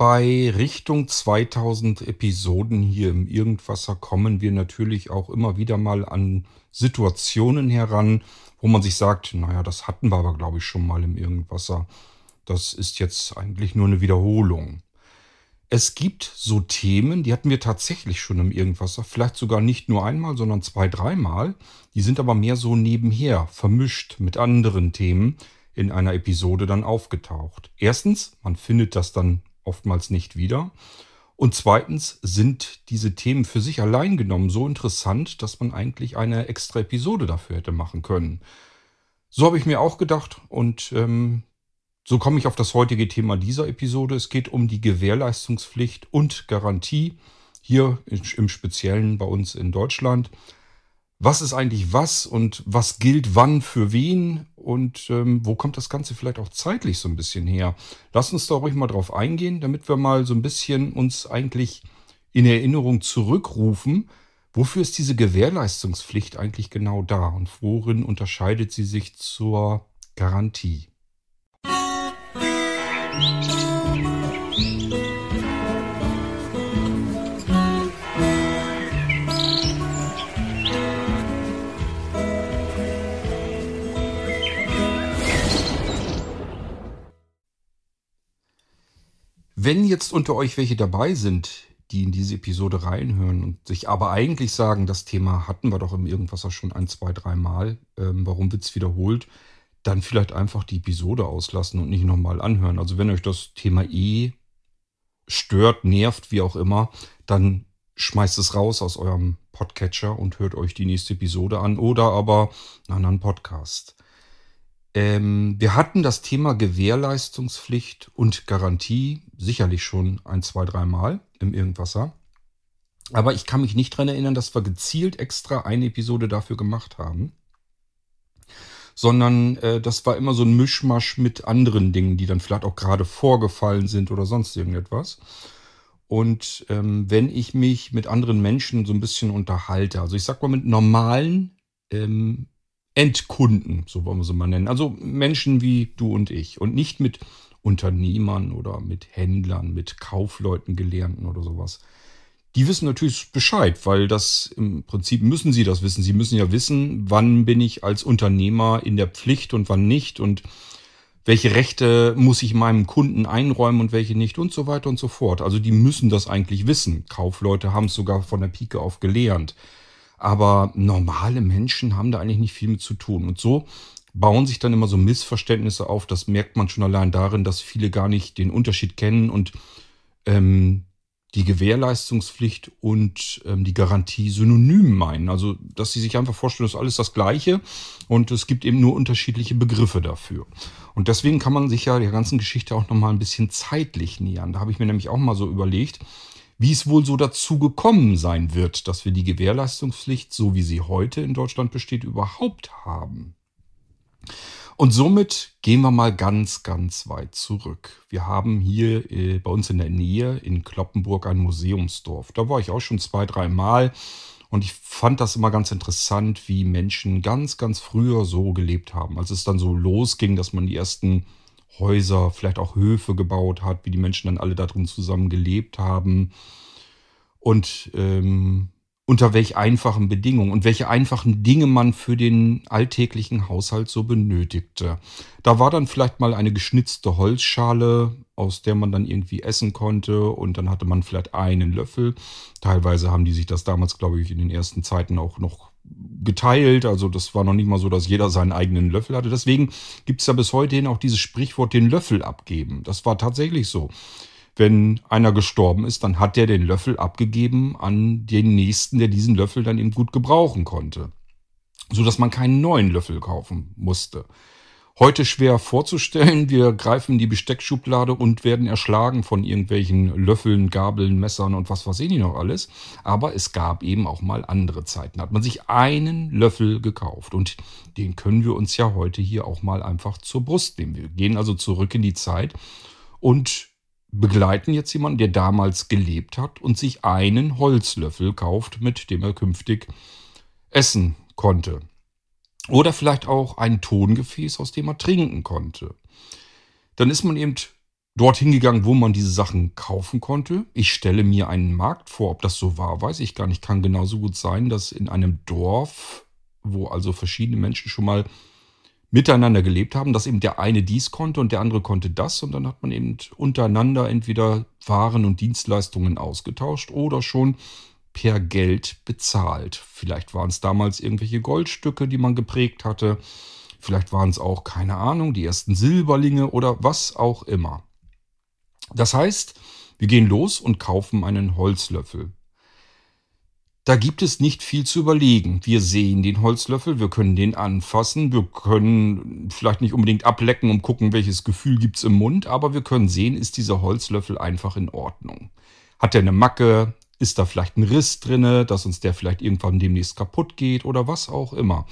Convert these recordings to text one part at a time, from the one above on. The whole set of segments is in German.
Bei Richtung 2000 Episoden hier im Irgendwasser kommen wir natürlich auch immer wieder mal an Situationen heran, wo man sich sagt, naja, das hatten wir aber, glaube ich, schon mal im Irgendwasser. Das ist jetzt eigentlich nur eine Wiederholung. Es gibt so Themen, die hatten wir tatsächlich schon im Irgendwasser, vielleicht sogar nicht nur einmal, sondern zwei, dreimal. Die sind aber mehr so nebenher, vermischt mit anderen Themen in einer Episode dann aufgetaucht. Erstens, man findet das dann oftmals nicht wieder. Und zweitens sind diese Themen für sich allein genommen so interessant, dass man eigentlich eine extra Episode dafür hätte machen können. So habe ich mir auch gedacht und ähm, so komme ich auf das heutige Thema dieser Episode. Es geht um die Gewährleistungspflicht und Garantie hier im Speziellen bei uns in Deutschland was ist eigentlich was und was gilt wann für wen und ähm, wo kommt das Ganze vielleicht auch zeitlich so ein bisschen her. Lass uns da ruhig mal drauf eingehen, damit wir mal so ein bisschen uns eigentlich in Erinnerung zurückrufen, wofür ist diese Gewährleistungspflicht eigentlich genau da und worin unterscheidet sie sich zur Garantie. Musik Wenn jetzt unter euch welche dabei sind, die in diese Episode reinhören und sich aber eigentlich sagen, das Thema hatten wir doch im Irgendwas schon ein, zwei, drei Mal, ähm, warum wird es wiederholt, dann vielleicht einfach die Episode auslassen und nicht nochmal anhören. Also wenn euch das Thema eh stört, nervt, wie auch immer, dann schmeißt es raus aus eurem Podcatcher und hört euch die nächste Episode an oder aber einen anderen Podcast. Ähm, wir hatten das Thema Gewährleistungspflicht und Garantie sicherlich schon ein, zwei, dreimal im Irgendwasser. Aber ich kann mich nicht daran erinnern, dass wir gezielt extra eine Episode dafür gemacht haben. Sondern äh, das war immer so ein Mischmasch mit anderen Dingen, die dann vielleicht auch gerade vorgefallen sind oder sonst irgendetwas. Und ähm, wenn ich mich mit anderen Menschen so ein bisschen unterhalte, also ich sag mal mit normalen ähm, Endkunden, so wollen wir sie mal nennen. Also Menschen wie du und ich und nicht mit Unternehmern oder mit Händlern, mit Kaufleuten, Gelernten oder sowas. Die wissen natürlich Bescheid, weil das im Prinzip müssen sie das wissen. Sie müssen ja wissen, wann bin ich als Unternehmer in der Pflicht und wann nicht und welche Rechte muss ich meinem Kunden einräumen und welche nicht und so weiter und so fort. Also die müssen das eigentlich wissen. Kaufleute haben es sogar von der Pike auf gelernt. Aber normale Menschen haben da eigentlich nicht viel mit zu tun. Und so bauen sich dann immer so Missverständnisse auf. Das merkt man schon allein darin, dass viele gar nicht den Unterschied kennen und ähm, die Gewährleistungspflicht und ähm, die Garantie synonym meinen. Also, dass sie sich einfach vorstellen, das ist alles das Gleiche und es gibt eben nur unterschiedliche Begriffe dafür. Und deswegen kann man sich ja der ganzen Geschichte auch nochmal ein bisschen zeitlich nähern. Da habe ich mir nämlich auch mal so überlegt, wie es wohl so dazu gekommen sein wird, dass wir die Gewährleistungspflicht, so wie sie heute in Deutschland besteht, überhaupt haben. Und somit gehen wir mal ganz, ganz weit zurück. Wir haben hier äh, bei uns in der Nähe in Kloppenburg ein Museumsdorf. Da war ich auch schon zwei, drei Mal und ich fand das immer ganz interessant, wie Menschen ganz, ganz früher so gelebt haben. Als es dann so losging, dass man die ersten Häuser, vielleicht auch Höfe gebaut hat, wie die Menschen dann alle darin zusammen gelebt haben und ähm, unter welch einfachen Bedingungen und welche einfachen Dinge man für den alltäglichen Haushalt so benötigte. Da war dann vielleicht mal eine geschnitzte Holzschale, aus der man dann irgendwie essen konnte und dann hatte man vielleicht einen Löffel. Teilweise haben die sich das damals, glaube ich, in den ersten Zeiten auch noch geteilt. Also das war noch nicht mal so, dass jeder seinen eigenen Löffel hatte. Deswegen gibt es ja bis heute hin auch dieses Sprichwort, den Löffel abgeben. Das war tatsächlich so. Wenn einer gestorben ist, dann hat der den Löffel abgegeben an den nächsten, der diesen Löffel dann eben gut gebrauchen konnte. So dass man keinen neuen Löffel kaufen musste. Heute schwer vorzustellen. Wir greifen die Besteckschublade und werden erschlagen von irgendwelchen Löffeln, Gabeln, Messern und was weiß ich nicht noch alles. Aber es gab eben auch mal andere Zeiten. Hat man sich einen Löffel gekauft und den können wir uns ja heute hier auch mal einfach zur Brust nehmen. Wir gehen also zurück in die Zeit und begleiten jetzt jemanden, der damals gelebt hat und sich einen Holzlöffel kauft, mit dem er künftig essen konnte. Oder vielleicht auch ein Tongefäß, aus dem er trinken konnte. Dann ist man eben dorthin gegangen, wo man diese Sachen kaufen konnte. Ich stelle mir einen Markt vor, ob das so war, weiß ich gar nicht. Kann genauso gut sein, dass in einem Dorf, wo also verschiedene Menschen schon mal miteinander gelebt haben, dass eben der eine dies konnte und der andere konnte das und dann hat man eben untereinander entweder Waren und Dienstleistungen ausgetauscht oder schon per Geld bezahlt. Vielleicht waren es damals irgendwelche Goldstücke, die man geprägt hatte. Vielleicht waren es auch, keine Ahnung, die ersten Silberlinge oder was auch immer. Das heißt, wir gehen los und kaufen einen Holzlöffel. Da gibt es nicht viel zu überlegen. Wir sehen den Holzlöffel, wir können den anfassen, wir können vielleicht nicht unbedingt ablecken und gucken, welches Gefühl gibt es im Mund, aber wir können sehen, ist dieser Holzlöffel einfach in Ordnung. Hat er eine Macke? Ist da vielleicht ein Riss drinne, dass uns der vielleicht irgendwann demnächst kaputt geht oder was auch immer.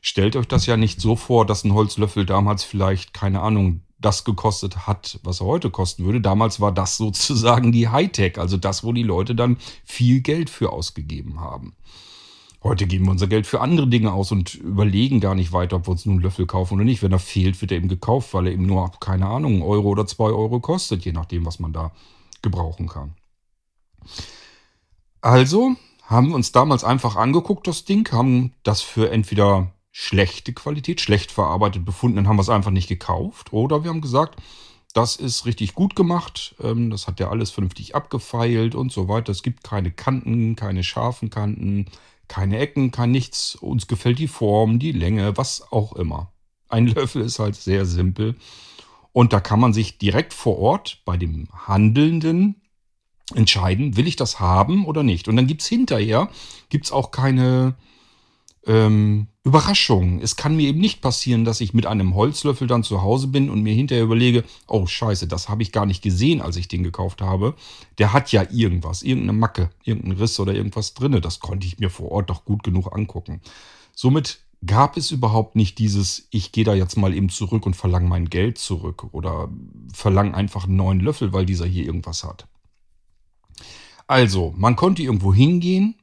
Stellt euch das ja nicht so vor, dass ein Holzlöffel damals vielleicht, keine Ahnung, das gekostet hat, was er heute kosten würde. Damals war das sozusagen die Hightech, also das, wo die Leute dann viel Geld für ausgegeben haben. Heute geben wir unser Geld für andere Dinge aus und überlegen gar nicht weiter, ob wir uns nun einen Löffel kaufen oder nicht. Wenn er fehlt, wird er eben gekauft, weil er eben nur, keine Ahnung, einen Euro oder zwei Euro kostet, je nachdem, was man da gebrauchen kann. Also haben wir uns damals einfach angeguckt, das Ding, haben das für entweder schlechte Qualität, schlecht verarbeitet befunden, dann haben wir es einfach nicht gekauft. Oder wir haben gesagt, das ist richtig gut gemacht, ähm, das hat ja alles vernünftig abgefeilt und so weiter. Es gibt keine Kanten, keine scharfen Kanten, keine Ecken, kein nichts. Uns gefällt die Form, die Länge, was auch immer. Ein Löffel ist halt sehr simpel. Und da kann man sich direkt vor Ort bei dem Handelnden entscheiden, will ich das haben oder nicht. Und dann gibt es hinterher, gibt auch keine ähm, Überraschung. Es kann mir eben nicht passieren, dass ich mit einem Holzlöffel dann zu Hause bin und mir hinterher überlege, oh scheiße, das habe ich gar nicht gesehen, als ich den gekauft habe. Der hat ja irgendwas, irgendeine Macke, irgendein Riss oder irgendwas drinne. Das konnte ich mir vor Ort doch gut genug angucken. Somit gab es überhaupt nicht dieses, ich gehe da jetzt mal eben zurück und verlange mein Geld zurück oder verlange einfach einen neuen Löffel, weil dieser hier irgendwas hat. Also, man konnte irgendwo hingehen,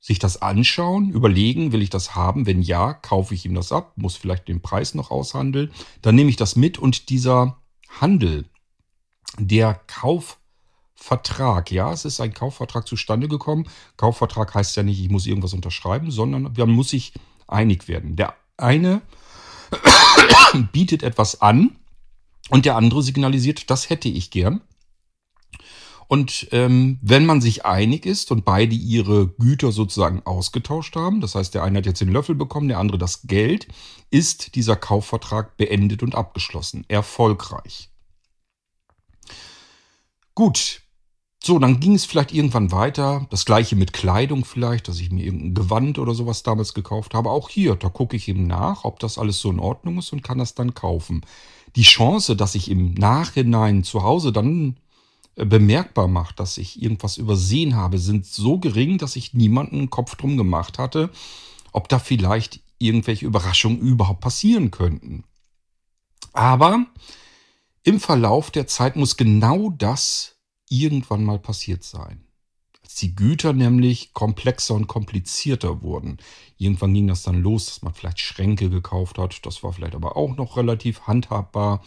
sich das anschauen, überlegen, will ich das haben? Wenn ja, kaufe ich ihm das ab, muss vielleicht den Preis noch aushandeln. Dann nehme ich das mit und dieser Handel, der Kaufvertrag, ja, es ist ein Kaufvertrag zustande gekommen. Kaufvertrag heißt ja nicht, ich muss irgendwas unterschreiben, sondern man muss sich einig werden. Der eine bietet etwas an und der andere signalisiert, das hätte ich gern. Und ähm, wenn man sich einig ist und beide ihre Güter sozusagen ausgetauscht haben, das heißt, der eine hat jetzt den Löffel bekommen, der andere das Geld, ist dieser Kaufvertrag beendet und abgeschlossen. Erfolgreich. Gut. So, dann ging es vielleicht irgendwann weiter. Das gleiche mit Kleidung vielleicht, dass ich mir irgendein Gewand oder sowas damals gekauft habe. Auch hier, da gucke ich eben nach, ob das alles so in Ordnung ist und kann das dann kaufen. Die Chance, dass ich im Nachhinein zu Hause dann bemerkbar macht, dass ich irgendwas übersehen habe, sind so gering, dass ich niemanden einen Kopf drum gemacht hatte, ob da vielleicht irgendwelche Überraschungen überhaupt passieren könnten. Aber im Verlauf der Zeit muss genau das irgendwann mal passiert sein. Als die Güter nämlich komplexer und komplizierter wurden. Irgendwann ging das dann los, dass man vielleicht Schränke gekauft hat. Das war vielleicht aber auch noch relativ handhabbar.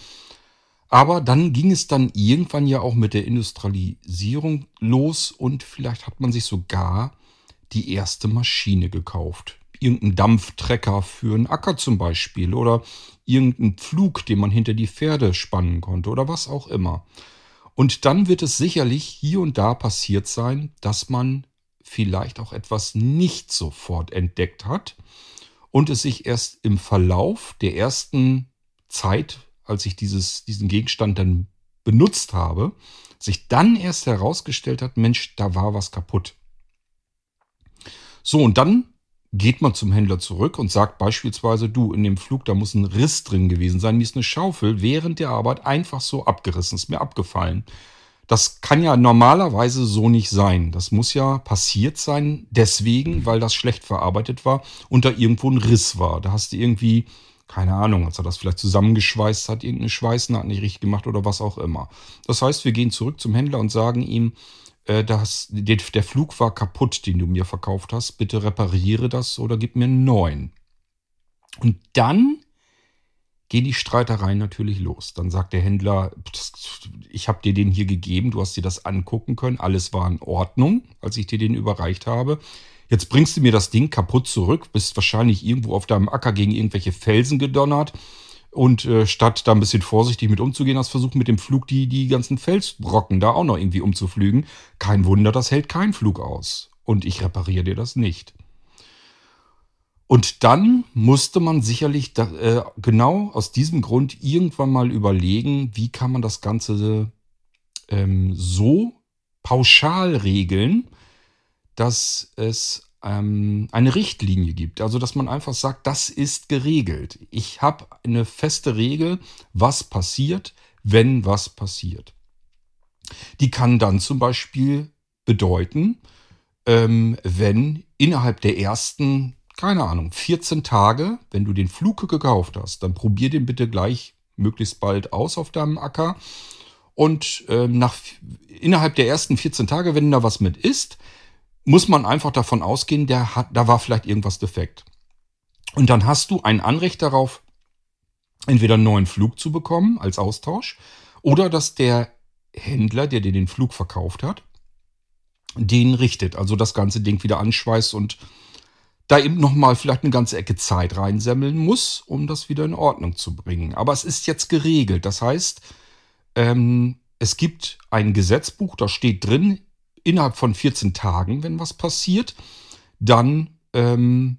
Aber dann ging es dann irgendwann ja auch mit der Industrialisierung los und vielleicht hat man sich sogar die erste Maschine gekauft. Irgendein Dampftrecker für einen Acker zum Beispiel oder irgendein Pflug, den man hinter die Pferde spannen konnte oder was auch immer. Und dann wird es sicherlich hier und da passiert sein, dass man vielleicht auch etwas nicht sofort entdeckt hat und es sich erst im Verlauf der ersten Zeit als ich dieses, diesen Gegenstand dann benutzt habe, sich dann erst herausgestellt hat, Mensch, da war was kaputt. So, und dann geht man zum Händler zurück und sagt beispielsweise, du, in dem Flug, da muss ein Riss drin gewesen sein, mir ist eine Schaufel während der Arbeit einfach so abgerissen, ist mir abgefallen. Das kann ja normalerweise so nicht sein. Das muss ja passiert sein, deswegen, weil das schlecht verarbeitet war und da irgendwo ein Riss war. Da hast du irgendwie keine Ahnung, als er das vielleicht zusammengeschweißt hat, irgendeine Schweißnaht nicht richtig gemacht oder was auch immer. Das heißt, wir gehen zurück zum Händler und sagen ihm, äh, der Flug war kaputt, den du mir verkauft hast. Bitte repariere das oder gib mir einen neuen. Und dann gehen die Streitereien natürlich los. Dann sagt der Händler, ich habe dir den hier gegeben, du hast dir das angucken können, alles war in Ordnung, als ich dir den überreicht habe. Jetzt bringst du mir das Ding kaputt zurück, bist wahrscheinlich irgendwo auf deinem Acker gegen irgendwelche Felsen gedonnert und äh, statt da ein bisschen vorsichtig mit umzugehen, hast versucht mit dem Flug die, die ganzen Felsbrocken da auch noch irgendwie umzuflügen. Kein Wunder, das hält kein Flug aus. Und ich repariere dir das nicht. Und dann musste man sicherlich da, äh, genau aus diesem Grund irgendwann mal überlegen, wie kann man das Ganze ähm, so pauschal regeln, dass es ähm, eine Richtlinie gibt. Also dass man einfach sagt, das ist geregelt. Ich habe eine feste Regel, was passiert, wenn was passiert. Die kann dann zum Beispiel bedeuten, ähm, wenn innerhalb der ersten keine Ahnung, 14 Tage, wenn du den Flug gekauft hast, dann probier den bitte gleich möglichst bald aus auf deinem Acker. Und äh, nach, innerhalb der ersten 14 Tage, wenn da was mit ist, muss man einfach davon ausgehen, der hat, da war vielleicht irgendwas defekt. Und dann hast du ein Anrecht darauf, entweder einen neuen Flug zu bekommen als Austausch oder dass der Händler, der dir den Flug verkauft hat, den richtet. Also das ganze Ding wieder anschweißt und da eben nochmal vielleicht eine ganze Ecke Zeit reinsemmeln muss, um das wieder in Ordnung zu bringen. Aber es ist jetzt geregelt. Das heißt, ähm, es gibt ein Gesetzbuch, da steht drin, innerhalb von 14 Tagen, wenn was passiert, dann ähm,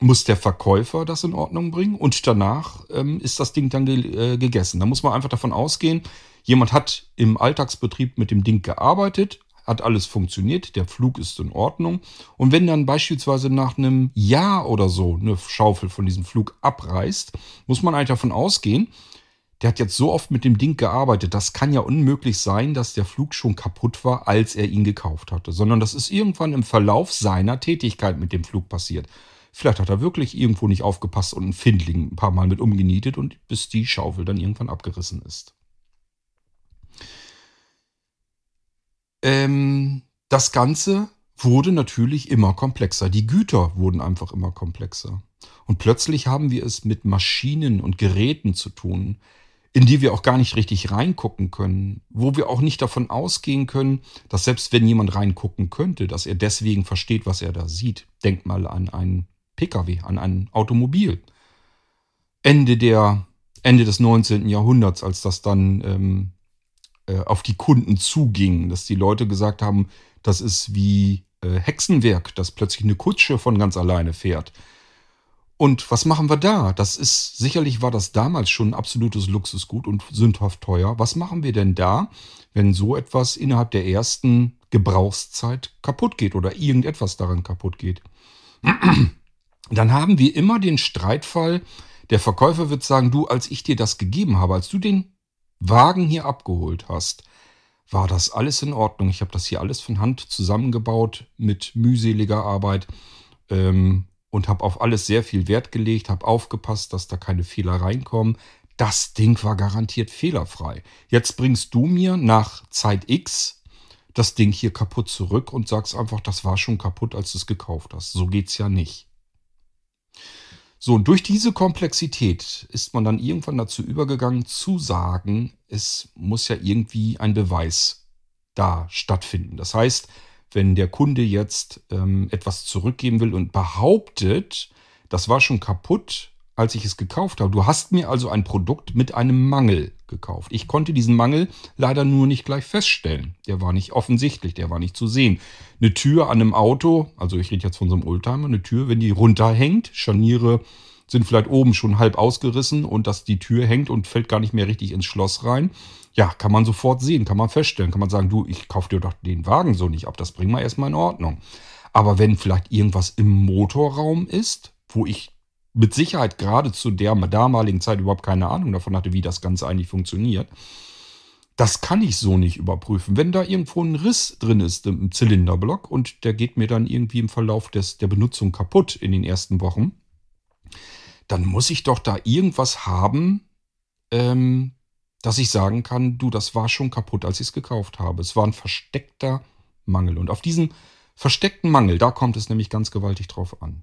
muss der Verkäufer das in Ordnung bringen und danach ähm, ist das Ding dann ge äh, gegessen. Da muss man einfach davon ausgehen, jemand hat im Alltagsbetrieb mit dem Ding gearbeitet, hat alles funktioniert, der Flug ist in Ordnung. Und wenn dann beispielsweise nach einem Jahr oder so eine Schaufel von diesem Flug abreißt, muss man eigentlich davon ausgehen, der hat jetzt so oft mit dem Ding gearbeitet, das kann ja unmöglich sein, dass der Flug schon kaputt war, als er ihn gekauft hatte, sondern das ist irgendwann im Verlauf seiner Tätigkeit mit dem Flug passiert. Vielleicht hat er wirklich irgendwo nicht aufgepasst und einen Findling ein paar Mal mit umgenietet und bis die Schaufel dann irgendwann abgerissen ist. Ähm, das Ganze wurde natürlich immer komplexer. Die Güter wurden einfach immer komplexer. Und plötzlich haben wir es mit Maschinen und Geräten zu tun, in die wir auch gar nicht richtig reingucken können, wo wir auch nicht davon ausgehen können, dass selbst wenn jemand reingucken könnte, dass er deswegen versteht, was er da sieht. Denk mal an einen Pkw, an ein Automobil. Ende der Ende des 19. Jahrhunderts, als das dann ähm, äh, auf die Kunden zuging, dass die Leute gesagt haben, das ist wie äh, Hexenwerk, dass plötzlich eine Kutsche von ganz alleine fährt. Und was machen wir da? Das ist, sicherlich war das damals schon ein absolutes Luxusgut und sündhaft teuer. Was machen wir denn da, wenn so etwas innerhalb der ersten Gebrauchszeit kaputt geht oder irgendetwas daran kaputt geht? Dann haben wir immer den Streitfall, der Verkäufer wird sagen, du, als ich dir das gegeben habe, als du den Wagen hier abgeholt hast, war das alles in Ordnung. Ich habe das hier alles von Hand zusammengebaut mit mühseliger Arbeit ähm, und habe auf alles sehr viel Wert gelegt, habe aufgepasst, dass da keine Fehler reinkommen. Das Ding war garantiert fehlerfrei. Jetzt bringst du mir nach Zeit X das Ding hier kaputt zurück und sagst einfach, das war schon kaputt, als du es gekauft hast. So geht's ja nicht. So, und durch diese Komplexität ist man dann irgendwann dazu übergegangen zu sagen, es muss ja irgendwie ein Beweis da stattfinden. Das heißt, wenn der Kunde jetzt ähm, etwas zurückgeben will und behauptet, das war schon kaputt, als ich es gekauft habe. Du hast mir also ein Produkt mit einem Mangel gekauft. Ich konnte diesen Mangel leider nur nicht gleich feststellen. Der war nicht offensichtlich, der war nicht zu sehen. Eine Tür an einem Auto, also ich rede jetzt von so einem Oldtimer, eine Tür, wenn die runterhängt, Scharniere sind vielleicht oben schon halb ausgerissen und dass die Tür hängt und fällt gar nicht mehr richtig ins Schloss rein. Ja, kann man sofort sehen, kann man feststellen, kann man sagen, du, ich kaufe dir doch den Wagen so nicht ab, das bringen wir erstmal in Ordnung. Aber wenn vielleicht irgendwas im Motorraum ist, wo ich mit Sicherheit gerade zu der damaligen Zeit überhaupt keine Ahnung davon hatte, wie das Ganze eigentlich funktioniert. Das kann ich so nicht überprüfen. Wenn da irgendwo ein Riss drin ist im Zylinderblock und der geht mir dann irgendwie im Verlauf des, der Benutzung kaputt in den ersten Wochen, dann muss ich doch da irgendwas haben, ähm, dass ich sagen kann, du, das war schon kaputt, als ich es gekauft habe. Es war ein versteckter Mangel. Und auf diesen versteckten Mangel, da kommt es nämlich ganz gewaltig drauf an.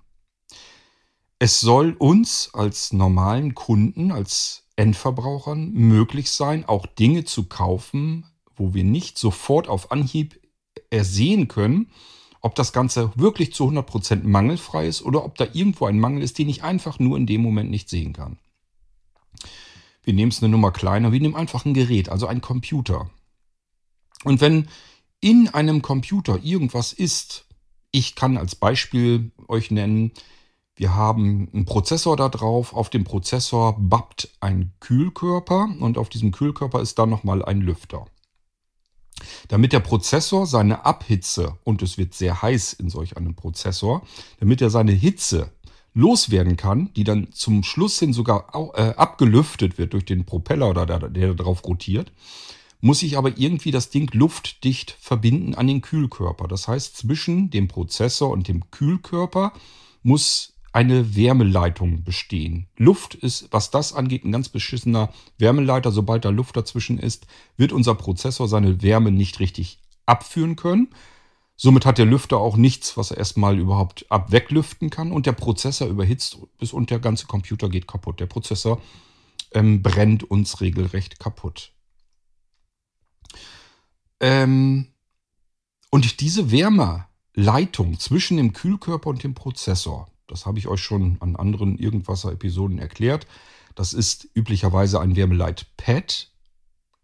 Es soll uns als normalen Kunden, als Endverbrauchern möglich sein, auch Dinge zu kaufen, wo wir nicht sofort auf Anhieb ersehen können, ob das Ganze wirklich zu 100% mangelfrei ist oder ob da irgendwo ein Mangel ist, den ich einfach nur in dem Moment nicht sehen kann. Wir nehmen es eine Nummer kleiner, wir nehmen einfach ein Gerät, also ein Computer. Und wenn in einem Computer irgendwas ist, ich kann als Beispiel euch nennen, wir haben einen Prozessor da drauf. Auf dem Prozessor bappt ein Kühlkörper und auf diesem Kühlkörper ist dann nochmal ein Lüfter. Damit der Prozessor seine Abhitze, und es wird sehr heiß in solch einem Prozessor, damit er seine Hitze loswerden kann, die dann zum Schluss hin sogar äh, abgelüftet wird durch den Propeller oder der, der darauf rotiert, muss ich aber irgendwie das Ding luftdicht verbinden an den Kühlkörper. Das heißt, zwischen dem Prozessor und dem Kühlkörper muss eine Wärmeleitung bestehen. Luft ist, was das angeht, ein ganz beschissener Wärmeleiter. Sobald da Luft dazwischen ist, wird unser Prozessor seine Wärme nicht richtig abführen können. Somit hat der Lüfter auch nichts, was er erstmal überhaupt abweglüften kann. Und der Prozessor überhitzt bis und der ganze Computer geht kaputt. Der Prozessor ähm, brennt uns regelrecht kaputt. Ähm, und diese Wärmeleitung zwischen dem Kühlkörper und dem Prozessor, das habe ich euch schon an anderen Irgendwasser-Episoden erklärt. Das ist üblicherweise ein Wärmeleit-Pad,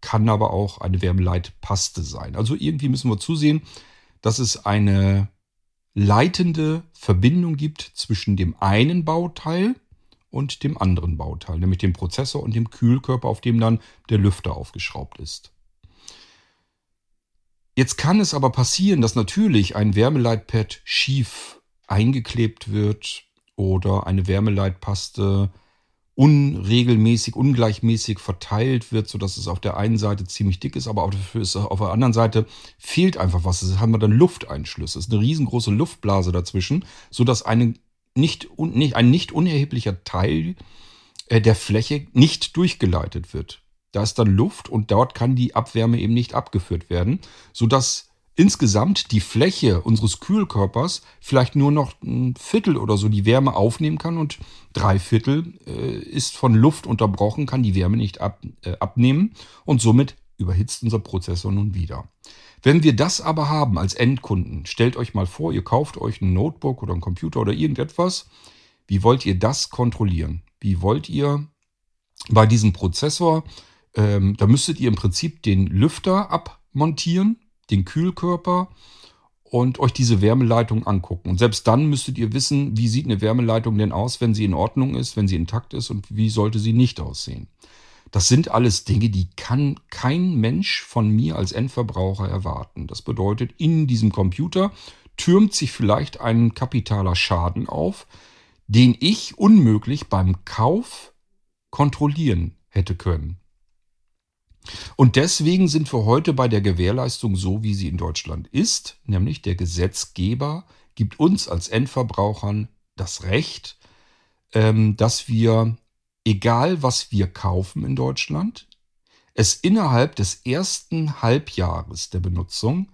kann aber auch eine Wärmeleitpaste sein. Also irgendwie müssen wir zusehen, dass es eine leitende Verbindung gibt zwischen dem einen Bauteil und dem anderen Bauteil, nämlich dem Prozessor und dem Kühlkörper, auf dem dann der Lüfter aufgeschraubt ist. Jetzt kann es aber passieren, dass natürlich ein Wärmeleitpad schief eingeklebt wird oder eine Wärmeleitpaste unregelmäßig, ungleichmäßig verteilt wird, sodass es auf der einen Seite ziemlich dick ist, aber dafür ist auf der anderen Seite fehlt einfach was. Das haben wir dann Lufteinschlüsse. Es ist eine riesengroße Luftblase dazwischen, sodass eine nicht, nicht, ein nicht unerheblicher Teil äh, der Fläche nicht durchgeleitet wird. Da ist dann Luft und dort kann die Abwärme eben nicht abgeführt werden, sodass insgesamt die Fläche unseres Kühlkörpers vielleicht nur noch ein Viertel oder so die Wärme aufnehmen kann und drei Viertel äh, ist von Luft unterbrochen, kann die Wärme nicht ab, äh, abnehmen und somit überhitzt unser Prozessor nun wieder. Wenn wir das aber haben als Endkunden, stellt euch mal vor, ihr kauft euch ein Notebook oder ein Computer oder irgendetwas. Wie wollt ihr das kontrollieren? Wie wollt ihr bei diesem Prozessor, ähm, da müsstet ihr im Prinzip den Lüfter abmontieren, den Kühlkörper und euch diese Wärmeleitung angucken. Und selbst dann müsstet ihr wissen, wie sieht eine Wärmeleitung denn aus, wenn sie in Ordnung ist, wenn sie intakt ist und wie sollte sie nicht aussehen. Das sind alles Dinge, die kann kein Mensch von mir als Endverbraucher erwarten. Das bedeutet, in diesem Computer türmt sich vielleicht ein kapitaler Schaden auf, den ich unmöglich beim Kauf kontrollieren hätte können. Und deswegen sind wir heute bei der Gewährleistung so, wie sie in Deutschland ist, nämlich der Gesetzgeber gibt uns als Endverbrauchern das Recht, ähm, dass wir, egal was wir kaufen in Deutschland, es innerhalb des ersten Halbjahres der Benutzung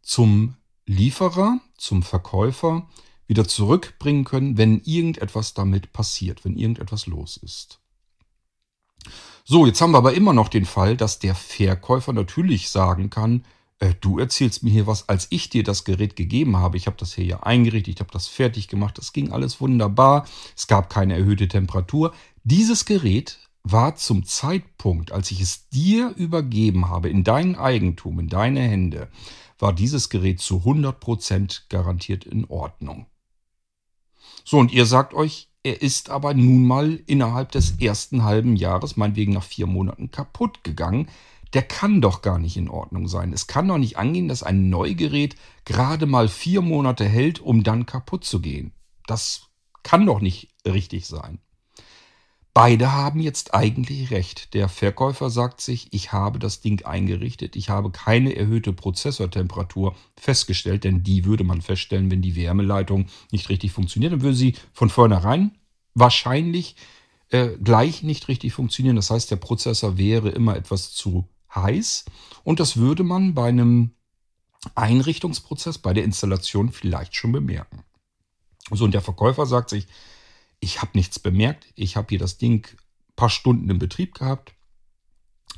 zum Lieferer, zum Verkäufer wieder zurückbringen können, wenn irgendetwas damit passiert, wenn irgendetwas los ist. So, jetzt haben wir aber immer noch den Fall, dass der Verkäufer natürlich sagen kann, äh, du erzählst mir hier was, als ich dir das Gerät gegeben habe. Ich habe das hier ja eingerichtet, ich habe das fertig gemacht, das ging alles wunderbar, es gab keine erhöhte Temperatur. Dieses Gerät war zum Zeitpunkt, als ich es dir übergeben habe, in dein Eigentum, in deine Hände, war dieses Gerät zu 100% garantiert in Ordnung. So, und ihr sagt euch, er ist aber nun mal innerhalb des ersten halben Jahres, meinetwegen nach vier Monaten, kaputt gegangen. Der kann doch gar nicht in Ordnung sein. Es kann doch nicht angehen, dass ein Neugerät gerade mal vier Monate hält, um dann kaputt zu gehen. Das kann doch nicht richtig sein. Beide haben jetzt eigentlich recht. Der Verkäufer sagt sich, ich habe das Ding eingerichtet, ich habe keine erhöhte Prozessortemperatur festgestellt, denn die würde man feststellen, wenn die Wärmeleitung nicht richtig funktioniert. Dann würde sie von vornherein wahrscheinlich äh, gleich nicht richtig funktionieren. Das heißt, der Prozessor wäre immer etwas zu heiß und das würde man bei einem Einrichtungsprozess, bei der Installation vielleicht schon bemerken. So, und der Verkäufer sagt sich, Ich habe nichts bemerkt. Ich habe hier das Ding ein paar Stunden im Betrieb gehabt.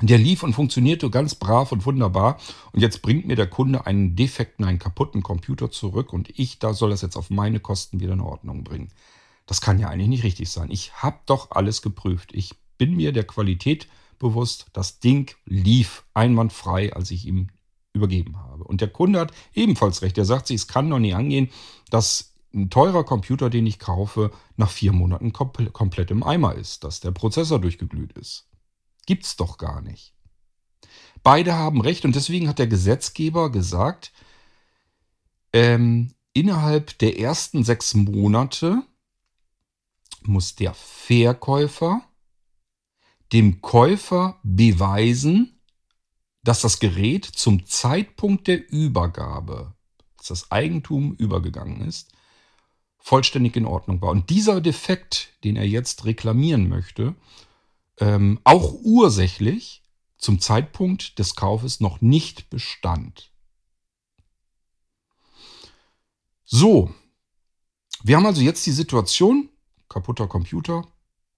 Der lief und funktionierte ganz brav und wunderbar. Und jetzt bringt mir der Kunde einen defekten, einen kaputten Computer zurück und ich da soll das jetzt auf meine Kosten wieder in Ordnung bringen. Das kann ja eigentlich nicht richtig sein. Ich habe doch alles geprüft. Ich bin mir der Qualität bewusst. Das Ding lief einwandfrei, als ich ihm übergeben habe. Und der Kunde hat ebenfalls recht. Er sagt sich, es kann doch nicht angehen, dass ein teurer Computer, den ich kaufe, nach vier Monaten komplett im Eimer ist, dass der Prozessor durchgeglüht ist. Gibt's doch gar nicht. Beide haben recht und deswegen hat der Gesetzgeber gesagt, ähm, innerhalb der ersten sechs Monate muss der Verkäufer dem Käufer beweisen, dass das Gerät zum Zeitpunkt der Übergabe, dass das Eigentum übergegangen ist, vollständig in Ordnung war. Und dieser Defekt, den er jetzt reklamieren möchte, ähm, auch ursächlich zum Zeitpunkt des Kaufes noch nicht bestand. So, wir haben also jetzt die Situation, kaputter Computer,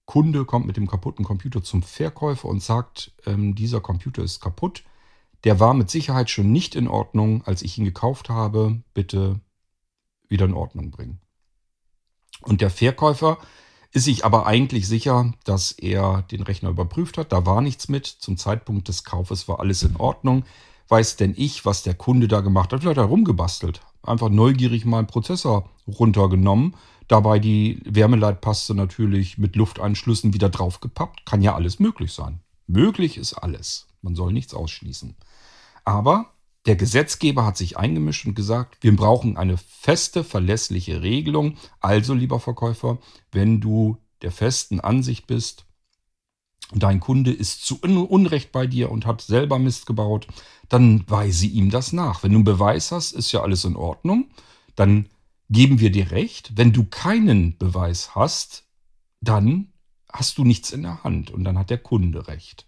Kunde kommt mit dem kaputten Computer zum Verkäufer und sagt, ähm, dieser Computer ist kaputt. Der war mit Sicherheit schon nicht in Ordnung, als ich ihn gekauft habe. Bitte wieder in Ordnung bringen. Und der Verkäufer ist sich aber eigentlich sicher, dass er den Rechner überprüft hat. Da war nichts mit. Zum Zeitpunkt des Kaufes war alles in Ordnung. Weiß denn ich, was der Kunde da gemacht hat? Vielleicht hat er rumgebastelt. Einfach neugierig mal einen Prozessor runtergenommen. Dabei die Wärmeleitpaste natürlich mit Lufteinschlüssen wieder draufgepappt. Kann ja alles möglich sein. Möglich ist alles. Man soll nichts ausschließen. Aber der Gesetzgeber hat sich eingemischt und gesagt, wir brauchen eine feste, verlässliche Regelung. Also, lieber Verkäufer, wenn du der festen Ansicht bist, dein Kunde ist zu Unrecht bei dir und hat selber Mist gebaut, dann weise ihm das nach. Wenn du einen Beweis hast, ist ja alles in Ordnung. Dann geben wir dir recht. Wenn du keinen Beweis hast, dann hast du nichts in der Hand und dann hat der Kunde recht.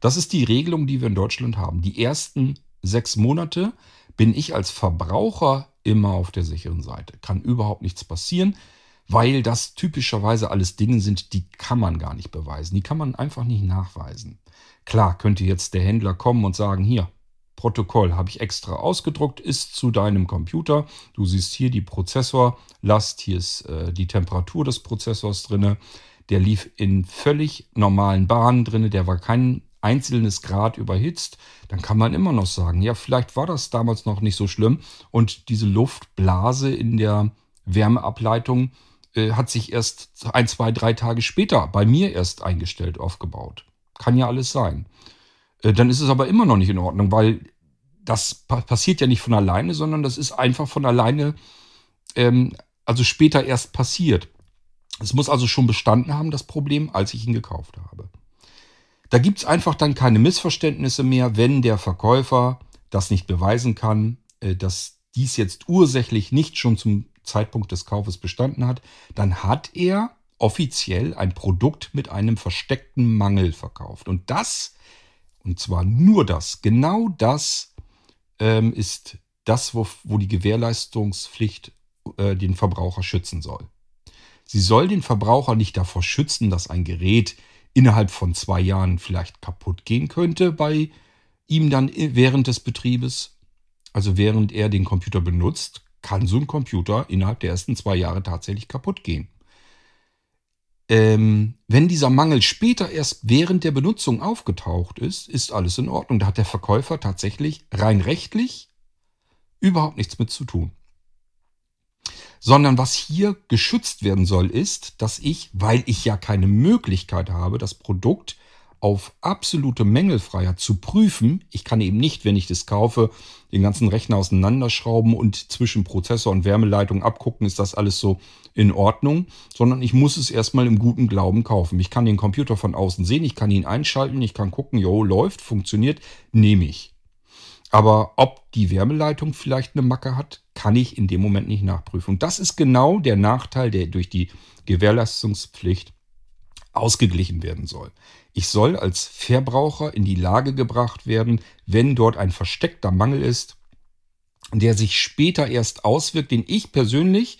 Das ist die Regelung, die wir in Deutschland haben. Die ersten sechs Monate bin ich als Verbraucher immer auf der sicheren Seite. Kann überhaupt nichts passieren, weil das typischerweise alles Dinge sind, die kann man gar nicht beweisen. Die kann man einfach nicht nachweisen. Klar könnte jetzt der Händler kommen und sagen, hier, Protokoll habe ich extra ausgedruckt, ist zu deinem Computer. Du siehst hier die Prozessorlast, hier ist äh, die Temperatur des Prozessors drinne. Der lief in völlig normalen Bahnen drinne, der war kein einzelnes Grad überhitzt, dann kann man immer noch sagen, ja, vielleicht war das damals noch nicht so schlimm und diese Luftblase in der Wärmeableitung äh, hat sich erst ein, zwei, drei Tage später bei mir erst eingestellt, aufgebaut. Kann ja alles sein. Äh, dann ist es aber immer noch nicht in Ordnung, weil das pa passiert ja nicht von alleine, sondern das ist einfach von alleine, ähm, also später erst passiert. Es muss also schon bestanden haben, das Problem, als ich ihn gekauft habe. Da gibt es einfach dann keine Missverständnisse mehr, wenn der Verkäufer das nicht beweisen kann, äh, dass dies jetzt ursächlich nicht schon zum Zeitpunkt des Kaufes bestanden hat, dann hat er offiziell ein Produkt mit einem versteckten Mangel verkauft. Und das, und zwar nur das, genau das ähm, ist das, wo, wo die Gewährleistungspflicht äh, den Verbraucher schützen soll. Sie soll den Verbraucher nicht davor schützen, dass ein Gerät innerhalb von zwei Jahren vielleicht kaputt gehen könnte bei ihm dann während des Betriebes. Also während er den Computer benutzt, kann so ein Computer innerhalb der ersten zwei Jahre tatsächlich kaputt gehen. Ähm, wenn dieser Mangel später erst während der Benutzung aufgetaucht ist, ist alles in Ordnung. Da hat der Verkäufer tatsächlich rein rechtlich überhaupt nichts mit zu tun sondern was hier geschützt werden soll, ist, dass ich, weil ich ja keine Möglichkeit habe, das Produkt auf absolute Mängelfreiheit zu prüfen. Ich kann eben nicht, wenn ich das kaufe, den ganzen Rechner auseinanderschrauben und zwischen Prozessor und Wärmeleitung abgucken, ist das alles so in Ordnung, sondern ich muss es erstmal im guten Glauben kaufen. Ich kann den Computer von außen sehen, ich kann ihn einschalten, ich kann gucken, jo, läuft, funktioniert, nehme ich. Aber ob die Wärmeleitung vielleicht eine Macke hat, kann ich in dem Moment nicht nachprüfen. Und das ist genau der Nachteil, der durch die Gewährleistungspflicht ausgeglichen werden soll. Ich soll als Verbraucher in die Lage gebracht werden, wenn dort ein versteckter Mangel ist, der sich später erst auswirkt, den ich persönlich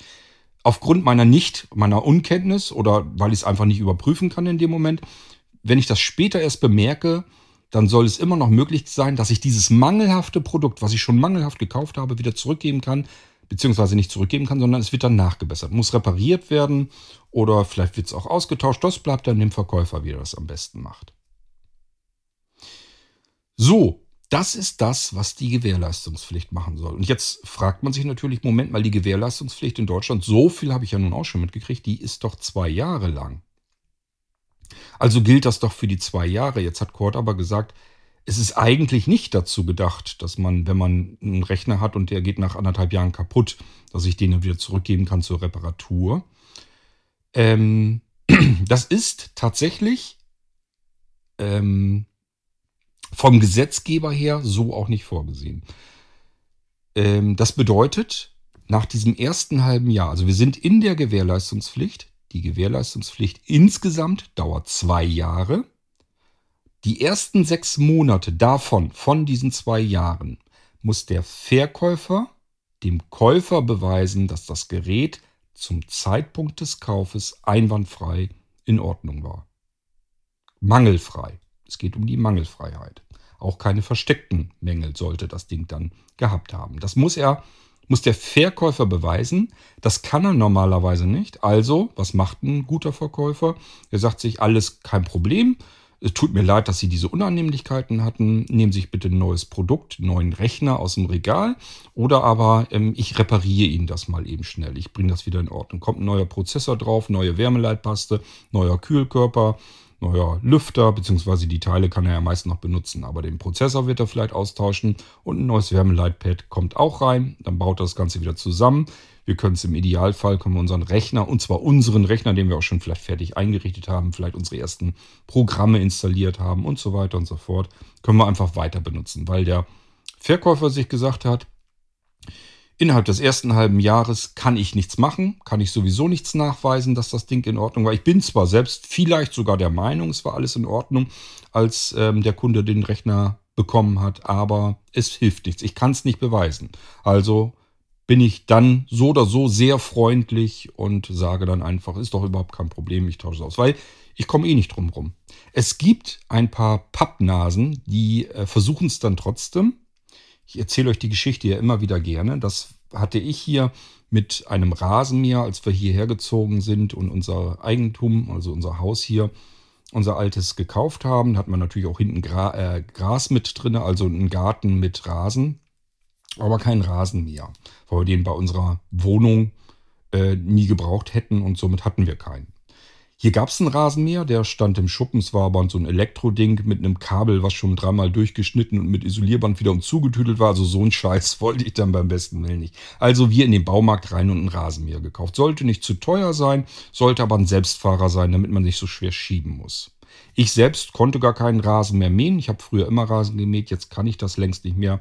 aufgrund meiner nicht, meiner Unkenntnis oder weil ich es einfach nicht überprüfen kann in dem Moment, wenn ich das später erst bemerke, dann soll es immer noch möglich sein, dass ich dieses mangelhafte Produkt, was ich schon mangelhaft gekauft habe, wieder zurückgeben kann, beziehungsweise nicht zurückgeben kann, sondern es wird dann nachgebessert, muss repariert werden oder vielleicht wird es auch ausgetauscht. Das bleibt dann dem Verkäufer, wie er das am besten macht. So, das ist das, was die Gewährleistungspflicht machen soll. Und jetzt fragt man sich natürlich, Moment mal, die Gewährleistungspflicht in Deutschland, so viel habe ich ja nun auch schon mitgekriegt, die ist doch zwei Jahre lang. Also gilt das doch für die zwei Jahre. Jetzt hat Kurt aber gesagt, es ist eigentlich nicht dazu gedacht, dass man, wenn man einen Rechner hat und der geht nach anderthalb Jahren kaputt, dass ich den dann wieder zurückgeben kann zur Reparatur. Ähm, das ist tatsächlich ähm, vom Gesetzgeber her so auch nicht vorgesehen. Ähm, das bedeutet, nach diesem ersten halben Jahr, also wir sind in der Gewährleistungspflicht, die Gewährleistungspflicht insgesamt dauert zwei Jahre. Die ersten sechs Monate davon, von diesen zwei Jahren, muss der Verkäufer dem Käufer beweisen, dass das Gerät zum Zeitpunkt des Kaufes einwandfrei in Ordnung war. Mangelfrei. Es geht um die Mangelfreiheit. Auch keine versteckten Mängel sollte das Ding dann gehabt haben. Das muss er, muss der Verkäufer beweisen. Das kann er normalerweise nicht. Also, was macht ein guter Verkäufer? Er sagt sich, alles kein Problem. Es tut mir leid, dass Sie diese Unannehmlichkeiten hatten. Nehmen Sie sich bitte ein neues Produkt, einen neuen Rechner aus dem Regal. Oder aber ähm, ich repariere Ihnen das mal eben schnell. Ich bringe das wieder in Ordnung. Kommt ein neuer Prozessor drauf, neue Wärmeleitpaste, neuer Kühlkörper, neuer Lüfter, beziehungsweise die Teile kann er ja meist noch benutzen. Aber den Prozessor wird er vielleicht austauschen und ein neues Wärmeleitpad kommt auch rein. Dann baut er das Ganze wieder zusammen. Wir können es im Idealfall, können wir unseren Rechner, und zwar unseren Rechner, den wir auch schon vielleicht fertig eingerichtet haben, vielleicht unsere ersten Programme installiert haben und so weiter und so fort, können wir einfach weiter benutzen, weil der Verkäufer sich gesagt hat, Innerhalb des ersten halben Jahres kann ich nichts machen, kann ich sowieso nichts nachweisen, dass das Ding in Ordnung war. Ich bin zwar selbst vielleicht sogar der Meinung, es war alles in Ordnung, als ähm, der Kunde den Rechner bekommen hat, aber es hilft nichts. Ich kann es nicht beweisen. Also bin ich dann so oder so sehr freundlich und sage dann einfach, ist doch überhaupt kein Problem, ich tausche es aus, weil ich komme eh nicht drum rum. Es gibt ein paar Pappnasen, die äh, versuchen es dann trotzdem. Ich erzähle euch die Geschichte ja immer wieder gerne. Das hatte ich hier mit einem Rasenmäher, als wir hierher gezogen sind und unser Eigentum, also unser Haus hier, unser altes gekauft haben. Da hat man natürlich auch hinten Gra äh, Gras mit drin, also einen Garten mit Rasen aber kein Rasenmäher, weil wir den bei unserer Wohnung äh, nie gebraucht hätten und somit hatten wir keinen. Hier gab es einen Rasenmäher, der stand im Schuppen. Es war aber so ein Elektroding mit einem Kabel, was schon dreimal durchgeschnitten und mit Isolierband wieder und zugetüdelt war. Also so ein Scheiß wollte ich dann beim besten Willen nicht. Also wir in den Baumarkt rein und einen Rasenmäher gekauft. Sollte nicht zu teuer sein, sollte aber ein Selbstfahrer sein, damit man nicht so schwer schieben muss. Ich selbst konnte gar keinen Rasen mehr mähen. Ich habe früher immer Rasen gemäht, jetzt kann ich das längst nicht mehr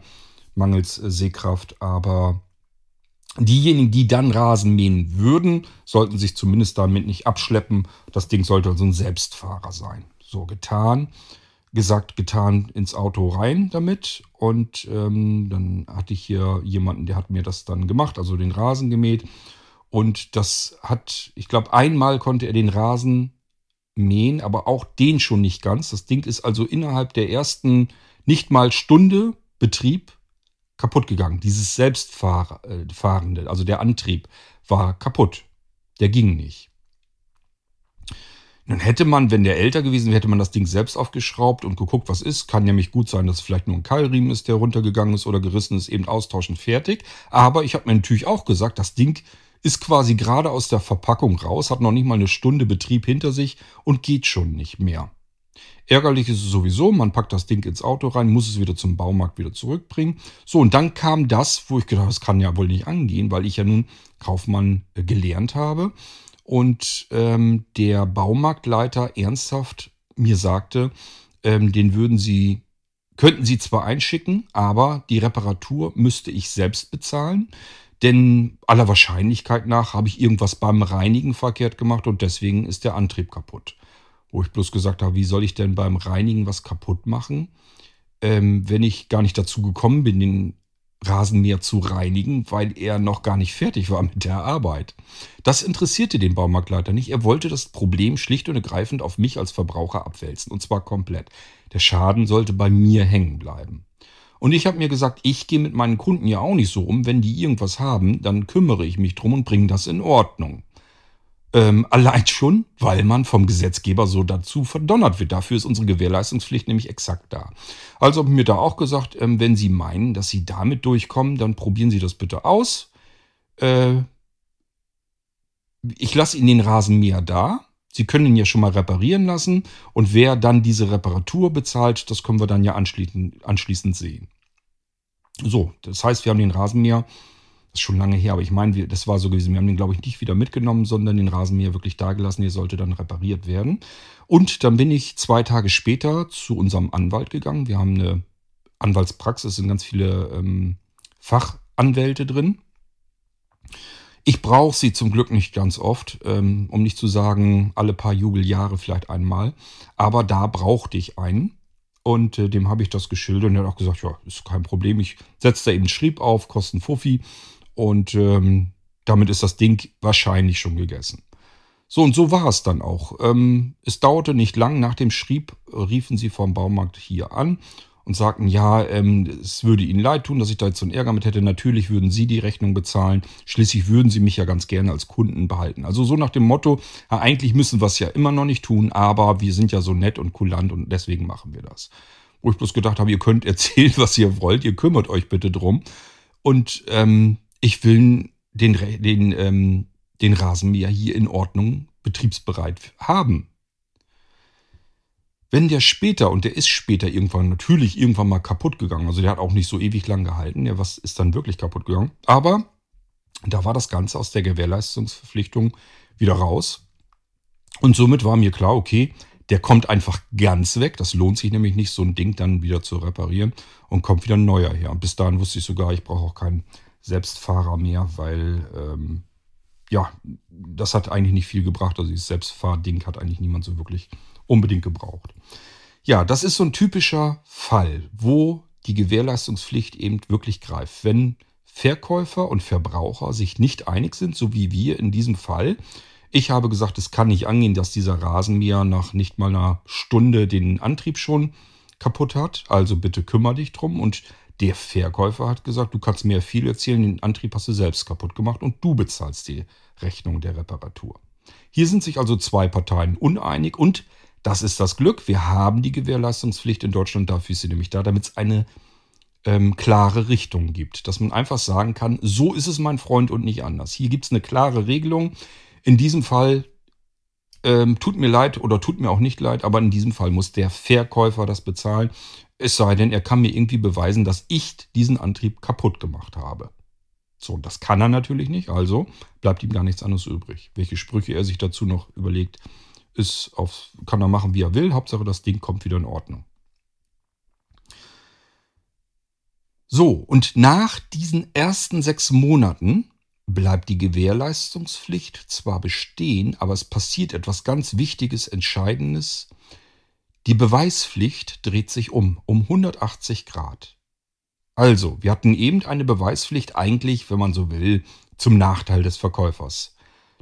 mangels Sehkraft. Aber diejenigen, die dann Rasen mähen würden, sollten sich zumindest damit nicht abschleppen. Das Ding sollte also ein Selbstfahrer sein. So getan, gesagt, getan ins Auto rein damit. Und ähm, dann hatte ich hier jemanden, der hat mir das dann gemacht, also den Rasen gemäht. Und das hat, ich glaube, einmal konnte er den Rasen mähen, aber auch den schon nicht ganz. Das Ding ist also innerhalb der ersten nicht mal Stunde Betrieb kaputt gegangen. Dieses Selbstfahrende, äh, also der Antrieb, war kaputt. Der ging nicht. Nun hätte man, wenn der älter gewesen wäre, hätte man das Ding selbst aufgeschraubt und geguckt, was ist. Kann nämlich gut sein, dass es vielleicht nur ein Keilriemen ist, der runtergegangen ist oder gerissen ist, eben austauschen, fertig. Aber ich habe mir natürlich auch gesagt, das Ding ist quasi gerade aus der Verpackung raus, hat noch nicht mal eine Stunde Betrieb hinter sich und geht schon nicht mehr. Ärgerlich ist es sowieso, man packt das Ding ins Auto rein, muss es wieder zum Baumarkt wieder zurückbringen. So, und dann kam das, wo ich gedacht habe, das kann ja wohl nicht angehen, weil ich ja nun Kaufmann äh, gelernt habe. Und ähm, der Baumarktleiter ernsthaft mir sagte, ähm, den würden sie, könnten sie zwar einschicken, aber die Reparatur müsste ich selbst bezahlen. Denn aller Wahrscheinlichkeit nach habe ich irgendwas beim Reinigen verkehrt gemacht und deswegen ist der Antrieb kaputt wo ich bloß gesagt habe, wie soll ich denn beim Reinigen was kaputt machen, ähm, wenn ich gar nicht dazu gekommen bin, den Rasenmäher zu reinigen, weil er noch gar nicht fertig war mit der Arbeit. Das interessierte den Baumarktleiter nicht. Er wollte das Problem schlicht und ergreifend auf mich als Verbraucher abwälzen. Und zwar komplett. Der Schaden sollte bei mir hängen bleiben. Und ich habe mir gesagt, ich gehe mit meinen Kunden ja auch nicht so um. Wenn die irgendwas haben, dann kümmere ich mich drum und bringe das in Ordnung. Ähm, allein schon, weil man vom Gesetzgeber so dazu verdonnert wird. Dafür ist unsere Gewährleistungspflicht nämlich exakt da. Also mir da auch gesagt, ähm, wenn Sie meinen, dass Sie damit durchkommen, dann probieren Sie das bitte aus. Äh, ich lasse Ihnen den Rasenmäher da. Sie können ihn ja schon mal reparieren lassen. Und wer dann diese Reparatur bezahlt, das können wir dann ja anschließend, anschließend sehen. So, das heißt, wir haben den Rasenmäher das ist schon lange her, aber ich meine, das war so gewesen. Wir haben den, glaube ich, nicht wieder mitgenommen, sondern den Rasenmäher wirklich da gelassen. Der sollte dann repariert werden. Und dann bin ich zwei Tage später zu unserem Anwalt gegangen. Wir haben eine Anwaltspraxis, sind ganz viele ähm, Fachanwälte drin. Ich brauche sie zum Glück nicht ganz oft, ähm, um nicht zu sagen, alle paar Jubeljahre vielleicht einmal. Aber da brauchte ich einen. Und äh, dem habe ich das geschildert und er hat auch gesagt, ja, ist kein Problem. Ich setze da eben Schrieb auf, kosten Fuffi. Und ähm, damit ist das Ding wahrscheinlich schon gegessen. So, und so war es dann auch. Ähm, es dauerte nicht lang. Nach dem Schrieb riefen sie vom Baumarkt hier an und sagten, ja, ähm, es würde ihnen leid tun, dass ich da jetzt so einen Ärger mit hätte. Natürlich würden sie die Rechnung bezahlen. Schließlich würden sie mich ja ganz gerne als Kunden behalten. Also so nach dem Motto, ja, eigentlich müssen wir es ja immer noch nicht tun, aber wir sind ja so nett und kulant und deswegen machen wir das. Wo ich bloß gedacht habe, ihr könnt erzählen, was ihr wollt, ihr kümmert euch bitte drum. Und ähm, ich will den, den, ähm, den Rasenmäher hier in Ordnung betriebsbereit haben. Wenn der später, und der ist später irgendwann, natürlich irgendwann mal kaputt gegangen, also der hat auch nicht so ewig lang gehalten, der was ist dann wirklich kaputt gegangen, aber da war das Ganze aus der Gewährleistungsverpflichtung wieder raus. Und somit war mir klar, okay, der kommt einfach ganz weg. Das lohnt sich nämlich nicht, so ein Ding dann wieder zu reparieren und kommt wieder ein neuer her. Und bis dahin wusste ich sogar, ich brauche auch keinen Selbstfahrer mehr, weil ähm, ja, das hat eigentlich nicht viel gebracht. Also dieses Selbstfahrding hat eigentlich niemand so wirklich unbedingt gebraucht. Ja, das ist so ein typischer Fall, wo die Gewährleistungspflicht eben wirklich greift. Wenn Verkäufer und Verbraucher sich nicht einig sind, so wie wir in diesem Fall. Ich habe gesagt, es kann nicht angehen, dass dieser Rasenmäher nach nicht mal einer Stunde den Antrieb schon kaputt hat. Also bitte kümmere dich drum. Und der Verkäufer hat gesagt, du kannst mir viel erzählen, den Antrieb hast du selbst kaputt gemacht und du bezahlst die Rechnung der Reparatur. Hier sind sich also zwei Parteien uneinig und das ist das Glück. Wir haben die Gewährleistungspflicht in Deutschland, dafür ist sie nämlich da, damit es eine ähm, klare Richtung gibt. Dass man einfach sagen kann, so ist es mein Freund und nicht anders. Hier gibt es eine klare Regelung. In diesem Fall ähm, tut mir leid oder tut mir auch nicht leid, aber in diesem Fall muss der Verkäufer das bezahlen. Es sei denn, er kann mir irgendwie beweisen, dass ich diesen Antrieb kaputt gemacht habe. So, das kann er natürlich nicht, also bleibt ihm gar nichts anderes übrig. Welche Sprüche er sich dazu noch überlegt, ist auf, kann er machen, wie er will. Hauptsache, das Ding kommt wieder in Ordnung. So, und nach diesen ersten sechs Monaten bleibt die Gewährleistungspflicht zwar bestehen, aber es passiert etwas ganz Wichtiges, Entscheidendes. Die Beweispflicht dreht sich um, um 180 Grad. Also, wir hatten eben eine Beweispflicht eigentlich, wenn man so will, zum Nachteil des Verkäufers.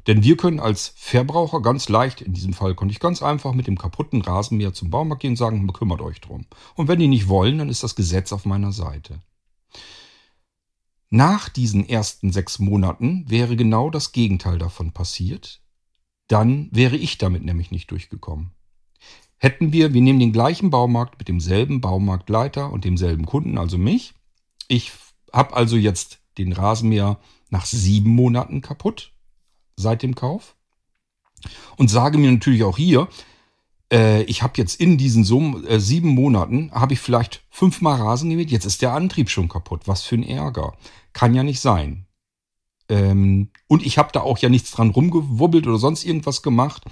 Denn wir können als Verbraucher ganz leicht, in diesem Fall konnte ich ganz einfach mit dem kaputten Rasenmäher zum Baumarkt gehen und sagen, kümmert euch drum. Und wenn die nicht wollen, dann ist das Gesetz auf meiner Seite. Nach diesen ersten sechs Monaten wäre genau das Gegenteil davon passiert. Dann wäre ich damit nämlich nicht durchgekommen. Hätten wir, wir nehmen den gleichen Baumarkt mit demselben Baumarktleiter und demselben Kunden, also mich. Ich habe also jetzt den Rasenmäher nach sieben Monaten kaputt seit dem Kauf und sage mir natürlich auch hier, äh, ich habe jetzt in diesen Summen, äh, sieben Monaten, habe ich vielleicht fünfmal Rasen gemäht, jetzt ist der Antrieb schon kaputt. Was für ein Ärger. Kann ja nicht sein. Ähm, und ich habe da auch ja nichts dran rumgewubbelt oder sonst irgendwas gemacht.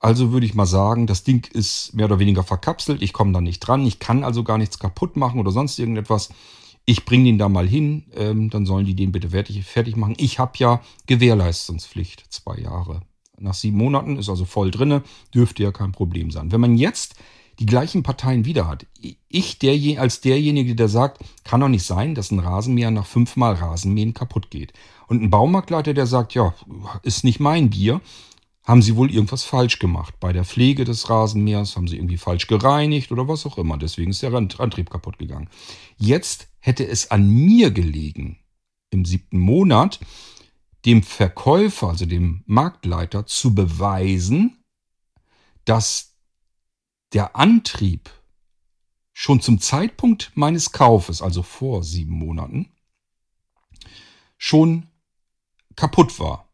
Also würde ich mal sagen, das Ding ist mehr oder weniger verkapselt. Ich komme da nicht dran. Ich kann also gar nichts kaputt machen oder sonst irgendetwas. Ich bringe den da mal hin. Ähm, dann sollen die den bitte fertig, machen. Ich habe ja Gewährleistungspflicht. Zwei Jahre. Nach sieben Monaten ist also voll drinne. Dürfte ja kein Problem sein. Wenn man jetzt die gleichen Parteien wieder hat. Ich der, als derjenige, der sagt, kann doch nicht sein, dass ein Rasenmäher nach fünfmal Rasenmähen kaputt geht. Und ein Baumarktleiter, der sagt, ja, ist nicht mein Bier, haben sie wohl irgendwas falsch gemacht. Bei der Pflege des Rasenmähers haben sie irgendwie falsch gereinigt oder was auch immer. Deswegen ist der Antrieb kaputt gegangen. Jetzt hätte es an mir gelegen, im siebten Monat, dem Verkäufer, also dem Marktleiter, zu beweisen, dass der Antrieb schon zum Zeitpunkt meines Kaufes, also vor sieben Monaten, schon kaputt war.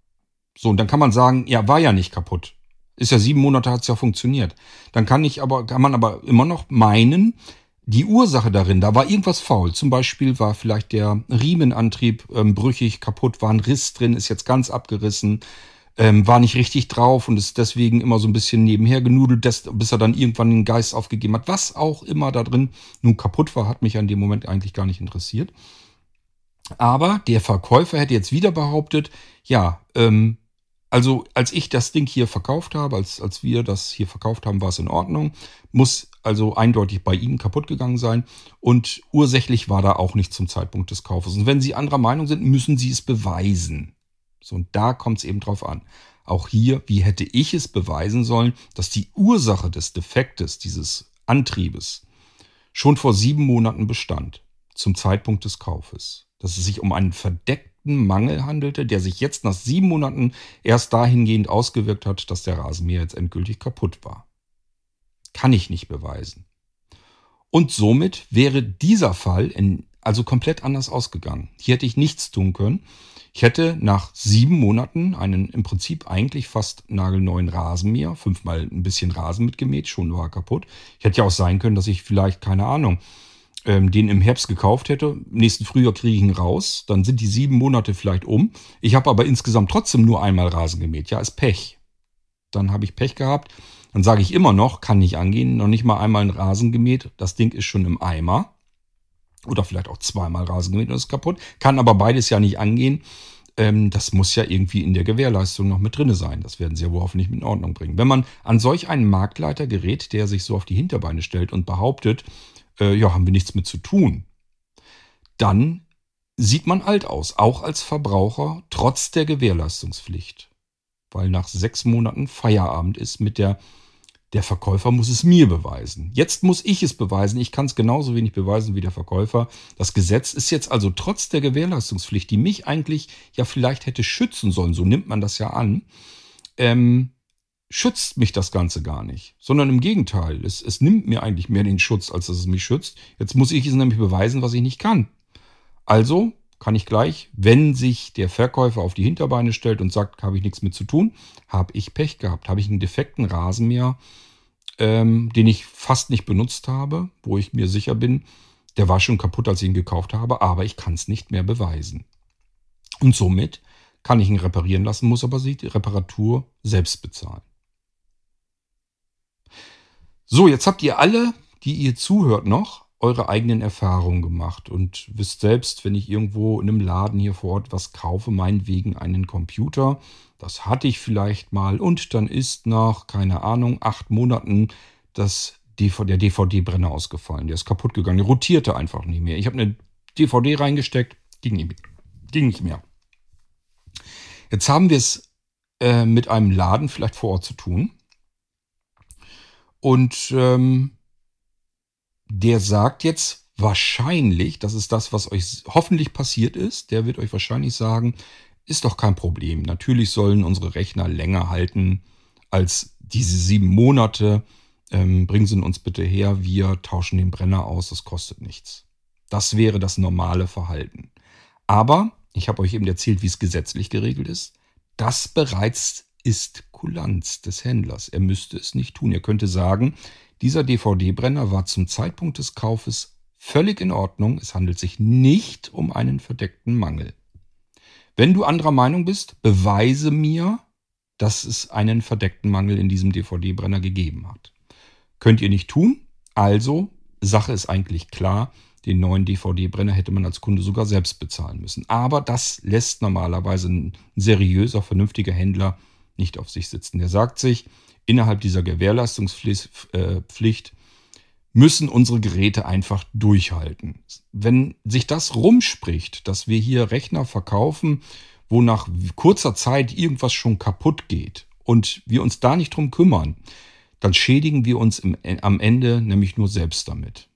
So, und dann kann man sagen, ja, war ja nicht kaputt. Ist ja sieben Monate, hat es ja funktioniert. Dann kann ich aber, kann man aber immer noch meinen, die Ursache darin, da war irgendwas faul. Zum Beispiel war vielleicht der Riemenantrieb ähm, brüchig, kaputt, war ein Riss drin, ist jetzt ganz abgerissen, ähm, war nicht richtig drauf und ist deswegen immer so ein bisschen nebenher genudelt, das, bis er dann irgendwann den Geist aufgegeben hat. Was auch immer da drin nun kaputt war, hat mich an dem Moment eigentlich gar nicht interessiert. Aber der Verkäufer hätte jetzt wieder behauptet, ja, ähm, also als ich das Ding hier verkauft habe, als, als wir das hier verkauft haben, war es in Ordnung. Muss also eindeutig bei Ihnen kaputt gegangen sein. Und ursächlich war da auch nicht zum Zeitpunkt des Kaufes. Und wenn Sie anderer Meinung sind, müssen Sie es beweisen. So, und da kommt es eben drauf an. Auch hier, wie hätte ich es beweisen sollen, dass die Ursache des Defektes, dieses Antriebes, schon vor sieben Monaten bestand, zum Zeitpunkt des Kaufes. Dass es sich um einen verdeckten echten Mangel handelte, der sich jetzt nach sieben Monaten erst dahingehend ausgewirkt hat, dass der Rasenmäher jetzt endgültig kaputt war. Kann ich nicht beweisen. Und somit wäre dieser Fall in, also komplett anders ausgegangen. Hier hätte ich nichts tun können. Ich hätte nach sieben Monaten einen im Prinzip eigentlich fast nagelneuen Rasenmäher, fünfmal ein bisschen Rasen mitgemäht, schon war er kaputt. Ich hätte ja auch sein können, dass ich vielleicht, keine Ahnung, ähm, den im Herbst gekauft hätte, nächsten Frühjahr kriege ich ihn raus, dann sind die sieben Monate vielleicht um. Ich habe aber insgesamt trotzdem nur einmal Rasen gemäht. Ja, ist Pech. Dann habe ich Pech gehabt. Dann sage ich immer noch, kann nicht angehen, noch nicht mal einmal einen Rasen gemäht. Das Ding ist schon im Eimer. Oder vielleicht auch zweimal Rasen gemäht und ist kaputt. Kann aber beides ja nicht angehen. Ähm, das muss ja irgendwie in der Gewährleistung noch mit drinne sein. Das werden sie ja wohl hoffentlich mit in Ordnung bringen. Wenn man an solch einen Marktleiter gerät, der sich so auf die Hinterbeine stellt und behauptet, äh, ja, haben wir nichts mit zu tun. Dann sieht man alt aus, auch als Verbraucher, trotz der Gewährleistungspflicht. Weil nach sechs Monaten Feierabend ist mit der, der Verkäufer muss es mir beweisen. Jetzt muss ich es beweisen. Ich kann es genauso wenig beweisen wie der Verkäufer. Das Gesetz ist jetzt also trotz der Gewährleistungspflicht, die mich eigentlich ja vielleicht hätte schützen sollen, so nimmt man das ja an, ähm, schützt mich das Ganze gar nicht, sondern im Gegenteil, es, es nimmt mir eigentlich mehr den Schutz, als dass es mich schützt. Jetzt muss ich es nämlich beweisen, was ich nicht kann. Also kann ich gleich, wenn sich der Verkäufer auf die Hinterbeine stellt und sagt, habe ich nichts mit zu tun, habe ich Pech gehabt, habe ich einen defekten Rasenmäher, ähm, den ich fast nicht benutzt habe, wo ich mir sicher bin, der war schon kaputt, als ich ihn gekauft habe, aber ich kann es nicht mehr beweisen. Und somit kann ich ihn reparieren lassen, muss aber die Reparatur selbst bezahlen. So, jetzt habt ihr alle, die ihr zuhört, noch eure eigenen Erfahrungen gemacht und wisst selbst, wenn ich irgendwo in einem Laden hier vor Ort was kaufe, meinetwegen einen Computer, das hatte ich vielleicht mal und dann ist nach, keine Ahnung, acht Monaten das der DVD-Brenner ausgefallen. Der ist kaputt gegangen, der rotierte einfach nicht mehr. Ich habe eine DVD reingesteckt, ging nicht mehr. Ging nicht mehr. Jetzt haben wir es äh, mit einem Laden vielleicht vor Ort zu tun und ähm, der sagt jetzt wahrscheinlich, das ist das, was euch hoffentlich passiert ist, der wird euch wahrscheinlich sagen, ist doch kein Problem. Natürlich sollen unsere Rechner länger halten als diese sieben Monate. Ähm, bringen Sie uns bitte her, wir tauschen den Brenner aus, das kostet nichts. Das wäre das normale Verhalten. Aber, ich habe euch eben erzählt, wie es gesetzlich geregelt ist, das bereits ist Kulanz des Händlers. Er müsste es nicht tun. Er könnte sagen, dieser DVD-Brenner war zum Zeitpunkt des Kaufes völlig in Ordnung. Es handelt sich nicht um einen verdeckten Mangel. Wenn du anderer Meinung bist, beweise mir, dass es einen verdeckten Mangel in diesem DVD-Brenner gegeben hat. Könnt ihr nicht tun, also Sache ist eigentlich klar, den neuen DVD-Brenner hätte man als Kunde sogar selbst bezahlen müssen. Aber das lässt normalerweise ein seriöser, vernünftiger Händler nicht auf sich sitzen. Der sagt sich, innerhalb dieser Gewährleistungspflicht müssen unsere Geräte einfach durchhalten. Wenn sich das rumspricht, dass wir hier Rechner verkaufen, wo nach kurzer Zeit irgendwas schon kaputt geht und wir uns da nicht drum kümmern, dann schädigen wir uns im, am Ende nämlich nur selbst damit.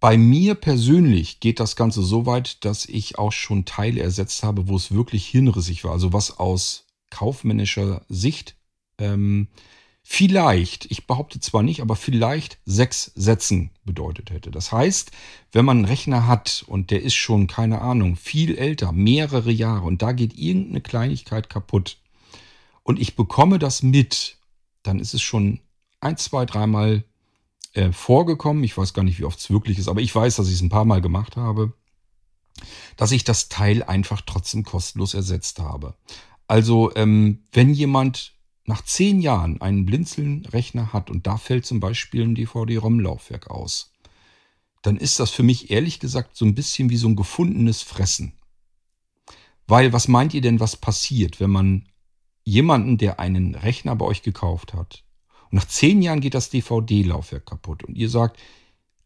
Bei mir persönlich geht das Ganze so weit, dass ich auch schon Teile ersetzt habe, wo es wirklich hirnrissig war. Also was aus kaufmännischer Sicht ähm, vielleicht, ich behaupte zwar nicht, aber vielleicht sechs Sätzen bedeutet hätte. Das heißt, wenn man einen Rechner hat und der ist schon, keine Ahnung, viel älter, mehrere Jahre und da geht irgendeine Kleinigkeit kaputt und ich bekomme das mit, dann ist es schon ein, zwei, dreimal äh, vorgekommen. Ich weiß gar nicht, wie oft es wirklich ist, aber ich weiß, dass ich es ein paar Mal gemacht habe, dass ich das Teil einfach trotzdem kostenlos ersetzt habe. Also, ähm, wenn jemand nach zehn Jahren einen Blinzeln-Rechner hat und da fällt zum Beispiel ein DVD-ROM-Laufwerk aus, dann ist das für mich ehrlich gesagt so ein bisschen wie so ein gefundenes Fressen. Weil, was meint ihr denn, was passiert, wenn man jemanden, der einen Rechner bei euch gekauft hat, und nach zehn Jahren geht das DVD-Laufwerk kaputt und ihr sagt,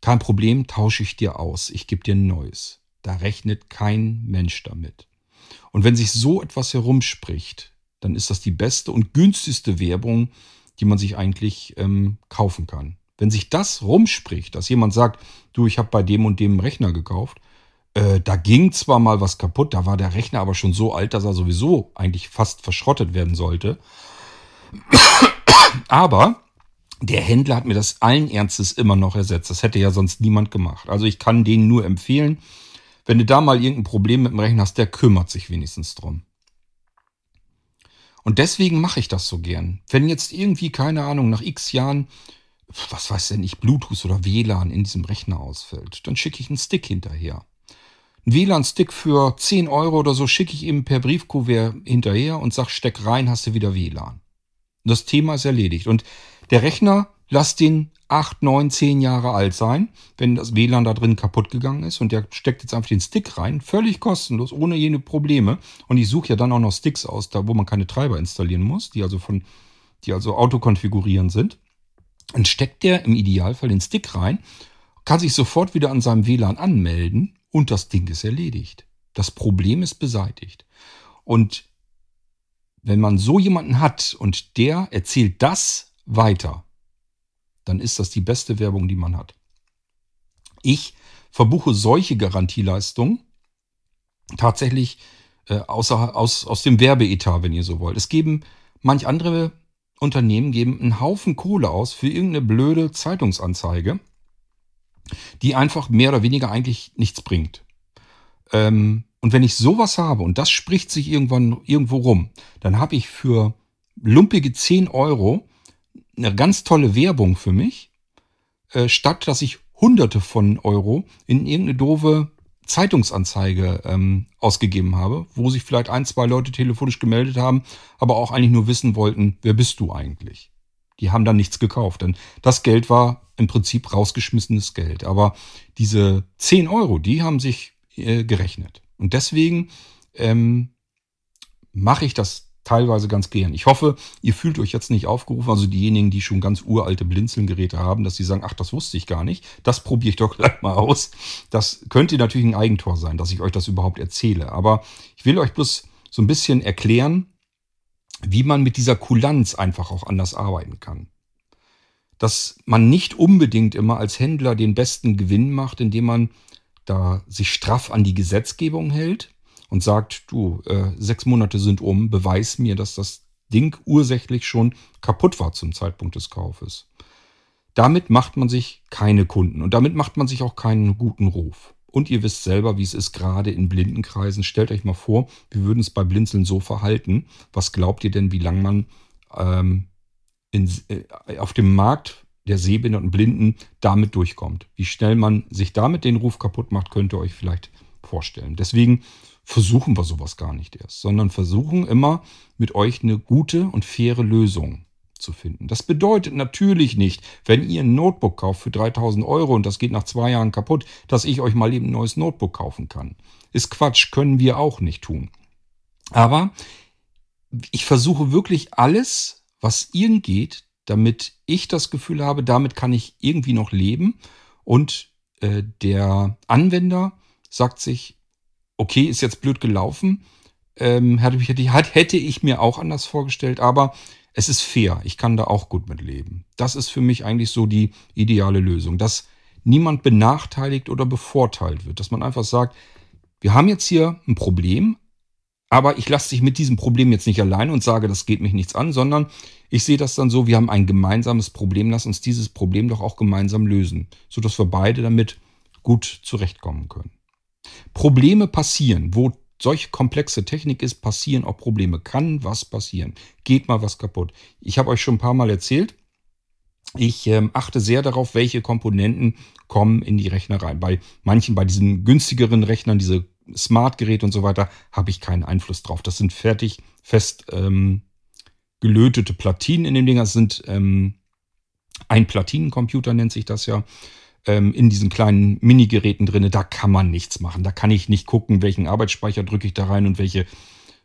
kein Problem, tausche ich dir aus, ich gebe dir ein neues. Da rechnet kein Mensch damit. Und wenn sich so etwas herumspricht, dann ist das die beste und günstigste Werbung, die man sich eigentlich ähm, kaufen kann. Wenn sich das rumspricht, dass jemand sagt, du, ich habe bei dem und dem Rechner gekauft, äh, da ging zwar mal was kaputt, da war der Rechner aber schon so alt, dass er sowieso eigentlich fast verschrottet werden sollte. Aber der Händler hat mir das allen Ernstes immer noch ersetzt. Das hätte ja sonst niemand gemacht. Also ich kann denen nur empfehlen, wenn du da mal irgendein Problem mit dem Rechner hast, der kümmert sich wenigstens drum. Und deswegen mache ich das so gern. Wenn jetzt irgendwie, keine Ahnung, nach x Jahren, was weiß denn ich, Bluetooth oder WLAN in diesem Rechner ausfällt, dann schicke ich einen Stick hinterher. Ein WLAN-Stick für 10 Euro oder so schicke ich eben per Briefkuvert hinterher und sag, steck rein, hast du wieder WLAN. Das Thema ist erledigt. Und der Rechner, lasst den 8, 9, 10 Jahre alt sein, wenn das WLAN da drin kaputt gegangen ist und der steckt jetzt einfach den Stick rein, völlig kostenlos, ohne jene Probleme. Und ich suche ja dann auch noch Sticks aus, da wo man keine Treiber installieren muss, die also von, die also autokonfigurieren sind. Dann steckt der im Idealfall den Stick rein, kann sich sofort wieder an seinem WLAN anmelden und das Ding ist erledigt. Das Problem ist beseitigt. Und wenn man so jemanden hat und der erzählt das weiter, dann ist das die beste Werbung, die man hat. Ich verbuche solche Garantieleistungen tatsächlich äh, außer, aus, aus dem Werbeetat, wenn ihr so wollt. Es geben manch andere Unternehmen geben einen Haufen Kohle aus für irgendeine blöde Zeitungsanzeige, die einfach mehr oder weniger eigentlich nichts bringt. Ähm, und wenn ich sowas habe und das spricht sich irgendwann irgendwo rum, dann habe ich für lumpige 10 Euro eine ganz tolle Werbung für mich, äh, statt dass ich hunderte von Euro in irgendeine doofe Zeitungsanzeige ähm, ausgegeben habe, wo sich vielleicht ein, zwei Leute telefonisch gemeldet haben, aber auch eigentlich nur wissen wollten, wer bist du eigentlich? Die haben dann nichts gekauft, denn das Geld war im Prinzip rausgeschmissenes Geld. Aber diese 10 Euro, die haben sich äh, gerechnet. Und deswegen ähm, mache ich das teilweise ganz gern. Ich hoffe, ihr fühlt euch jetzt nicht aufgerufen, also diejenigen, die schon ganz uralte Blinzelgeräte haben, dass sie sagen, ach, das wusste ich gar nicht, das probiere ich doch gleich mal aus. Das könnte natürlich ein Eigentor sein, dass ich euch das überhaupt erzähle. Aber ich will euch bloß so ein bisschen erklären, wie man mit dieser Kulanz einfach auch anders arbeiten kann. Dass man nicht unbedingt immer als Händler den besten Gewinn macht, indem man da sich straff an die Gesetzgebung hält und sagt, du, äh, sechs Monate sind um, beweis mir, dass das Ding ursächlich schon kaputt war zum Zeitpunkt des Kaufes. Damit macht man sich keine Kunden und damit macht man sich auch keinen guten Ruf. Und ihr wisst selber, wie es ist, gerade in Blindenkreisen. Stellt euch mal vor, wir würden es bei Blinzeln so verhalten. Was glaubt ihr denn, wie lange man ähm, in, äh, auf dem Markt der Sehbehinderten und Blinden damit durchkommt. Wie schnell man sich damit den Ruf kaputt macht, könnt ihr euch vielleicht vorstellen. Deswegen versuchen wir sowas gar nicht erst, sondern versuchen immer mit euch eine gute und faire Lösung zu finden. Das bedeutet natürlich nicht, wenn ihr ein Notebook kauft für 3000 Euro und das geht nach zwei Jahren kaputt, dass ich euch mal eben ein neues Notebook kaufen kann. Ist Quatsch, können wir auch nicht tun. Aber ich versuche wirklich alles, was irgend geht, damit ich das Gefühl habe, damit kann ich irgendwie noch leben. Und äh, der Anwender sagt sich, okay, ist jetzt blöd gelaufen, ähm, hätte, hätte ich mir auch anders vorgestellt, aber es ist fair. Ich kann da auch gut mit leben. Das ist für mich eigentlich so die ideale Lösung, dass niemand benachteiligt oder bevorteilt wird, dass man einfach sagt, wir haben jetzt hier ein Problem, aber ich lasse dich mit diesem Problem jetzt nicht allein und sage, das geht mich nichts an, sondern ich sehe das dann so, wir haben ein gemeinsames Problem, lass uns dieses Problem doch auch gemeinsam lösen, sodass wir beide damit gut zurechtkommen können. Probleme passieren, wo solch komplexe Technik ist, passieren auch Probleme. Kann was passieren? Geht mal was kaputt? Ich habe euch schon ein paar Mal erzählt, ich ähm, achte sehr darauf, welche Komponenten kommen in die Rechner rein. Bei manchen, bei diesen günstigeren Rechnern, diese Smart-Geräte und so weiter, habe ich keinen Einfluss drauf. Das sind fertig, fest ähm, gelötete Platinen in dem Ding. Das sind ähm, ein Platinencomputer, nennt sich das ja ähm, in diesen kleinen Mini-Geräten drin, da kann man nichts machen. Da kann ich nicht gucken, welchen Arbeitsspeicher drücke ich da rein und welche,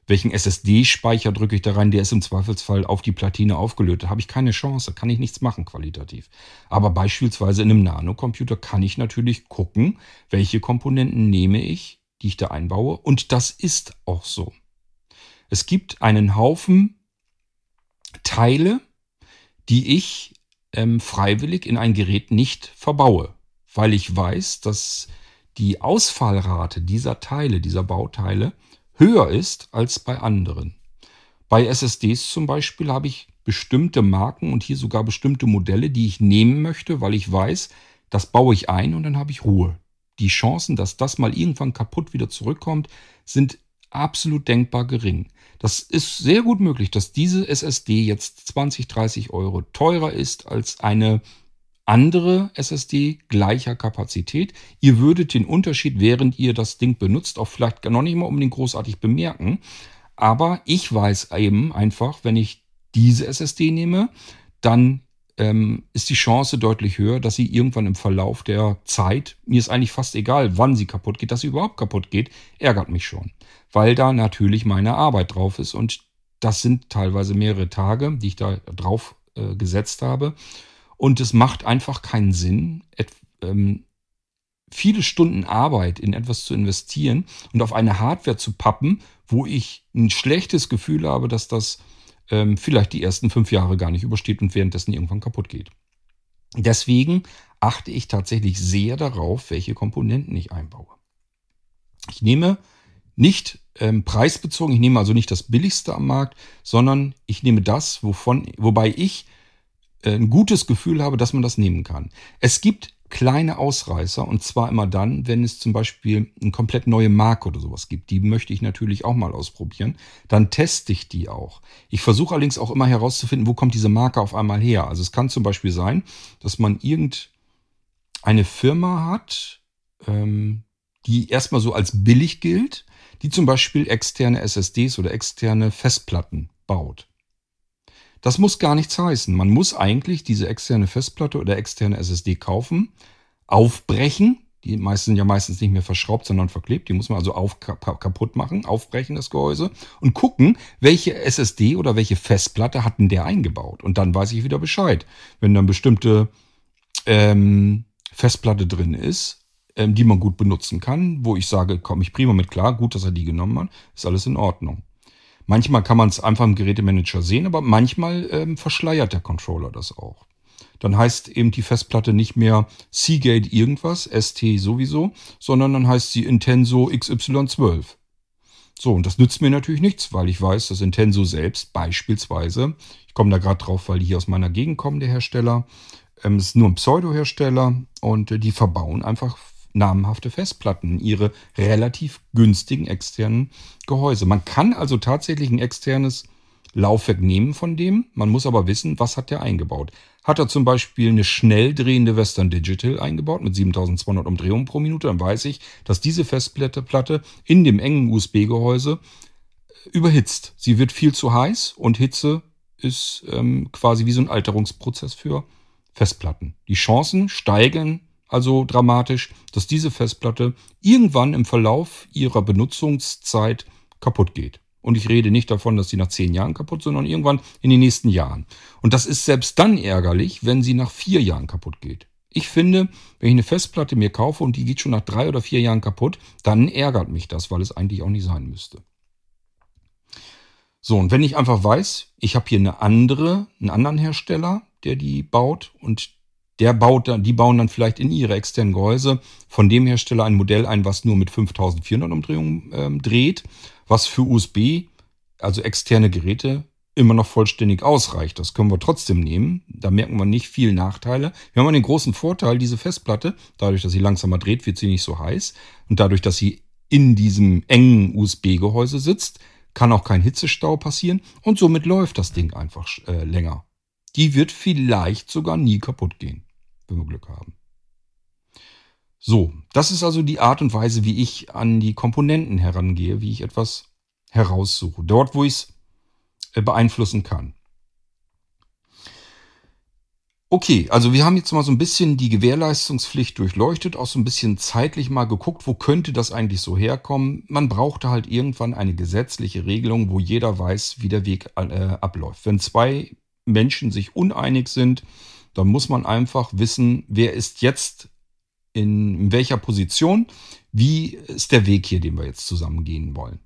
welchen SSD-Speicher drücke ich da rein. Der ist im Zweifelsfall auf die Platine aufgelötet. Da habe ich keine Chance, kann ich nichts machen qualitativ. Aber beispielsweise in einem Nanocomputer kann ich natürlich gucken, welche Komponenten nehme ich, die ich da einbaue. Und das ist auch so. Es gibt einen Haufen Teile, die ich ähm, freiwillig in ein Gerät nicht verbaue, weil ich weiß, dass die Ausfallrate dieser Teile, dieser Bauteile höher ist als bei anderen. Bei SSDs zum Beispiel habe ich bestimmte Marken und hier sogar bestimmte Modelle, die ich nehmen möchte, weil ich weiß, das baue ich ein und dann habe ich Ruhe. Die Chancen, dass das mal irgendwann kaputt wieder zurückkommt, sind absolut denkbar gering. Das ist sehr gut möglich, dass diese SSD jetzt 20, 30 Euro teurer ist als eine andere SSD gleicher Kapazität. Ihr würdet den Unterschied, während ihr das Ding benutzt, auch vielleicht noch nicht mal unbedingt großartig bemerken. Aber ich weiß eben einfach, wenn ich diese SSD nehme, dann ähm, ist die Chance deutlich höher, dass sie irgendwann im Verlauf der Zeit, mir ist eigentlich fast egal, wann sie kaputt geht, dass sie überhaupt kaputt geht, ärgert mich schon. Weil da natürlich meine Arbeit drauf ist und das sind teilweise mehrere Tage, die ich da drauf äh, gesetzt habe. Und es macht einfach keinen Sinn, ähm, viele Stunden Arbeit in etwas zu investieren und auf eine Hardware zu pappen, wo ich ein schlechtes Gefühl habe, dass das ähm, vielleicht die ersten fünf Jahre gar nicht übersteht und währenddessen irgendwann kaputt geht. Deswegen achte ich tatsächlich sehr darauf, welche Komponenten ich einbaue. Ich nehme nicht ähm, preisbezogen, ich nehme also nicht das billigste am Markt, sondern ich nehme das, wovon, wobei ich äh, ein gutes Gefühl habe, dass man das nehmen kann. Es gibt kleine Ausreißer und zwar immer dann, wenn es zum Beispiel eine komplett neue Marke oder sowas gibt. Die möchte ich natürlich auch mal ausprobieren. Dann teste ich die auch. Ich versuche allerdings auch immer herauszufinden, wo kommt diese Marke auf einmal her. Also es kann zum Beispiel sein, dass man irgendeine Firma hat, ähm, die erstmal so als billig gilt, die zum Beispiel externe SSDs oder externe Festplatten baut. Das muss gar nichts heißen. Man muss eigentlich diese externe Festplatte oder externe SSD kaufen, aufbrechen. Die meisten sind ja meistens nicht mehr verschraubt, sondern verklebt. Die muss man also auf, kaputt machen, aufbrechen, das Gehäuse, und gucken, welche SSD oder welche Festplatte hat denn der eingebaut. Und dann weiß ich wieder Bescheid. Wenn dann bestimmte ähm, Festplatte drin ist, ähm, die man gut benutzen kann, wo ich sage, komme ich prima mit klar, gut, dass er die genommen hat, ist alles in Ordnung. Manchmal kann man es einfach im Gerätemanager sehen, aber manchmal ähm, verschleiert der Controller das auch. Dann heißt eben die Festplatte nicht mehr Seagate irgendwas, ST sowieso, sondern dann heißt sie Intenso XY12. So, und das nützt mir natürlich nichts, weil ich weiß, dass Intenso selbst beispielsweise, ich komme da gerade drauf, weil die hier aus meiner Gegend kommen, der Hersteller, ähm, ist nur ein Pseudo-Hersteller und äh, die verbauen einfach namhafte Festplatten, ihre relativ günstigen externen Gehäuse. Man kann also tatsächlich ein externes Laufwerk nehmen von dem, man muss aber wissen, was hat der eingebaut. Hat er zum Beispiel eine schnell drehende Western Digital eingebaut mit 7200 Umdrehungen pro Minute, dann weiß ich, dass diese Festplatte in dem engen USB-Gehäuse überhitzt. Sie wird viel zu heiß und Hitze ist ähm, quasi wie so ein Alterungsprozess für Festplatten. Die Chancen steigen also dramatisch, dass diese Festplatte irgendwann im Verlauf ihrer Benutzungszeit kaputt geht. Und ich rede nicht davon, dass sie nach zehn Jahren kaputt sondern irgendwann in den nächsten Jahren. Und das ist selbst dann ärgerlich, wenn sie nach vier Jahren kaputt geht. Ich finde, wenn ich eine Festplatte mir kaufe und die geht schon nach drei oder vier Jahren kaputt, dann ärgert mich das, weil es eigentlich auch nicht sein müsste. So, und wenn ich einfach weiß, ich habe hier eine andere, einen anderen Hersteller, der die baut und der baut dann, die bauen dann vielleicht in ihre externen Gehäuse von dem Hersteller ein Modell ein, was nur mit 5400 Umdrehungen ähm, dreht, was für USB, also externe Geräte, immer noch vollständig ausreicht. Das können wir trotzdem nehmen. Da merken wir nicht viel Nachteile. Wir haben den großen Vorteil, diese Festplatte, dadurch, dass sie langsamer dreht, wird sie nicht so heiß. Und dadurch, dass sie in diesem engen USB-Gehäuse sitzt, kann auch kein Hitzestau passieren und somit läuft das Ding einfach äh, länger. Die wird vielleicht sogar nie kaputt gehen wenn wir Glück haben. So, das ist also die Art und Weise, wie ich an die Komponenten herangehe, wie ich etwas heraussuche. Dort, wo ich es äh, beeinflussen kann. Okay, also wir haben jetzt mal so ein bisschen die Gewährleistungspflicht durchleuchtet, auch so ein bisschen zeitlich mal geguckt, wo könnte das eigentlich so herkommen. Man brauchte halt irgendwann eine gesetzliche Regelung, wo jeder weiß, wie der Weg äh, abläuft. Wenn zwei Menschen sich uneinig sind, dann muss man einfach wissen, wer ist jetzt in, welcher Position, wie ist der Weg hier, den wir jetzt zusammen gehen wollen.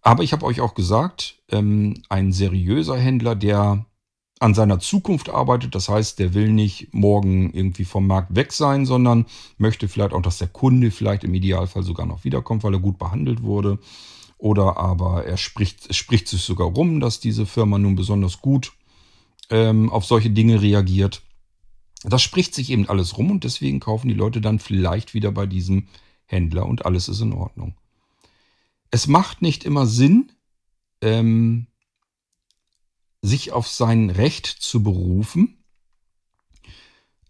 Aber ich habe euch auch gesagt, ähm, ein seriöser Händler, der an seiner Zukunft arbeitet, das heißt, der will nicht morgen irgendwie vom Markt weg sein, sondern möchte vielleicht auch, dass der Kunde vielleicht im Idealfall sogar noch wiederkommt, weil er gut behandelt wurde. Oder aber er spricht, spricht sich sogar rum, dass diese Firma nun besonders gut ähm, auf solche Dinge reagiert. Das spricht sich eben alles rum und deswegen kaufen die Leute dann vielleicht wieder bei diesem Händler und alles ist in Ordnung. Es macht nicht immer Sinn, ähm, sich auf sein Recht zu berufen.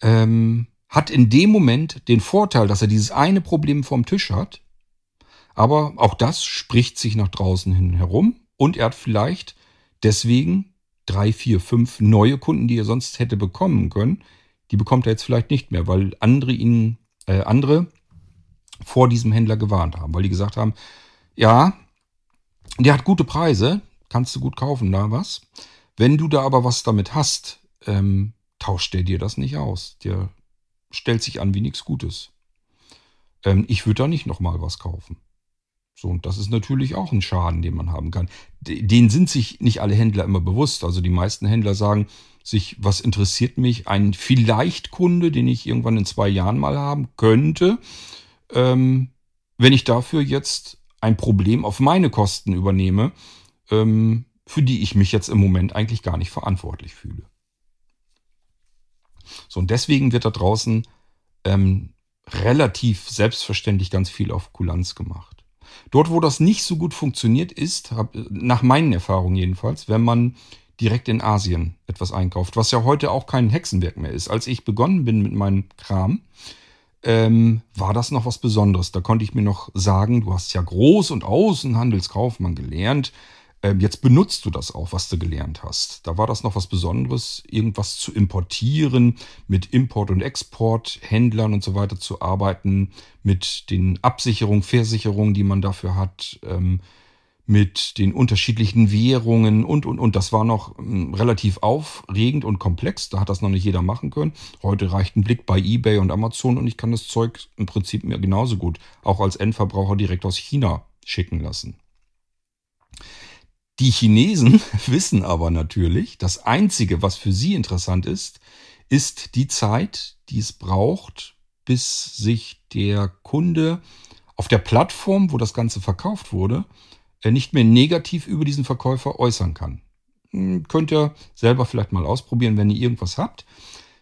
Ähm, hat in dem Moment den Vorteil, dass er dieses eine Problem vom Tisch hat. Aber auch das spricht sich nach draußen hin herum und er hat vielleicht deswegen drei, vier, fünf neue Kunden, die er sonst hätte bekommen können, die bekommt er jetzt vielleicht nicht mehr, weil andere ihn, äh, andere vor diesem Händler gewarnt haben, weil die gesagt haben, ja, der hat gute Preise, kannst du gut kaufen, da was. Wenn du da aber was damit hast, ähm, tauscht der dir das nicht aus. Der stellt sich an wie nichts Gutes. Ähm, ich würde da nicht nochmal was kaufen. So, und das ist natürlich auch ein Schaden, den man haben kann. Den sind sich nicht alle Händler immer bewusst. Also die meisten Händler sagen sich, was interessiert mich? Ein vielleicht Kunde, den ich irgendwann in zwei Jahren mal haben könnte, ähm, wenn ich dafür jetzt ein Problem auf meine Kosten übernehme, ähm, für die ich mich jetzt im Moment eigentlich gar nicht verantwortlich fühle. So, und deswegen wird da draußen ähm, relativ selbstverständlich ganz viel auf Kulanz gemacht. Dort, wo das nicht so gut funktioniert, ist, nach meinen Erfahrungen jedenfalls, wenn man direkt in Asien etwas einkauft, was ja heute auch kein Hexenwerk mehr ist. Als ich begonnen bin mit meinem Kram, ähm, war das noch was Besonderes. Da konnte ich mir noch sagen, du hast ja Groß- und Außenhandelskaufmann gelernt. Ähm, jetzt benutzt du das auch, was du gelernt hast. Da war das noch was Besonderes, irgendwas zu importieren, mit Import- und Exporthändlern und so weiter zu arbeiten, mit den Absicherungen, Versicherungen, die man dafür hat, ähm, mit den unterschiedlichen Währungen und, und, und. Das war noch ähm, relativ aufregend und komplex. Da hat das noch nicht jeder machen können. Heute reicht ein Blick bei eBay und Amazon und ich kann das Zeug im Prinzip mir genauso gut auch als Endverbraucher direkt aus China schicken lassen. Die Chinesen wissen aber natürlich, das Einzige, was für sie interessant ist, ist die Zeit, die es braucht, bis sich der Kunde auf der Plattform, wo das Ganze verkauft wurde, äh, nicht mehr negativ über diesen Verkäufer äußern kann. Hm, könnt ihr selber vielleicht mal ausprobieren, wenn ihr irgendwas habt.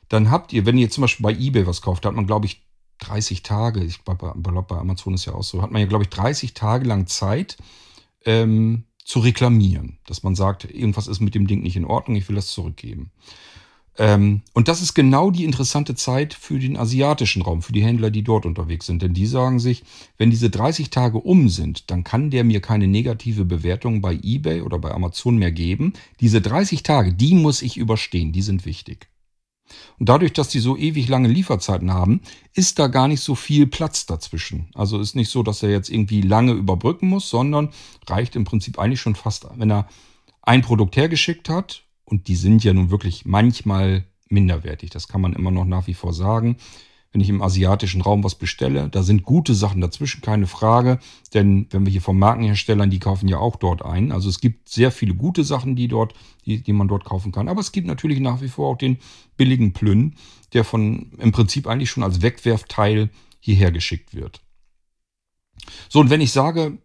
Dann habt ihr, wenn ihr zum Beispiel bei eBay was kauft, da hat man, glaube ich, 30 Tage, ich glaube, bei Amazon ist ja auch so, hat man ja, glaube ich, 30 Tage lang Zeit, ähm, zu reklamieren. Dass man sagt, irgendwas ist mit dem Ding nicht in Ordnung, ich will das zurückgeben. Ähm, und das ist genau die interessante Zeit für den asiatischen Raum, für die Händler, die dort unterwegs sind. Denn die sagen sich, wenn diese 30 Tage um sind, dann kann der mir keine negative Bewertung bei eBay oder bei Amazon mehr geben. Diese 30 Tage, die muss ich überstehen, die sind wichtig. Und dadurch, dass die so ewig lange Lieferzeiten haben, ist da gar nicht so viel Platz dazwischen. Also ist nicht so, dass er jetzt irgendwie lange überbrücken muss, sondern reicht im Prinzip eigentlich schon fast, wenn er ein Produkt hergeschickt hat, und die sind ja nun wirklich manchmal minderwertig, das kann man immer noch nach wie vor sagen wenn ich im asiatischen Raum was bestelle. Da sind gute Sachen dazwischen, keine Frage. Denn wenn wir hier von Markenherstellern, die kaufen ja auch dort ein. Also es gibt sehr viele gute Sachen, die dort, die, die man dort kaufen kann. Aber es gibt natürlich nach wie vor auch den billigen Plünn, der von im Prinzip eigentlich schon als Wegwerfteil hierher geschickt wird. So, und wenn ich sage,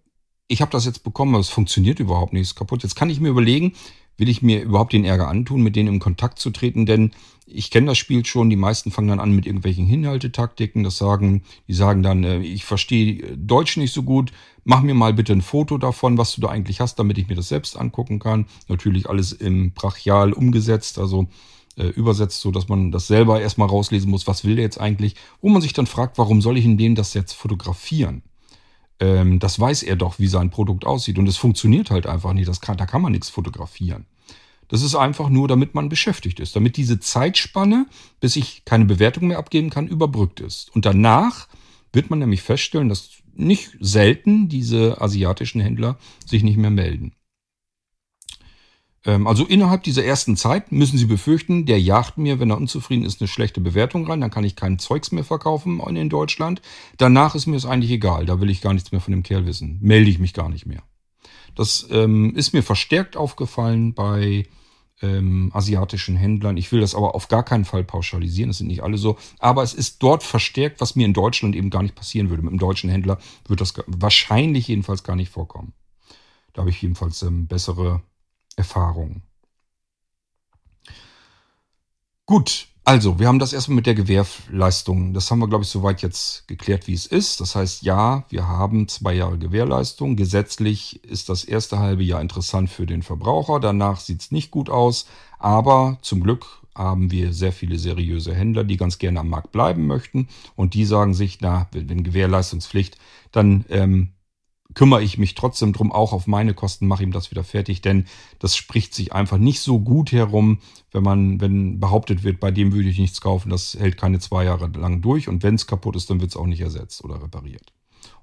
ich habe das jetzt bekommen, aber es funktioniert überhaupt nicht, ist kaputt. Jetzt kann ich mir überlegen, will ich mir überhaupt den Ärger antun, mit denen in Kontakt zu treten, denn ich kenne das Spiel schon, die meisten fangen dann an mit irgendwelchen Hinhaltetaktiken, das sagen, die sagen dann, äh, ich verstehe Deutsch nicht so gut, mach mir mal bitte ein Foto davon, was du da eigentlich hast, damit ich mir das selbst angucken kann. Natürlich alles im Brachial umgesetzt, also äh, übersetzt, so dass man das selber erstmal rauslesen muss, was will der jetzt eigentlich, wo man sich dann fragt, warum soll ich in dem das jetzt fotografieren? Ähm, das weiß er doch, wie sein Produkt aussieht. Und es funktioniert halt einfach nicht. Das kann, da kann man nichts fotografieren. Das ist einfach nur, damit man beschäftigt ist. Damit diese Zeitspanne, bis ich keine Bewertung mehr abgeben kann, überbrückt ist. Und danach wird man nämlich feststellen, dass nicht selten diese asiatischen Händler sich nicht mehr melden. Ähm, also innerhalb dieser ersten Zeit müssen Sie befürchten, der jagt mir, wenn er unzufrieden ist, eine schlechte Bewertung rein. Dann kann ich kein Zeugs mehr verkaufen in Deutschland. Danach ist mir es eigentlich egal. Da will ich gar nichts mehr von dem Kerl wissen. Melde ich mich gar nicht mehr. Das ähm, ist mir verstärkt aufgefallen bei ähm, asiatischen Händlern. Ich will das aber auf gar keinen Fall pauschalisieren. Das sind nicht alle so. Aber es ist dort verstärkt, was mir in Deutschland eben gar nicht passieren würde. Mit einem deutschen Händler wird das wahrscheinlich jedenfalls gar nicht vorkommen. Da habe ich jedenfalls ähm, bessere Erfahrungen. Gut, also wir haben das erstmal mit der Gewährleistung. Das haben wir, glaube ich, soweit jetzt geklärt, wie es ist. Das heißt, ja, wir haben zwei Jahre Gewährleistung. Gesetzlich ist das erste halbe Jahr interessant für den Verbraucher. Danach sieht es nicht gut aus. Aber zum Glück haben wir sehr viele seriöse Händler, die ganz gerne am Markt bleiben möchten. Und die sagen sich, na, wenn Gewährleistungspflicht, dann ähm, kümmere ich mich trotzdem drum, auch auf meine Kosten mache ihm das wieder fertig, denn das spricht sich einfach nicht so gut herum, wenn man, wenn behauptet wird, bei dem würde ich nichts kaufen, das hält keine zwei Jahre lang durch und wenn es kaputt ist, dann wird es auch nicht ersetzt oder repariert.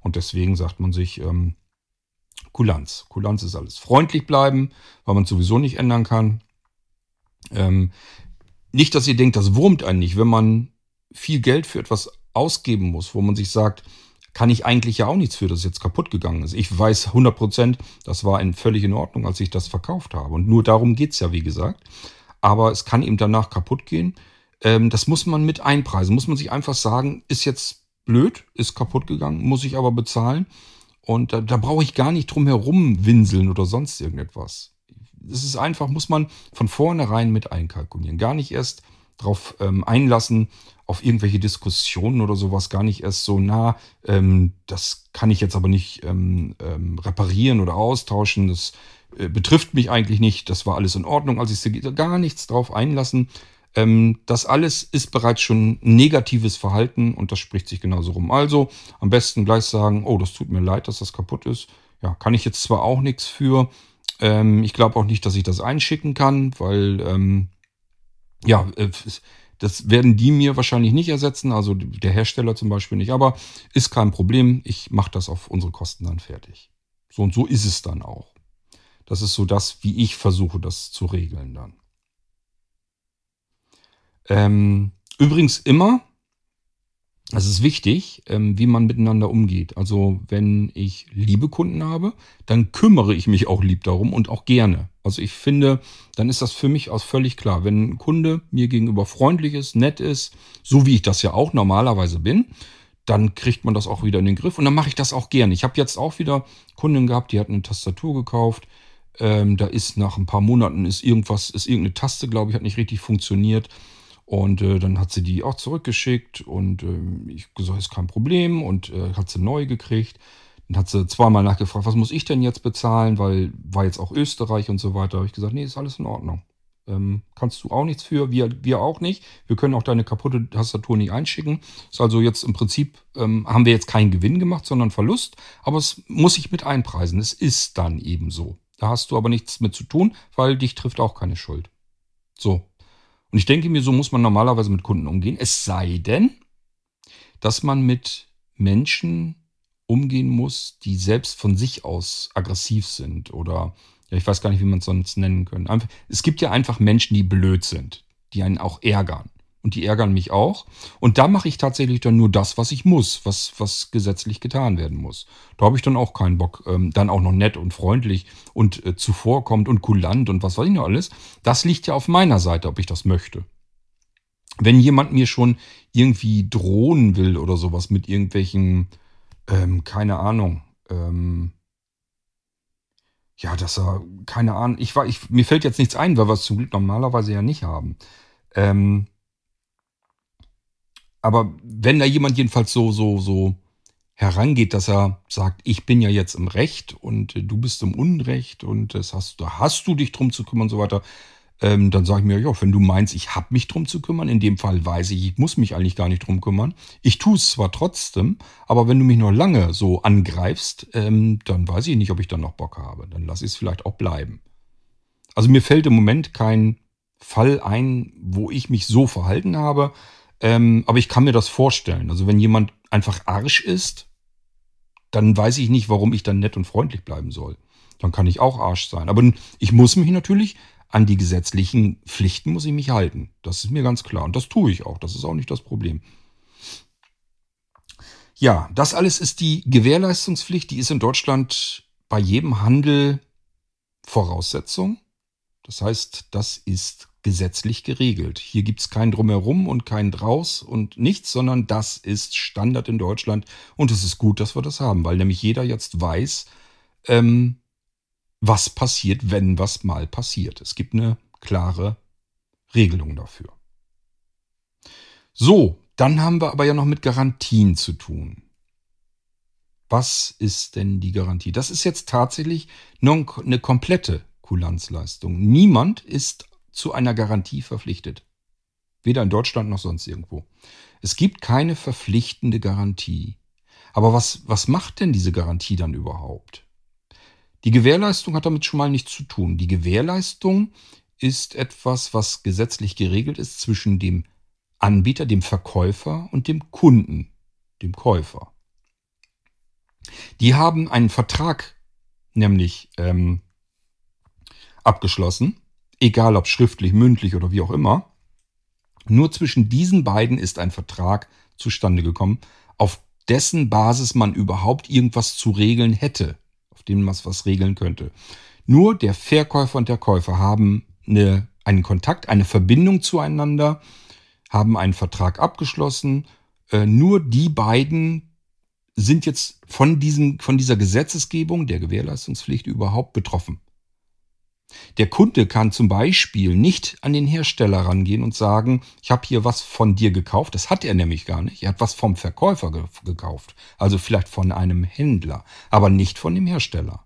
Und deswegen sagt man sich, ähm, Kulanz. Kulanz ist alles. Freundlich bleiben, weil man sowieso nicht ändern kann. Ähm, nicht, dass ihr denkt, das wurmt einen nicht, wenn man viel Geld für etwas ausgeben muss, wo man sich sagt, kann ich eigentlich ja auch nichts für, dass es jetzt kaputt gegangen ist. Ich weiß 100 Prozent, das war in, völlig in Ordnung, als ich das verkauft habe. Und nur darum geht's ja, wie gesagt. Aber es kann eben danach kaputt gehen. Ähm, das muss man mit einpreisen. Muss man sich einfach sagen, ist jetzt blöd, ist kaputt gegangen, muss ich aber bezahlen. Und da, da brauche ich gar nicht drum herum winseln oder sonst irgendetwas. Das ist einfach, muss man von vornherein mit einkalkulieren. Gar nicht erst drauf ähm, einlassen, auf irgendwelche Diskussionen oder sowas gar nicht erst so nah. Ähm, das kann ich jetzt aber nicht ähm, ähm, reparieren oder austauschen. Das äh, betrifft mich eigentlich nicht. Das war alles in Ordnung, als ich sie gar nichts drauf einlassen. Ähm, das alles ist bereits schon negatives Verhalten und das spricht sich genauso rum. Also am besten gleich sagen, oh, das tut mir leid, dass das kaputt ist. Ja, kann ich jetzt zwar auch nichts für. Ähm, ich glaube auch nicht, dass ich das einschicken kann, weil ähm, ja, äh, das werden die mir wahrscheinlich nicht ersetzen, also der Hersteller zum Beispiel nicht, aber ist kein Problem. Ich mache das auf unsere Kosten dann fertig. So und so ist es dann auch. Das ist so das, wie ich versuche, das zu regeln dann. Ähm, übrigens immer, es ist wichtig, ähm, wie man miteinander umgeht. Also wenn ich liebe Kunden habe, dann kümmere ich mich auch lieb darum und auch gerne. Also ich finde, dann ist das für mich auch völlig klar. Wenn ein Kunde mir gegenüber freundlich ist, nett ist, so wie ich das ja auch normalerweise bin, dann kriegt man das auch wieder in den Griff und dann mache ich das auch gerne. Ich habe jetzt auch wieder Kunden gehabt, die hat eine Tastatur gekauft. Ähm, da ist nach ein paar Monaten ist irgendwas, ist irgendeine Taste, glaube ich, hat nicht richtig funktioniert. Und äh, dann hat sie die auch zurückgeschickt und äh, ich gesagt, ist kein Problem und äh, hat sie neu gekriegt. Dann hat sie zweimal nachgefragt, was muss ich denn jetzt bezahlen, weil war jetzt auch Österreich und so weiter. Habe ich gesagt, nee, ist alles in Ordnung. Ähm, kannst du auch nichts für, wir, wir auch nicht. Wir können auch deine kaputte Tastatur nicht einschicken. Ist also jetzt im Prinzip, ähm, haben wir jetzt keinen Gewinn gemacht, sondern Verlust. Aber es muss ich mit einpreisen. Es ist dann eben so. Da hast du aber nichts mit zu tun, weil dich trifft auch keine Schuld. So, Und ich denke mir, so muss man normalerweise mit Kunden umgehen. Es sei denn, dass man mit Menschen umgehen muss, die selbst von sich aus aggressiv sind oder ja, ich weiß gar nicht, wie man es sonst nennen. Einfach, es gibt ja einfach Menschen, die blöd sind, die einen auch ärgern. Und die ärgern mich auch. Und da mache ich tatsächlich dann nur das, was ich muss, was, was gesetzlich getan werden muss. Da habe ich dann auch keinen Bock. Ähm, dann auch noch nett und freundlich und äh, zuvorkommt und kulant und was weiß ich noch alles. Das liegt ja auf meiner Seite, ob ich das möchte. Wenn jemand mir schon irgendwie drohen will oder sowas mit irgendwelchen, ähm, keine Ahnung, ähm, ja, dass er, keine Ahnung, ich war, ich, mir fällt jetzt nichts ein, weil wir es zum Glück normalerweise ja nicht haben. Ähm, aber wenn da jemand jedenfalls so, so, so herangeht, dass er sagt, ich bin ja jetzt im Recht und äh, du bist im Unrecht und das hast, da hast du dich drum zu kümmern und so weiter, ähm, dann sage ich mir, ja, wenn du meinst, ich habe mich drum zu kümmern, in dem Fall weiß ich, ich muss mich eigentlich gar nicht drum kümmern. Ich tue es zwar trotzdem, aber wenn du mich noch lange so angreifst, ähm, dann weiß ich nicht, ob ich dann noch Bock habe. Dann lasse ich es vielleicht auch bleiben. Also mir fällt im Moment kein Fall ein, wo ich mich so verhalten habe, ähm, aber ich kann mir das vorstellen. Also wenn jemand einfach Arsch ist, dann weiß ich nicht, warum ich dann nett und freundlich bleiben soll. Dann kann ich auch Arsch sein. Aber ich muss mich natürlich an die gesetzlichen Pflichten muss ich mich halten. Das ist mir ganz klar. Und das tue ich auch. Das ist auch nicht das Problem. Ja, das alles ist die Gewährleistungspflicht. Die ist in Deutschland bei jedem Handel Voraussetzung. Das heißt, das ist gesetzlich geregelt. Hier gibt es kein Drumherum und kein Draus und nichts, sondern das ist Standard in Deutschland. Und es ist gut, dass wir das haben, weil nämlich jeder jetzt weiß, ähm, was passiert, wenn was mal passiert. Es gibt eine klare Regelung dafür. So, dann haben wir aber ja noch mit Garantien zu tun. Was ist denn die Garantie? Das ist jetzt tatsächlich eine komplette Kulanzleistung. Niemand ist zu einer Garantie verpflichtet. Weder in Deutschland noch sonst irgendwo. Es gibt keine verpflichtende Garantie. Aber was, was macht denn diese Garantie dann überhaupt? Die Gewährleistung hat damit schon mal nichts zu tun. Die Gewährleistung ist etwas, was gesetzlich geregelt ist zwischen dem Anbieter, dem Verkäufer und dem Kunden, dem Käufer. Die haben einen Vertrag nämlich ähm, abgeschlossen, egal ob schriftlich, mündlich oder wie auch immer. Nur zwischen diesen beiden ist ein Vertrag zustande gekommen, auf dessen Basis man überhaupt irgendwas zu regeln hätte dem man was regeln könnte. Nur der Verkäufer und der Käufer haben eine, einen Kontakt, eine Verbindung zueinander, haben einen Vertrag abgeschlossen. Äh, nur die beiden sind jetzt von, diesen, von dieser Gesetzesgebung der Gewährleistungspflicht überhaupt betroffen. Der Kunde kann zum Beispiel nicht an den Hersteller rangehen und sagen, ich habe hier was von dir gekauft. Das hat er nämlich gar nicht. Er hat was vom Verkäufer ge gekauft. Also vielleicht von einem Händler, aber nicht von dem Hersteller.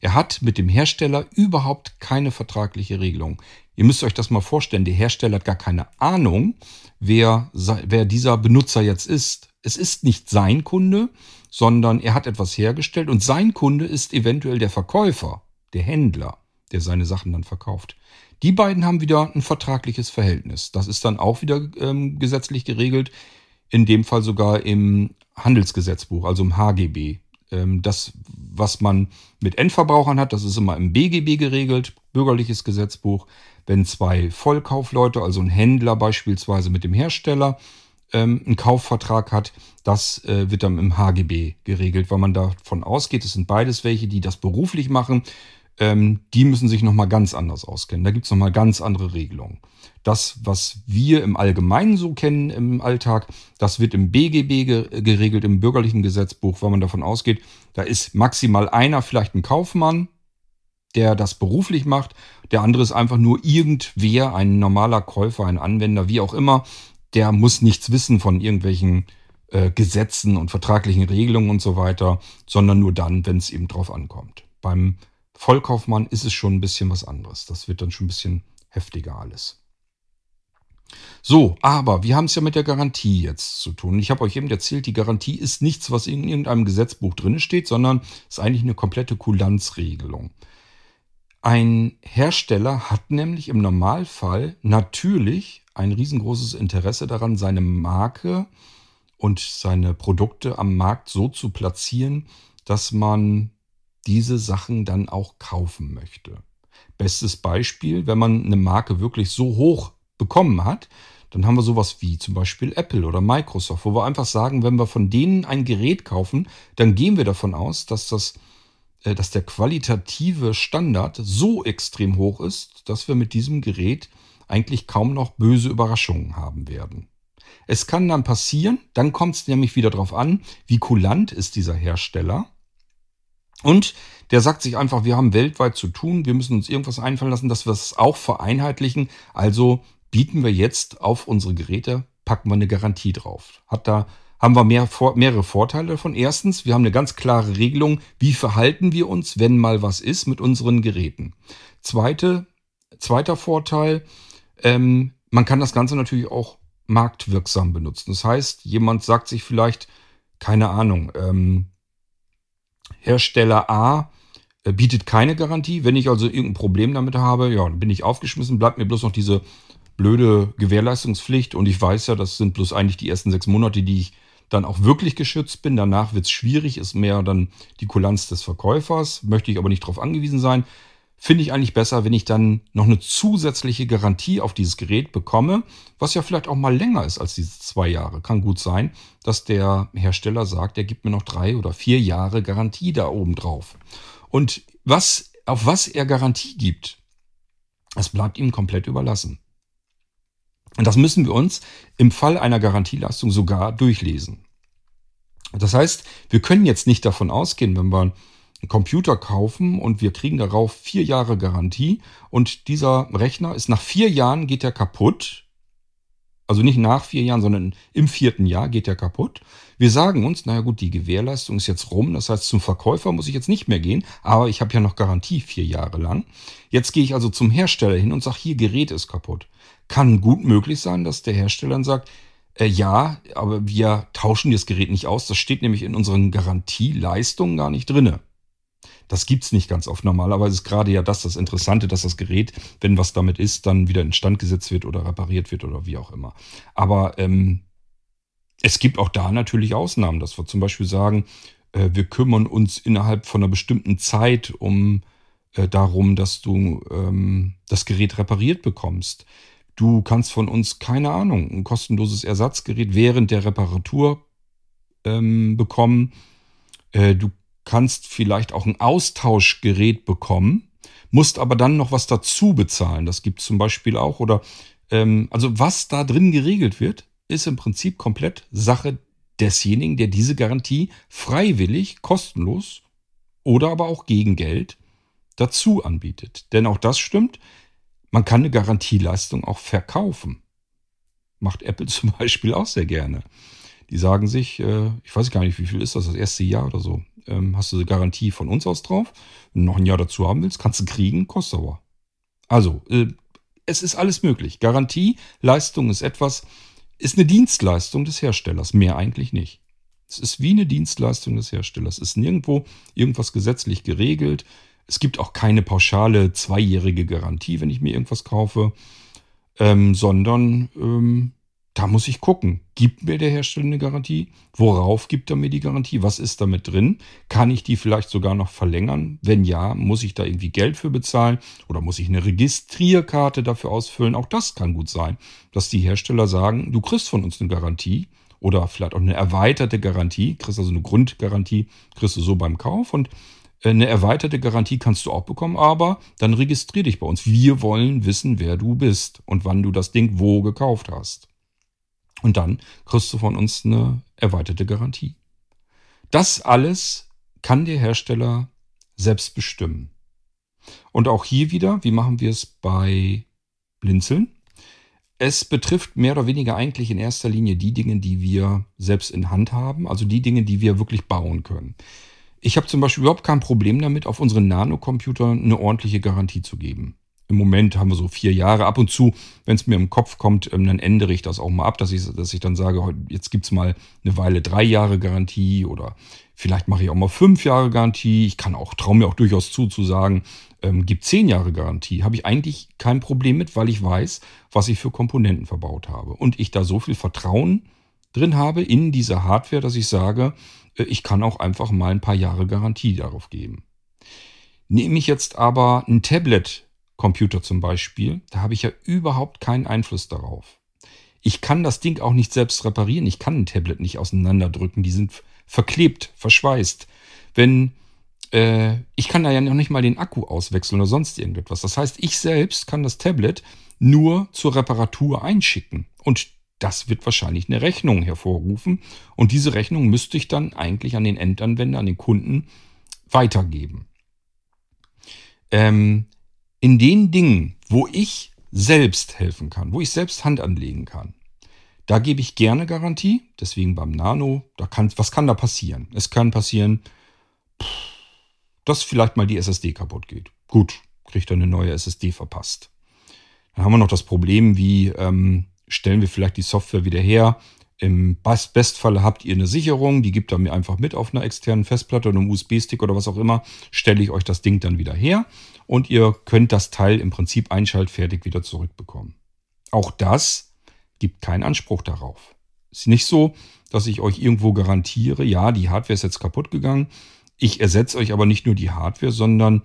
Er hat mit dem Hersteller überhaupt keine vertragliche Regelung. Ihr müsst euch das mal vorstellen. Der Hersteller hat gar keine Ahnung, wer, wer dieser Benutzer jetzt ist. Es ist nicht sein Kunde, sondern er hat etwas hergestellt und sein Kunde ist eventuell der Verkäufer, der Händler der seine Sachen dann verkauft. Die beiden haben wieder ein vertragliches Verhältnis. Das ist dann auch wieder ähm, gesetzlich geregelt, in dem Fall sogar im Handelsgesetzbuch, also im HGB. Ähm, das, was man mit Endverbrauchern hat, das ist immer im BGB geregelt, bürgerliches Gesetzbuch. Wenn zwei Vollkaufleute, also ein Händler beispielsweise mit dem Hersteller, ähm, einen Kaufvertrag hat, das äh, wird dann im HGB geregelt, weil man davon ausgeht, es sind beides welche, die das beruflich machen ähm, die müssen sich nochmal ganz anders auskennen. Da gibt es nochmal ganz andere Regelungen. Das, was wir im Allgemeinen so kennen im Alltag, das wird im BGB geregelt, im bürgerlichen Gesetzbuch, weil man davon ausgeht, da ist maximal einer, vielleicht ein Kaufmann, der das beruflich macht. Der andere ist einfach nur irgendwer, ein normaler Käufer, ein Anwender, wie auch immer. Der muss nichts wissen von irgendwelchen äh, Gesetzen und vertraglichen Regelungen und so weiter, sondern nur dann, wenn es eben drauf ankommt. Beim Vollkaufmann ist es schon ein bisschen was anderes. Das wird dann schon ein bisschen heftiger alles. So, aber wir haben es ja mit der Garantie jetzt zu tun. Ich habe euch eben erzählt, die Garantie ist nichts, was in irgendeinem Gesetzbuch drin steht, sondern ist eigentlich eine komplette Kulanzregelung. Ein Hersteller hat nämlich im Normalfall natürlich ein riesengroßes Interesse daran, seine Marke und seine Produkte am Markt so zu platzieren, dass man diese Sachen dann auch kaufen möchte. Bestes Beispiel, wenn man eine Marke wirklich so hoch bekommen hat, dann haben wir sowas wie zum Beispiel Apple oder Microsoft, wo wir einfach sagen, wenn wir von denen ein Gerät kaufen, dann gehen wir davon aus, dass das äh, dass der qualitative Standard so extrem hoch ist, dass wir mit diesem Gerät eigentlich kaum noch böse Überraschungen haben werden. Es kann dann passieren, dann kommt es nämlich wieder darauf an, wie kulant ist dieser Hersteller. Und der sagt sich einfach, wir haben weltweit zu tun, wir müssen uns irgendwas einfallen lassen, dass wir es auch vereinheitlichen. Also bieten wir jetzt auf unsere Geräte, packen wir eine Garantie drauf. Hat da haben wir mehr, mehrere Vorteile davon. Erstens, wir haben eine ganz klare Regelung, wie verhalten wir uns, wenn mal was ist mit unseren Geräten. Zweite, zweiter Vorteil, ähm, man kann das Ganze natürlich auch marktwirksam benutzen. Das heißt, jemand sagt sich vielleicht, keine Ahnung, ähm, Hersteller A äh, bietet keine Garantie. Wenn ich also irgendein Problem damit habe, ja, dann bin ich aufgeschmissen, bleibt mir bloß noch diese blöde Gewährleistungspflicht und ich weiß ja, das sind bloß eigentlich die ersten sechs Monate, die ich dann auch wirklich geschützt bin. Danach wird es schwierig, ist mehr dann die Kulanz des Verkäufers, möchte ich aber nicht darauf angewiesen sein. Finde ich eigentlich besser, wenn ich dann noch eine zusätzliche Garantie auf dieses Gerät bekomme, was ja vielleicht auch mal länger ist als diese zwei Jahre. Kann gut sein, dass der Hersteller sagt, er gibt mir noch drei oder vier Jahre Garantie da oben drauf. Und was, auf was er Garantie gibt, das bleibt ihm komplett überlassen. Und das müssen wir uns im Fall einer Garantieleistung sogar durchlesen. Das heißt, wir können jetzt nicht davon ausgehen, wenn wir Computer kaufen und wir kriegen darauf vier Jahre Garantie und dieser Rechner ist nach vier Jahren geht er kaputt. Also nicht nach vier Jahren, sondern im vierten Jahr geht er kaputt. Wir sagen uns, naja gut, die Gewährleistung ist jetzt rum, das heißt zum Verkäufer muss ich jetzt nicht mehr gehen, aber ich habe ja noch Garantie vier Jahre lang. Jetzt gehe ich also zum Hersteller hin und sage, hier Gerät ist kaputt. Kann gut möglich sein, dass der Hersteller dann sagt, äh, ja, aber wir tauschen das Gerät nicht aus. Das steht nämlich in unseren Garantieleistungen gar nicht drinne. Das gibt's nicht ganz oft. Normalerweise ist gerade ja das das Interessante, dass das Gerät, wenn was damit ist, dann wieder instand gesetzt wird oder repariert wird oder wie auch immer. Aber ähm, es gibt auch da natürlich Ausnahmen, dass wir zum Beispiel sagen, äh, wir kümmern uns innerhalb von einer bestimmten Zeit um äh, darum, dass du ähm, das Gerät repariert bekommst. Du kannst von uns, keine Ahnung, ein kostenloses Ersatzgerät während der Reparatur ähm, bekommen. Äh, du kannst vielleicht auch ein Austauschgerät bekommen, musst aber dann noch was dazu bezahlen. Das gibt es zum Beispiel auch. Oder ähm, also was da drin geregelt wird, ist im Prinzip komplett Sache desjenigen, der diese Garantie freiwillig, kostenlos oder aber auch gegen Geld dazu anbietet. Denn auch das stimmt. Man kann eine Garantieleistung auch verkaufen. Macht Apple zum Beispiel auch sehr gerne. Die sagen sich, äh, ich weiß gar nicht, wie viel ist das, das erste Jahr oder so. Ähm, hast du eine Garantie von uns aus drauf? Wenn du noch ein Jahr dazu haben willst, kannst du kriegen, kostet aber. Also, äh, es ist alles möglich. Garantieleistung ist etwas, ist eine Dienstleistung des Herstellers, mehr eigentlich nicht. Es ist wie eine Dienstleistung des Herstellers. Es ist nirgendwo irgendwas gesetzlich geregelt. Es gibt auch keine pauschale zweijährige Garantie, wenn ich mir irgendwas kaufe, ähm, sondern ähm, da muss ich gucken. Gibt mir der Hersteller eine Garantie? Worauf gibt er mir die Garantie? Was ist damit drin? Kann ich die vielleicht sogar noch verlängern? Wenn ja, muss ich da irgendwie Geld für bezahlen? Oder muss ich eine Registrierkarte dafür ausfüllen? Auch das kann gut sein, dass die Hersteller sagen, du kriegst von uns eine Garantie oder vielleicht auch eine erweiterte Garantie, kriegst also eine Grundgarantie, kriegst du so beim Kauf und äh, eine erweiterte Garantie kannst du auch bekommen, aber dann registrier dich bei uns. Wir wollen wissen, wer du bist und wann du das Ding wo gekauft hast. Und dann kriegst du von uns eine erweiterte Garantie. Das alles kann der Hersteller selbst bestimmen. Und auch hier wieder, wie machen wir es bei Blinzeln? Es betrifft mehr oder weniger eigentlich in erster Linie die Dinge, die wir selbst in Hand haben, also die Dinge, die wir wirklich bauen können. Ich habe zum Beispiel überhaupt kein Problem damit, auf unseren Nanocomputer eine ordentliche Garantie zu geben. Im Moment haben wir so vier Jahre. Ab und zu, wenn es mir im Kopf kommt, ähm, dann ändere ich das auch mal ab, dass ich, dass ich dann sage, jetzt gibt es mal eine Weile drei Jahre Garantie oder vielleicht mache ich auch mal fünf Jahre Garantie. Ich kann auch, traue mir auch durchaus zu, zu sagen, ähm, gibt zehn Jahre Garantie. Habe ich eigentlich kein Problem mit, weil ich weiß, was ich für Komponenten verbaut habe. Und ich da so viel Vertrauen drin habe in diese Hardware, dass ich sage, äh, ich kann auch einfach mal ein paar Jahre Garantie darauf geben. Nehme ich jetzt aber ein Tablet-Computer zum Beispiel, da habe ich ja überhaupt keinen Einfluss darauf. Ich kann das Ding auch nicht selbst reparieren. Ich kann ein Tablet nicht auseinanderdrücken. Die sind verklebt, verschweißt. Wenn äh, ich kann da ja noch nicht mal den Akku auswechseln oder sonst irgendetwas. Das heißt, ich selbst kann das Tablet nur zur Reparatur einschicken. Und das wird wahrscheinlich eine Rechnung hervorrufen. Und diese Rechnung müsste ich dann eigentlich an den Endanwender, an den Kunden weitergeben. Ähm, in den Dingen, wo ich selbst helfen kann, wo ich selbst Hand anlegen kann, da gebe ich gerne Garantie. Deswegen beim Nano, da kann, was kann da passieren? Es kann passieren, dass vielleicht mal die SSD kaputt geht. Gut, kriegt er eine neue SSD verpasst. Dann haben wir noch das Problem, wie ähm, stellen wir vielleicht die Software wieder her. Im Bestfall habt ihr eine Sicherung, die gibt ihr mir einfach mit auf einer externen Festplatte oder einem USB-Stick oder was auch immer. Stelle ich euch das Ding dann wieder her und ihr könnt das Teil im Prinzip einschaltfertig wieder zurückbekommen. Auch das gibt keinen Anspruch darauf. Ist nicht so, dass ich euch irgendwo garantiere, ja, die Hardware ist jetzt kaputt gegangen. Ich ersetze euch aber nicht nur die Hardware, sondern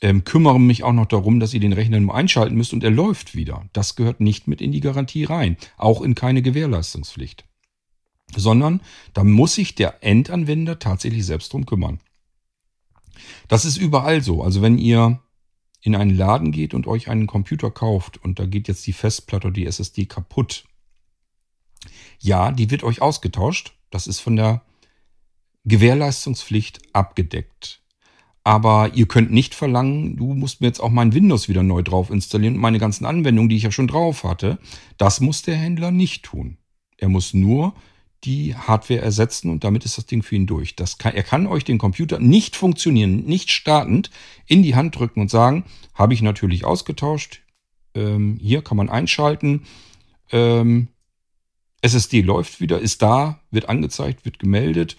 ähm, kümmere mich auch noch darum, dass ihr den Rechner nur einschalten müsst und er läuft wieder. Das gehört nicht mit in die Garantie rein, auch in keine Gewährleistungspflicht. Sondern da muss sich der Endanwender tatsächlich selbst drum kümmern. Das ist überall so. Also wenn ihr in einen Laden geht und euch einen Computer kauft und da geht jetzt die Festplatte oder die SSD kaputt. Ja, die wird euch ausgetauscht. Das ist von der Gewährleistungspflicht abgedeckt. Aber ihr könnt nicht verlangen, du musst mir jetzt auch mein Windows wieder neu drauf installieren und meine ganzen Anwendungen, die ich ja schon drauf hatte. Das muss der Händler nicht tun. Er muss nur die Hardware ersetzen und damit ist das Ding für ihn durch. Kann, er kann euch den Computer nicht funktionieren, nicht startend in die Hand drücken und sagen, habe ich natürlich ausgetauscht. Ähm, hier kann man einschalten. Ähm, SSD läuft wieder, ist da, wird angezeigt, wird gemeldet.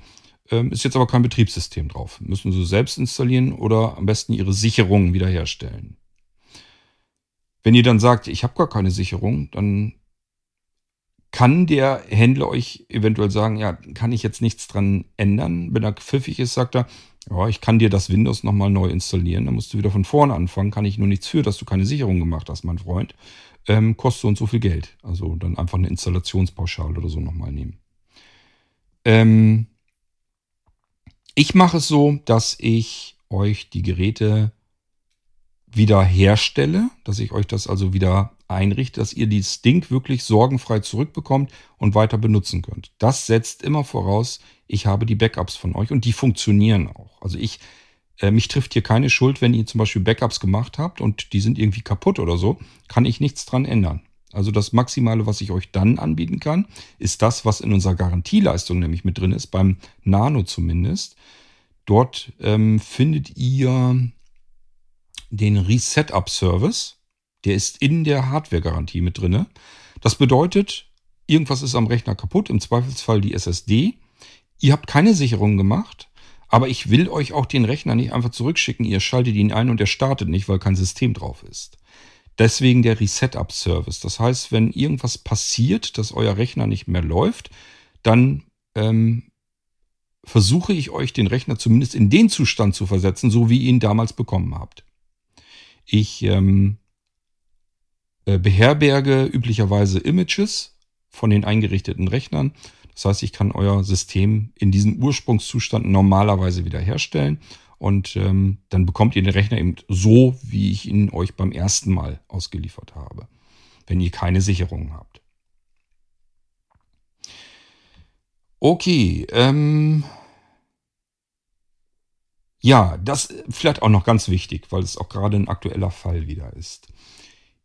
Ähm, ist jetzt aber kein Betriebssystem drauf. Müssen Sie selbst installieren oder am besten Ihre Sicherung wiederherstellen. Wenn ihr dann sagt, ich habe gar keine Sicherung, dann kann der Händler euch eventuell sagen, ja, kann ich jetzt nichts dran ändern. Wenn er pfiffig ist, sagt er, ja, ich kann dir das Windows nochmal neu installieren. Dann musst du wieder von vorne anfangen. Kann ich nur nichts für, dass du keine Sicherung gemacht hast, mein Freund. Ähm, kostet und so viel Geld. Also dann einfach eine Installationspauschale oder so nochmal nehmen. Ähm, ich mache es so, dass ich euch die Geräte wieder herstelle, dass ich euch das also wieder einrichte, dass ihr dieses Ding wirklich sorgenfrei zurückbekommt und weiter benutzen könnt. Das setzt immer voraus, ich habe die Backups von euch und die funktionieren auch. Also ich, äh, mich trifft hier keine Schuld, wenn ihr zum Beispiel Backups gemacht habt und die sind irgendwie kaputt oder so, kann ich nichts dran ändern. Also das Maximale, was ich euch dann anbieten kann, ist das, was in unserer Garantieleistung nämlich mit drin ist, beim Nano zumindest. Dort ähm, findet ihr den Reset-Up-Service. Der ist in der Hardware-Garantie mit drin. Das bedeutet, irgendwas ist am Rechner kaputt, im Zweifelsfall die SSD. Ihr habt keine Sicherung gemacht, aber ich will euch auch den Rechner nicht einfach zurückschicken. Ihr schaltet ihn ein und er startet nicht, weil kein System drauf ist. Deswegen der Reset-Up-Service. Das heißt, wenn irgendwas passiert, dass euer Rechner nicht mehr läuft, dann ähm, versuche ich euch den Rechner zumindest in den Zustand zu versetzen, so wie ihr ihn damals bekommen habt. Ich ähm, äh, beherberge üblicherweise Images von den eingerichteten Rechnern. Das heißt, ich kann euer System in diesem Ursprungszustand normalerweise wiederherstellen und ähm, dann bekommt ihr den Rechner eben so, wie ich ihn euch beim ersten Mal ausgeliefert habe, wenn ihr keine Sicherungen habt. Okay, ähm, ja, das vielleicht auch noch ganz wichtig, weil es auch gerade ein aktueller Fall wieder ist.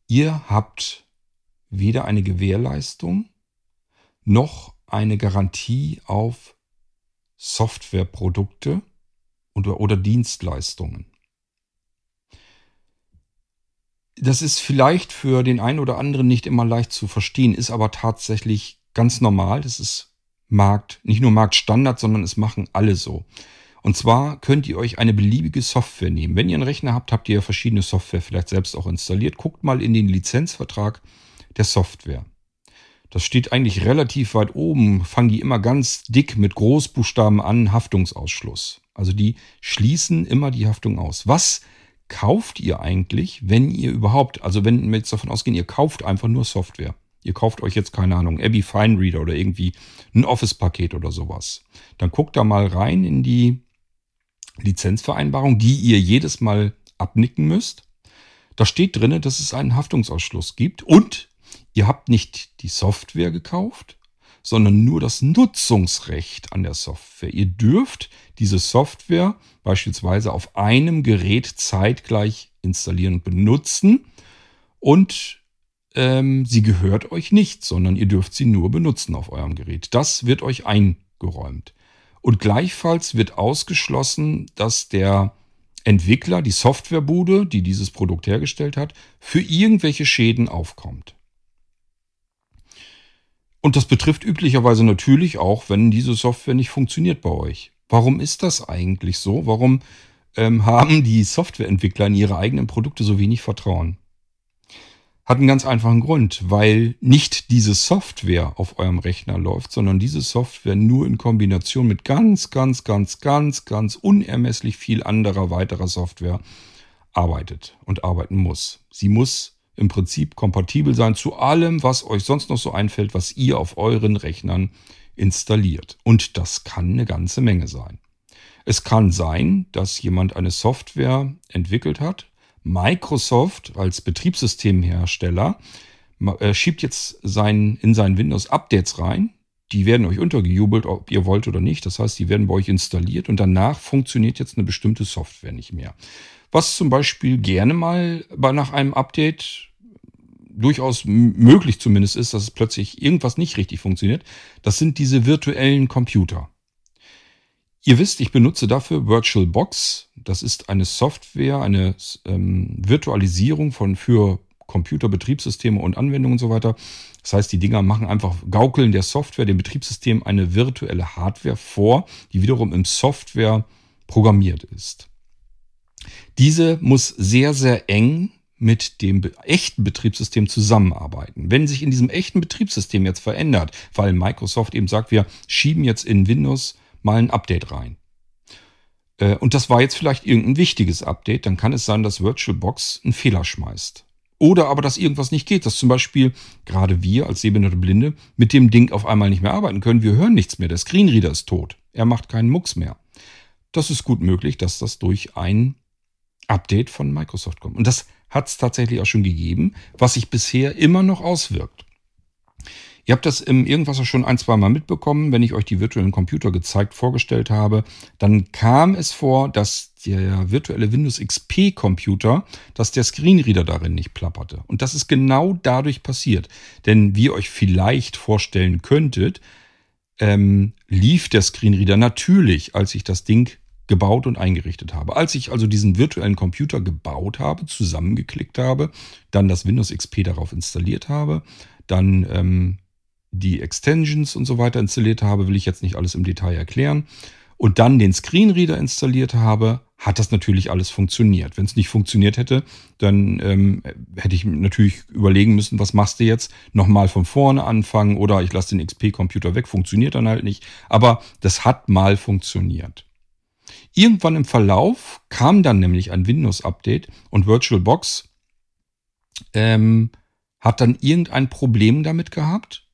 Ihr habt weder eine Gewährleistung noch eine Garantie auf Softwareprodukte oder, oder Dienstleistungen. Das ist vielleicht für den einen oder anderen nicht immer leicht zu verstehen, ist aber tatsächlich ganz normal. Das ist Markt, nicht nur Marktstandard, sondern es machen alle so. Und zwar könnt ihr euch eine beliebige Software nehmen. Wenn ihr einen Rechner habt, habt ihr ja verschiedene Software vielleicht selbst auch installiert. Guckt mal in den Lizenzvertrag der Software. Das steht eigentlich relativ weit oben, fangen die immer ganz dick mit Großbuchstaben an, Haftungsausschluss. Also die schließen immer die Haftung aus. Was kauft ihr eigentlich, wenn ihr überhaupt, also wenn wir jetzt davon ausgehen, ihr kauft einfach nur Software. Ihr kauft euch jetzt, keine Ahnung, Abby Fine Reader oder irgendwie ein Office-Paket oder sowas. Dann guckt da mal rein in die Lizenzvereinbarung, die ihr jedes Mal abnicken müsst. Da steht drin, dass es einen Haftungsausschluss gibt und ihr habt nicht die Software gekauft, sondern nur das Nutzungsrecht an der Software. Ihr dürft diese Software beispielsweise auf einem Gerät zeitgleich installieren und benutzen und ähm, sie gehört euch nicht, sondern ihr dürft sie nur benutzen auf eurem Gerät. Das wird euch eingeräumt. Und gleichfalls wird ausgeschlossen, dass der Entwickler, die Softwarebude, die dieses Produkt hergestellt hat, für irgendwelche Schäden aufkommt. Und das betrifft üblicherweise natürlich auch, wenn diese Software nicht funktioniert bei euch. Warum ist das eigentlich so? Warum ähm, haben die Softwareentwickler in ihre eigenen Produkte so wenig Vertrauen? Hat einen ganz einfachen Grund, weil nicht diese Software auf eurem Rechner läuft, sondern diese Software nur in Kombination mit ganz, ganz, ganz, ganz, ganz unermesslich viel anderer weiterer Software arbeitet und arbeiten muss. Sie muss im Prinzip kompatibel sein zu allem, was euch sonst noch so einfällt, was ihr auf euren Rechnern installiert. Und das kann eine ganze Menge sein. Es kann sein, dass jemand eine Software entwickelt hat, Microsoft als Betriebssystemhersteller äh, schiebt jetzt sein, in seinen Windows Updates rein. Die werden euch untergejubelt, ob ihr wollt oder nicht. Das heißt, die werden bei euch installiert und danach funktioniert jetzt eine bestimmte Software nicht mehr. Was zum Beispiel gerne mal bei nach einem Update durchaus möglich zumindest ist, dass plötzlich irgendwas nicht richtig funktioniert. Das sind diese virtuellen Computer. Ihr wisst, ich benutze dafür VirtualBox. Das ist eine Software, eine ähm, Virtualisierung von für Computerbetriebssysteme und Anwendungen und so weiter. Das heißt, die Dinger machen einfach Gaukeln der Software, dem Betriebssystem eine virtuelle Hardware vor, die wiederum im Software programmiert ist. Diese muss sehr, sehr eng mit dem echten Betriebssystem zusammenarbeiten. Wenn sich in diesem echten Betriebssystem jetzt verändert, weil Microsoft eben sagt, wir schieben jetzt in Windows mal ein Update rein. Äh, und das war jetzt vielleicht irgendein wichtiges Update, dann kann es sein, dass VirtualBox einen Fehler schmeißt. Oder aber, dass irgendwas nicht geht, dass zum Beispiel gerade wir als sehbehinderte Blinde mit dem Ding auf einmal nicht mehr arbeiten können. Wir hören nichts mehr. Der Screenreader ist tot. Er macht keinen Mucks mehr. Das ist gut möglich, dass das durch ein Update von Microsoft kommt. Und das hat es tatsächlich auch schon gegeben, was sich bisher immer noch auswirkt. Ihr habt das im Irgendwas schon ein, zwei Mal mitbekommen, wenn ich euch die virtuellen Computer gezeigt, vorgestellt habe. Dann kam es vor, dass der virtuelle Windows XP Computer, dass der Screenreader darin nicht plapperte. Und das ist genau dadurch passiert. Denn wie ihr euch vielleicht vorstellen könntet, ähm, lief der Screenreader natürlich, als ich das Ding gebaut und eingerichtet habe. Als ich also diesen virtuellen Computer gebaut habe, zusammengeklickt habe, dann das Windows XP darauf installiert habe, dann ähm, die Extensions und so weiter installiert habe, will ich jetzt nicht alles im Detail erklären, und dann den Screenreader installiert habe, hat das natürlich alles funktioniert. Wenn es nicht funktioniert hätte, dann ähm, hätte ich natürlich überlegen müssen, was machst du jetzt? Nochmal von vorne anfangen oder ich lasse den XP-Computer weg, funktioniert dann halt nicht. Aber das hat mal funktioniert. Irgendwann im Verlauf kam dann nämlich ein Windows-Update und VirtualBox ähm, hat dann irgendein Problem damit gehabt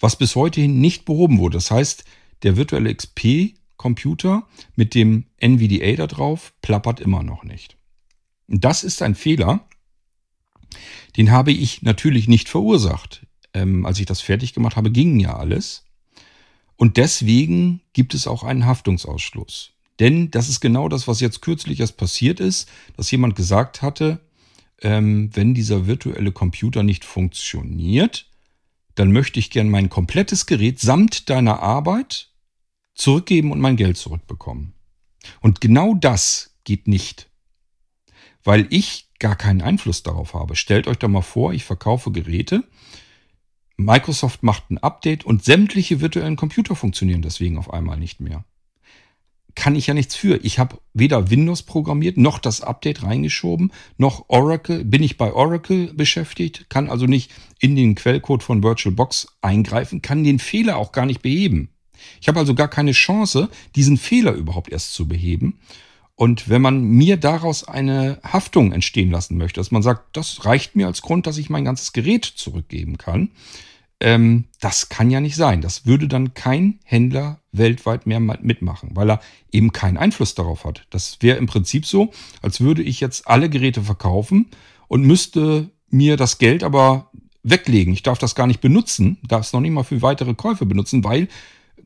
was bis heute nicht behoben wurde. Das heißt, der virtuelle XP-Computer mit dem NVDA da drauf plappert immer noch nicht. Das ist ein Fehler, den habe ich natürlich nicht verursacht. Ähm, als ich das fertig gemacht habe, ging ja alles. Und deswegen gibt es auch einen Haftungsausschluss. Denn das ist genau das, was jetzt kürzlich erst passiert ist, dass jemand gesagt hatte, ähm, wenn dieser virtuelle Computer nicht funktioniert, dann möchte ich gern mein komplettes Gerät samt deiner Arbeit zurückgeben und mein Geld zurückbekommen. Und genau das geht nicht. Weil ich gar keinen Einfluss darauf habe. Stellt euch doch mal vor, ich verkaufe Geräte, Microsoft macht ein Update und sämtliche virtuellen Computer funktionieren deswegen auf einmal nicht mehr. Kann ich ja nichts für. Ich habe weder Windows programmiert, noch das Update reingeschoben, noch Oracle, bin ich bei Oracle beschäftigt, kann also nicht in den Quellcode von VirtualBox eingreifen, kann den Fehler auch gar nicht beheben. Ich habe also gar keine Chance, diesen Fehler überhaupt erst zu beheben. Und wenn man mir daraus eine Haftung entstehen lassen möchte, dass man sagt, das reicht mir als Grund, dass ich mein ganzes Gerät zurückgeben kann, ähm, das kann ja nicht sein. Das würde dann kein Händler weltweit mehr mitmachen, weil er eben keinen Einfluss darauf hat. Das wäre im Prinzip so, als würde ich jetzt alle Geräte verkaufen und müsste mir das Geld aber weglegen. Ich darf das gar nicht benutzen, darf es noch nicht mal für weitere Käufe benutzen, weil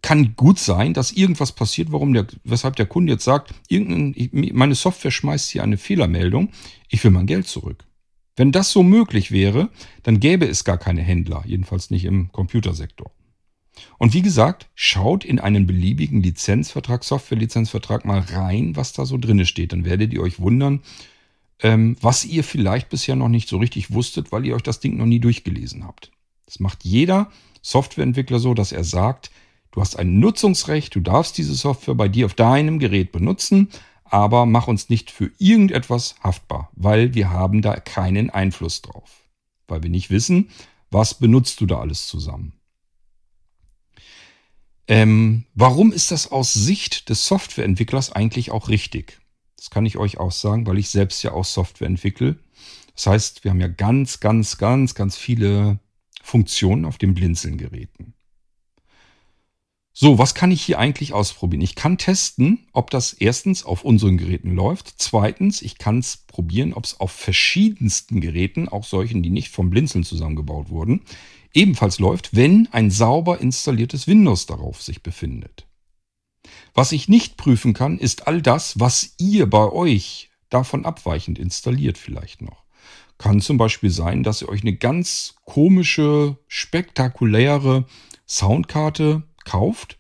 kann gut sein, dass irgendwas passiert, warum der, weshalb der Kunde jetzt sagt, meine Software schmeißt hier eine Fehlermeldung, ich will mein Geld zurück. Wenn das so möglich wäre, dann gäbe es gar keine Händler, jedenfalls nicht im Computersektor. Und wie gesagt, schaut in einen beliebigen Lizenzvertrag, Software-Lizenzvertrag mal rein, was da so drinne steht. Dann werdet ihr euch wundern, ähm, was ihr vielleicht bisher noch nicht so richtig wusstet, weil ihr euch das Ding noch nie durchgelesen habt. Das macht jeder Softwareentwickler so, dass er sagt, du hast ein Nutzungsrecht, du darfst diese Software bei dir auf deinem Gerät benutzen, aber mach uns nicht für irgendetwas haftbar, weil wir haben da keinen Einfluss drauf. Weil wir nicht wissen, was benutzt du da alles zusammen. Ähm, warum ist das aus Sicht des Softwareentwicklers eigentlich auch richtig? Das kann ich euch auch sagen, weil ich selbst ja auch Software entwickle. Das heißt, wir haben ja ganz, ganz, ganz, ganz viele Funktionen auf den Blinzeln-Geräten. So, was kann ich hier eigentlich ausprobieren? Ich kann testen, ob das erstens auf unseren Geräten läuft. Zweitens, ich kann es probieren, ob es auf verschiedensten Geräten, auch solchen, die nicht vom Blinzeln zusammengebaut wurden, ebenfalls läuft, wenn ein sauber installiertes Windows darauf sich befindet. Was ich nicht prüfen kann, ist all das, was ihr bei euch davon abweichend installiert vielleicht noch. Kann zum Beispiel sein, dass ihr euch eine ganz komische, spektakuläre Soundkarte kauft,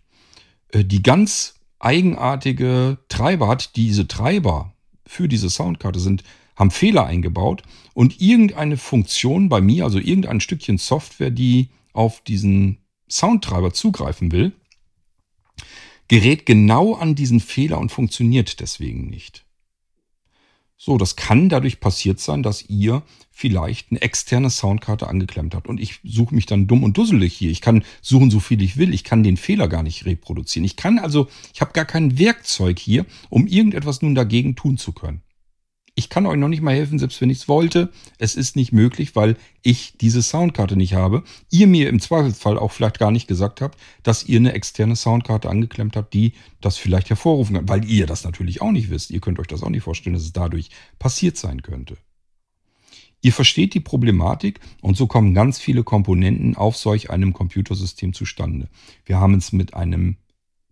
äh, die ganz eigenartige Treiber hat. Diese Treiber für diese Soundkarte sind, haben Fehler eingebaut und irgendeine Funktion bei mir, also irgendein Stückchen Software, die auf diesen Soundtreiber zugreifen will, gerät genau an diesen Fehler und funktioniert deswegen nicht. So, das kann dadurch passiert sein, dass ihr vielleicht eine externe Soundkarte angeklemmt habt. Und ich suche mich dann dumm und dusselig hier. Ich kann suchen, so viel ich will. Ich kann den Fehler gar nicht reproduzieren. Ich kann also, ich habe gar kein Werkzeug hier, um irgendetwas nun dagegen tun zu können. Ich kann euch noch nicht mal helfen, selbst wenn ich es wollte. Es ist nicht möglich, weil ich diese Soundkarte nicht habe. Ihr mir im Zweifelsfall auch vielleicht gar nicht gesagt habt, dass ihr eine externe Soundkarte angeklemmt habt, die das vielleicht hervorrufen kann. Weil ihr das natürlich auch nicht wisst. Ihr könnt euch das auch nicht vorstellen, dass es dadurch passiert sein könnte. Ihr versteht die Problematik und so kommen ganz viele Komponenten auf solch einem Computersystem zustande. Wir haben es mit einem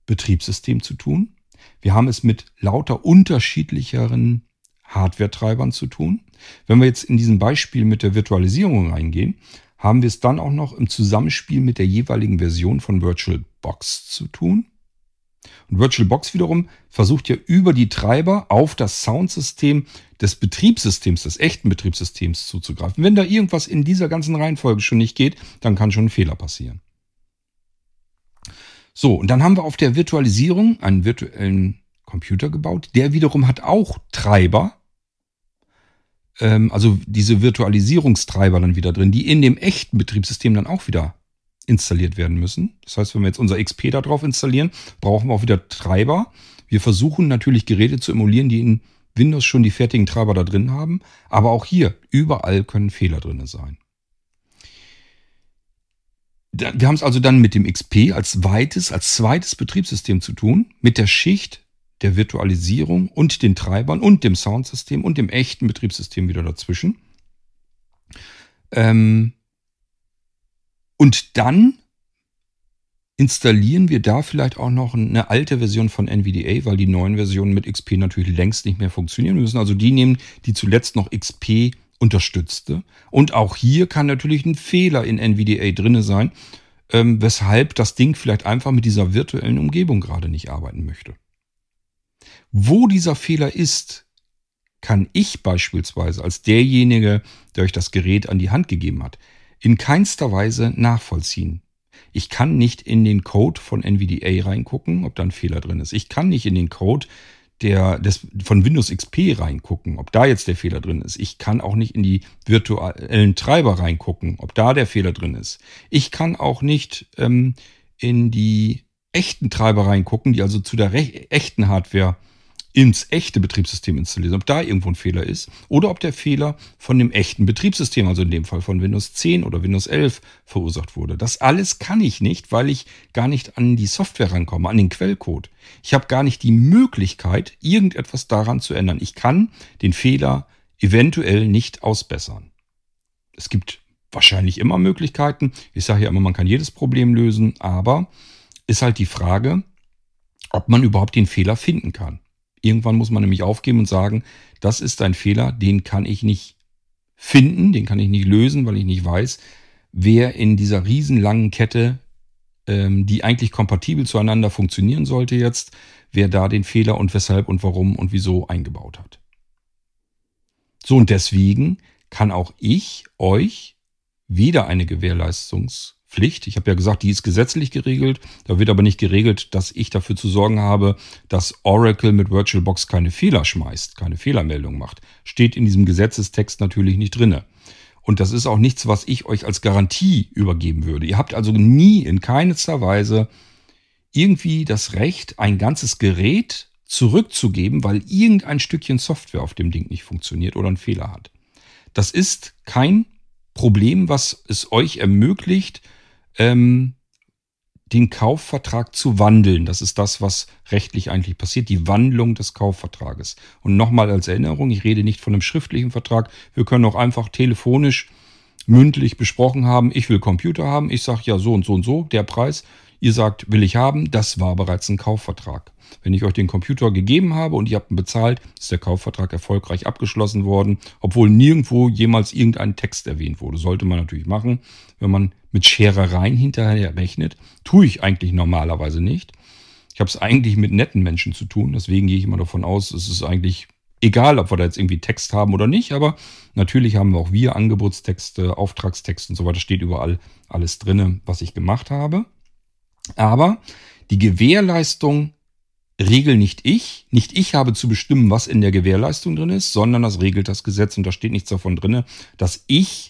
Betriebssystem zu tun. Wir haben es mit lauter unterschiedlicheren Hardware-Treibern zu tun. Wenn wir jetzt in diesem Beispiel mit der Virtualisierung reingehen, haben wir es dann auch noch im Zusammenspiel mit der jeweiligen Version von VirtualBox zu tun. Und VirtualBox wiederum versucht ja über die Treiber auf das Soundsystem des Betriebssystems, des echten Betriebssystems zuzugreifen. Wenn da irgendwas in dieser ganzen Reihenfolge schon nicht geht, dann kann schon ein Fehler passieren. So, und dann haben wir auf der Virtualisierung einen virtuellen Computer gebaut. Der wiederum hat auch Treiber, ähm, also diese Virtualisierungstreiber dann wieder drin, die in dem echten Betriebssystem dann auch wieder installiert werden müssen. Das heißt, wenn wir jetzt unser XP da drauf installieren, brauchen wir auch wieder Treiber. Wir versuchen natürlich Geräte zu emulieren, die in Windows schon die fertigen Treiber da drin haben. Aber auch hier, überall können Fehler drin sein. Wir haben es also dann mit dem XP als zweites, als zweites Betriebssystem zu tun, mit der Schicht der Virtualisierung und den Treibern und dem Soundsystem und dem echten Betriebssystem wieder dazwischen. Ähm und dann installieren wir da vielleicht auch noch eine alte Version von NVDA, weil die neuen Versionen mit XP natürlich längst nicht mehr funktionieren. Wir müssen also die nehmen, die zuletzt noch XP unterstützte. Und auch hier kann natürlich ein Fehler in NVDA drinne sein, ähm, weshalb das Ding vielleicht einfach mit dieser virtuellen Umgebung gerade nicht arbeiten möchte. Wo dieser Fehler ist, kann ich beispielsweise als derjenige, der euch das Gerät an die Hand gegeben hat, in keinster Weise nachvollziehen. Ich kann nicht in den Code von NVDA reingucken, ob da ein Fehler drin ist. Ich kann nicht in den Code der, des, von Windows XP reingucken, ob da jetzt der Fehler drin ist. Ich kann auch nicht in die virtuellen Treiber reingucken, ob da der Fehler drin ist. Ich kann auch nicht ähm, in die echten Treiber reingucken, die also zu der echten Hardware ins echte Betriebssystem installieren, ob da irgendwo ein Fehler ist oder ob der Fehler von dem echten Betriebssystem, also in dem Fall von Windows 10 oder Windows 11 verursacht wurde. Das alles kann ich nicht, weil ich gar nicht an die Software rankomme, an den Quellcode. Ich habe gar nicht die Möglichkeit, irgendetwas daran zu ändern. Ich kann den Fehler eventuell nicht ausbessern. Es gibt wahrscheinlich immer Möglichkeiten. Ich sage ja immer, man kann jedes Problem lösen, aber ist halt die Frage, ob man überhaupt den Fehler finden kann. Irgendwann muss man nämlich aufgeben und sagen, das ist ein Fehler, den kann ich nicht finden, den kann ich nicht lösen, weil ich nicht weiß, wer in dieser riesenlangen Kette, ähm, die eigentlich kompatibel zueinander funktionieren sollte jetzt, wer da den Fehler und weshalb und warum und wieso eingebaut hat. So und deswegen kann auch ich euch weder eine Gewährleistungs- Pflicht. Ich habe ja gesagt, die ist gesetzlich geregelt. Da wird aber nicht geregelt, dass ich dafür zu sorgen habe, dass Oracle mit VirtualBox keine Fehler schmeißt, keine Fehlermeldung macht. Steht in diesem Gesetzestext natürlich nicht drinne. Und das ist auch nichts, was ich euch als Garantie übergeben würde. Ihr habt also nie in keinster Weise irgendwie das Recht, ein ganzes Gerät zurückzugeben, weil irgendein Stückchen Software auf dem Ding nicht funktioniert oder einen Fehler hat. Das ist kein Problem, was es euch ermöglicht, ähm, den Kaufvertrag zu wandeln. Das ist das, was rechtlich eigentlich passiert, die Wandlung des Kaufvertrages. Und nochmal als Erinnerung, ich rede nicht von einem schriftlichen Vertrag. Wir können auch einfach telefonisch, mündlich besprochen haben, ich will Computer haben. Ich sage ja so und so und so, der Preis. Ihr sagt, will ich haben. Das war bereits ein Kaufvertrag. Wenn ich euch den Computer gegeben habe und ihr habt ihn bezahlt, ist der Kaufvertrag erfolgreich abgeschlossen worden, obwohl nirgendwo jemals irgendein Text erwähnt wurde. Sollte man natürlich machen, wenn man mit Scherereien hinterher rechnet. Tue ich eigentlich normalerweise nicht. Ich habe es eigentlich mit netten Menschen zu tun, deswegen gehe ich immer davon aus, es ist eigentlich egal, ob wir da jetzt irgendwie Text haben oder nicht, aber natürlich haben wir auch wir Angebotstexte, Auftragstexte und so weiter, steht überall alles drinne, was ich gemacht habe. Aber die Gewährleistung regel nicht ich. Nicht ich habe zu bestimmen, was in der Gewährleistung drin ist, sondern das regelt das Gesetz und da steht nichts davon drin, dass ich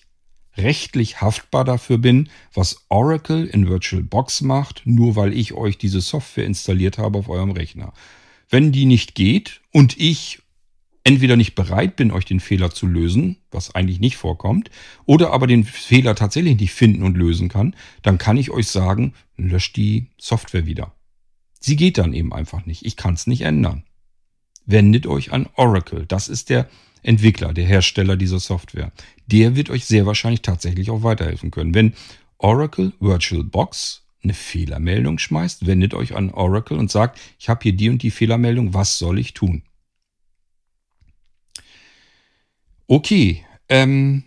rechtlich haftbar dafür bin, was Oracle in VirtualBox macht, nur weil ich euch diese Software installiert habe auf eurem Rechner. Wenn die nicht geht und ich entweder nicht bereit bin, euch den Fehler zu lösen, was eigentlich nicht vorkommt, oder aber den Fehler tatsächlich nicht finden und lösen kann, dann kann ich euch sagen, löscht die Software wieder. Sie geht dann eben einfach nicht. Ich kann es nicht ändern. Wendet euch an Oracle. Das ist der Entwickler, der Hersteller dieser Software. Der wird euch sehr wahrscheinlich tatsächlich auch weiterhelfen können. Wenn Oracle VirtualBox eine Fehlermeldung schmeißt, wendet euch an Oracle und sagt, ich habe hier die und die Fehlermeldung, was soll ich tun? Okay, ähm,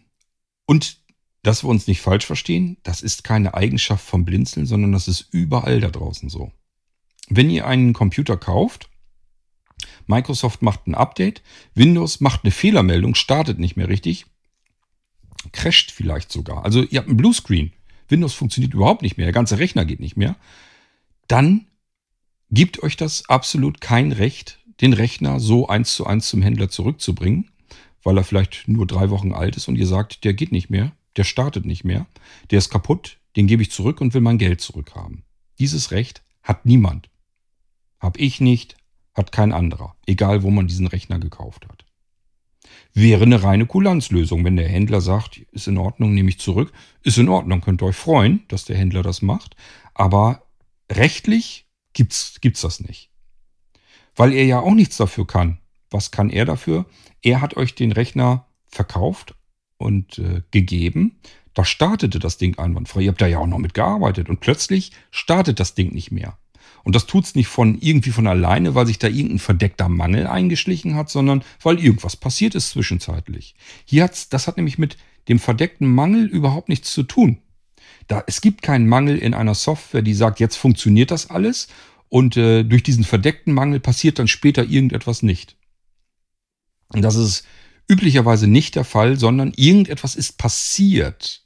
und dass wir uns nicht falsch verstehen, das ist keine Eigenschaft vom Blinzeln, sondern das ist überall da draußen so. Wenn ihr einen Computer kauft, Microsoft macht ein Update, Windows macht eine Fehlermeldung, startet nicht mehr richtig, crasht vielleicht sogar. Also ihr habt einen Bluescreen, Windows funktioniert überhaupt nicht mehr, der ganze Rechner geht nicht mehr, dann gibt euch das absolut kein Recht, den Rechner so eins zu eins zum Händler zurückzubringen, weil er vielleicht nur drei Wochen alt ist und ihr sagt, der geht nicht mehr, der startet nicht mehr, der ist kaputt, den gebe ich zurück und will mein Geld zurückhaben. Dieses Recht hat niemand. Hab ich nicht, hat kein anderer, egal wo man diesen Rechner gekauft hat. Wäre eine reine Kulanzlösung, wenn der Händler sagt, ist in Ordnung, nehme ich zurück, ist in Ordnung, könnt ihr euch freuen, dass der Händler das macht, aber rechtlich gibt's, gibt's das nicht. Weil er ja auch nichts dafür kann. Was kann er dafür? Er hat euch den Rechner verkauft und äh, gegeben. Da startete das Ding einwandfrei. Ihr habt da ja auch noch mit gearbeitet und plötzlich startet das Ding nicht mehr. Und das tut's nicht von irgendwie von alleine, weil sich da irgendein verdeckter Mangel eingeschlichen hat, sondern weil irgendwas passiert ist zwischenzeitlich. Hier hat's, das hat nämlich mit dem verdeckten Mangel überhaupt nichts zu tun. Da, es gibt keinen Mangel in einer Software, die sagt, jetzt funktioniert das alles und äh, durch diesen verdeckten Mangel passiert dann später irgendetwas nicht. Das ist üblicherweise nicht der Fall, sondern irgendetwas ist passiert,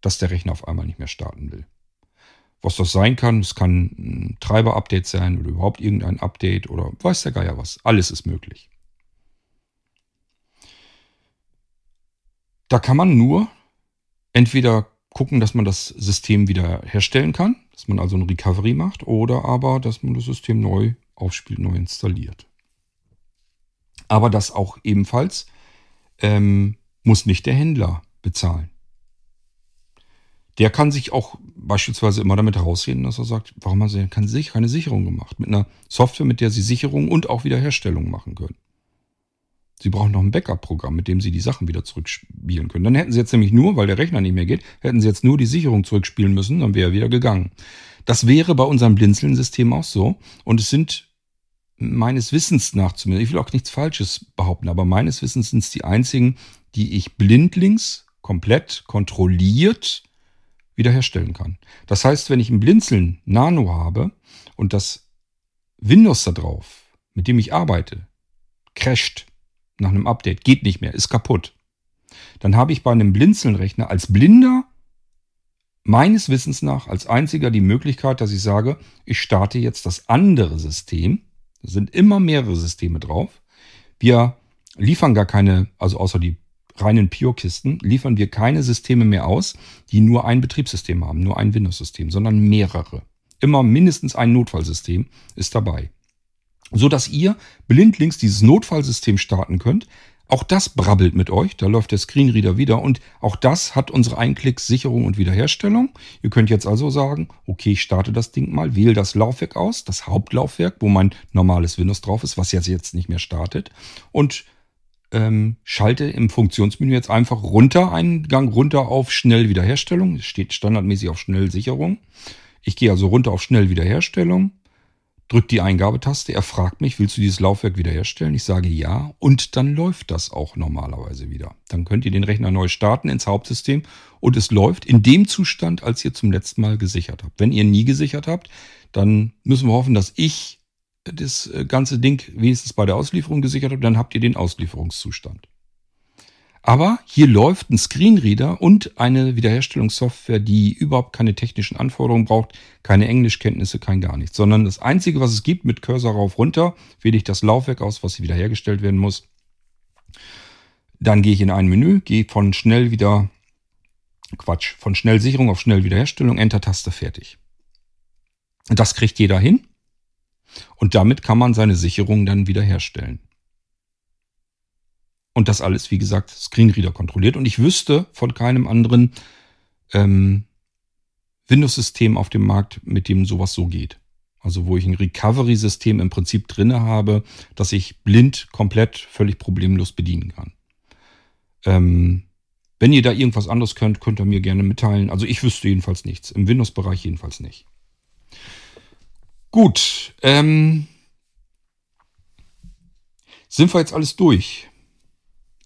dass der Rechner auf einmal nicht mehr starten will. Was das sein kann, es kann ein Treiber-Update sein oder überhaupt irgendein Update oder weiß der Geier was. Alles ist möglich. Da kann man nur entweder gucken, dass man das System wieder herstellen kann, dass man also ein Recovery macht, oder aber, dass man das System neu aufspielt, neu installiert. Aber das auch ebenfalls ähm, muss nicht der Händler bezahlen. Der kann sich auch beispielsweise immer damit herausreden, dass er sagt, warum haben Sie keine Sicherung gemacht? Mit einer Software, mit der Sie Sicherung und auch Wiederherstellung machen können. Sie brauchen noch ein Backup-Programm, mit dem Sie die Sachen wieder zurückspielen können. Dann hätten Sie jetzt nämlich nur, weil der Rechner nicht mehr geht, hätten Sie jetzt nur die Sicherung zurückspielen müssen, dann wäre er wieder gegangen. Das wäre bei unserem Blinzeln-System auch so. Und es sind meines Wissens nach zumindest, ich will auch nichts Falsches behaupten, aber meines Wissens sind es die einzigen, die ich blindlings komplett kontrolliert wiederherstellen kann. Das heißt, wenn ich ein Blinzeln Nano habe und das Windows da drauf, mit dem ich arbeite, crasht nach einem Update, geht nicht mehr, ist kaputt, dann habe ich bei einem Blinzeln-Rechner als Blinder meines Wissens nach als einziger die Möglichkeit, dass ich sage, ich starte jetzt das andere System, es sind immer mehrere Systeme drauf. Wir liefern gar keine, also außer die reinen Pure-Kisten, liefern wir keine Systeme mehr aus, die nur ein Betriebssystem haben, nur ein Windows-System, sondern mehrere. Immer mindestens ein Notfallsystem ist dabei. So dass ihr blindlings dieses Notfallsystem starten könnt, auch das brabbelt mit euch, da läuft der Screenreader wieder und auch das hat unsere Einklicks-Sicherung und Wiederherstellung. Ihr könnt jetzt also sagen, okay, ich starte das Ding mal, wähle das Laufwerk aus, das Hauptlaufwerk, wo mein normales Windows drauf ist, was jetzt nicht mehr startet und ähm, schalte im Funktionsmenü jetzt einfach runter, einen Gang runter auf Schnell Wiederherstellung. Es steht standardmäßig auf Schnellsicherung. Ich gehe also runter auf Schnell Wiederherstellung drückt die Eingabetaste. Er fragt mich, willst du dieses Laufwerk wiederherstellen? Ich sage ja. Und dann läuft das auch normalerweise wieder. Dann könnt ihr den Rechner neu starten ins Hauptsystem und es läuft in dem Zustand, als ihr zum letzten Mal gesichert habt. Wenn ihr nie gesichert habt, dann müssen wir hoffen, dass ich das äh, ganze Ding wenigstens bei der Auslieferung gesichert habe. Dann habt ihr den Auslieferungszustand. Aber hier läuft ein Screenreader und eine Wiederherstellungssoftware, die überhaupt keine technischen Anforderungen braucht, keine Englischkenntnisse, kein gar nichts, sondern das Einzige, was es gibt, mit Cursor rauf runter, wähle ich das Laufwerk aus, was wiederhergestellt werden muss. Dann gehe ich in ein Menü, gehe von schnell wieder, Quatsch, von Schnellsicherung auf Schnellwiederherstellung, Enter-Taste, fertig. Das kriegt jeder hin. Und damit kann man seine Sicherung dann wiederherstellen. Und das alles, wie gesagt, Screenreader kontrolliert. Und ich wüsste von keinem anderen ähm, Windows-System auf dem Markt, mit dem sowas so geht. Also wo ich ein Recovery-System im Prinzip drinne habe, das ich blind komplett völlig problemlos bedienen kann. Ähm, wenn ihr da irgendwas anderes könnt, könnt ihr mir gerne mitteilen. Also ich wüsste jedenfalls nichts. Im Windows-Bereich jedenfalls nicht. Gut. Ähm, sind wir jetzt alles durch?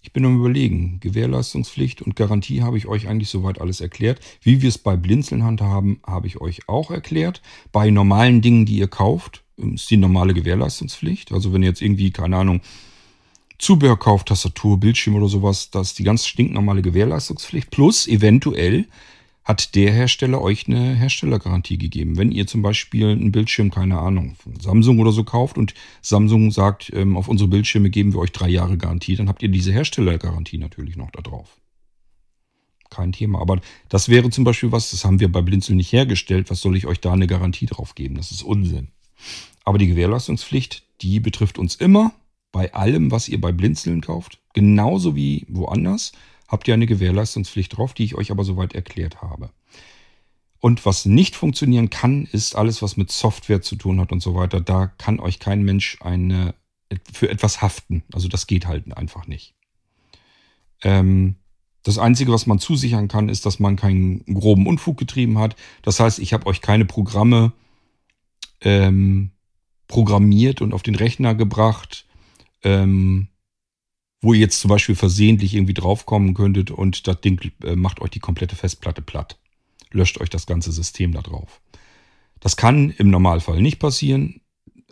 Ich bin am überlegen. Gewährleistungspflicht und Garantie habe ich euch eigentlich soweit alles erklärt. Wie wir es bei Blinzeln handhaben, habe ich euch auch erklärt. Bei normalen Dingen, die ihr kauft, ähm, ist die normale Gewährleistungspflicht. Also wenn ihr jetzt irgendwie, keine Ahnung, Zubehör kauft, Tastatur, Bildschirm oder sowas, da ist die ganz stinknormale Gewährleistungspflicht. Plus eventuell hat der Hersteller euch eine Herstellergarantie gegeben. Wenn ihr zum Beispiel einen Bildschirm, keine Ahnung, von Samsung oder so kauft und Samsung sagt, ähm, auf unsere Bildschirme geben wir euch drei Jahre Garantie, dann habt ihr diese Herstellergarantie natürlich noch da drauf. Kein Thema. Aber das wäre zum Beispiel was, das haben wir bei Blinzel nicht hergestellt. Was soll ich euch da eine Garantie drauf geben? Das ist Unsinn. Aber die Gewährleistungspflicht, die betrifft uns immer bei allem, was ihr bei Blinzeln kauft. Genauso wie woanders habt ihr eine Gewährleistungspflicht drauf, die ich euch aber soweit erklärt habe. Und was nicht funktionieren kann, ist alles, was mit Software zu tun hat und so weiter. Da kann euch kein Mensch eine, für etwas haften. Also das geht halt einfach nicht. Ähm, das Einzige, was man zusichern kann, ist, dass man keinen groben Unfug getrieben hat. Das heißt, ich habe euch keine Programme ähm, programmiert und auf den Rechner gebracht, ähm, wo ihr jetzt zum Beispiel versehentlich irgendwie draufkommen könntet und das Ding äh, macht euch die komplette Festplatte platt. Löscht euch das ganze System da drauf. Das kann im Normalfall nicht passieren.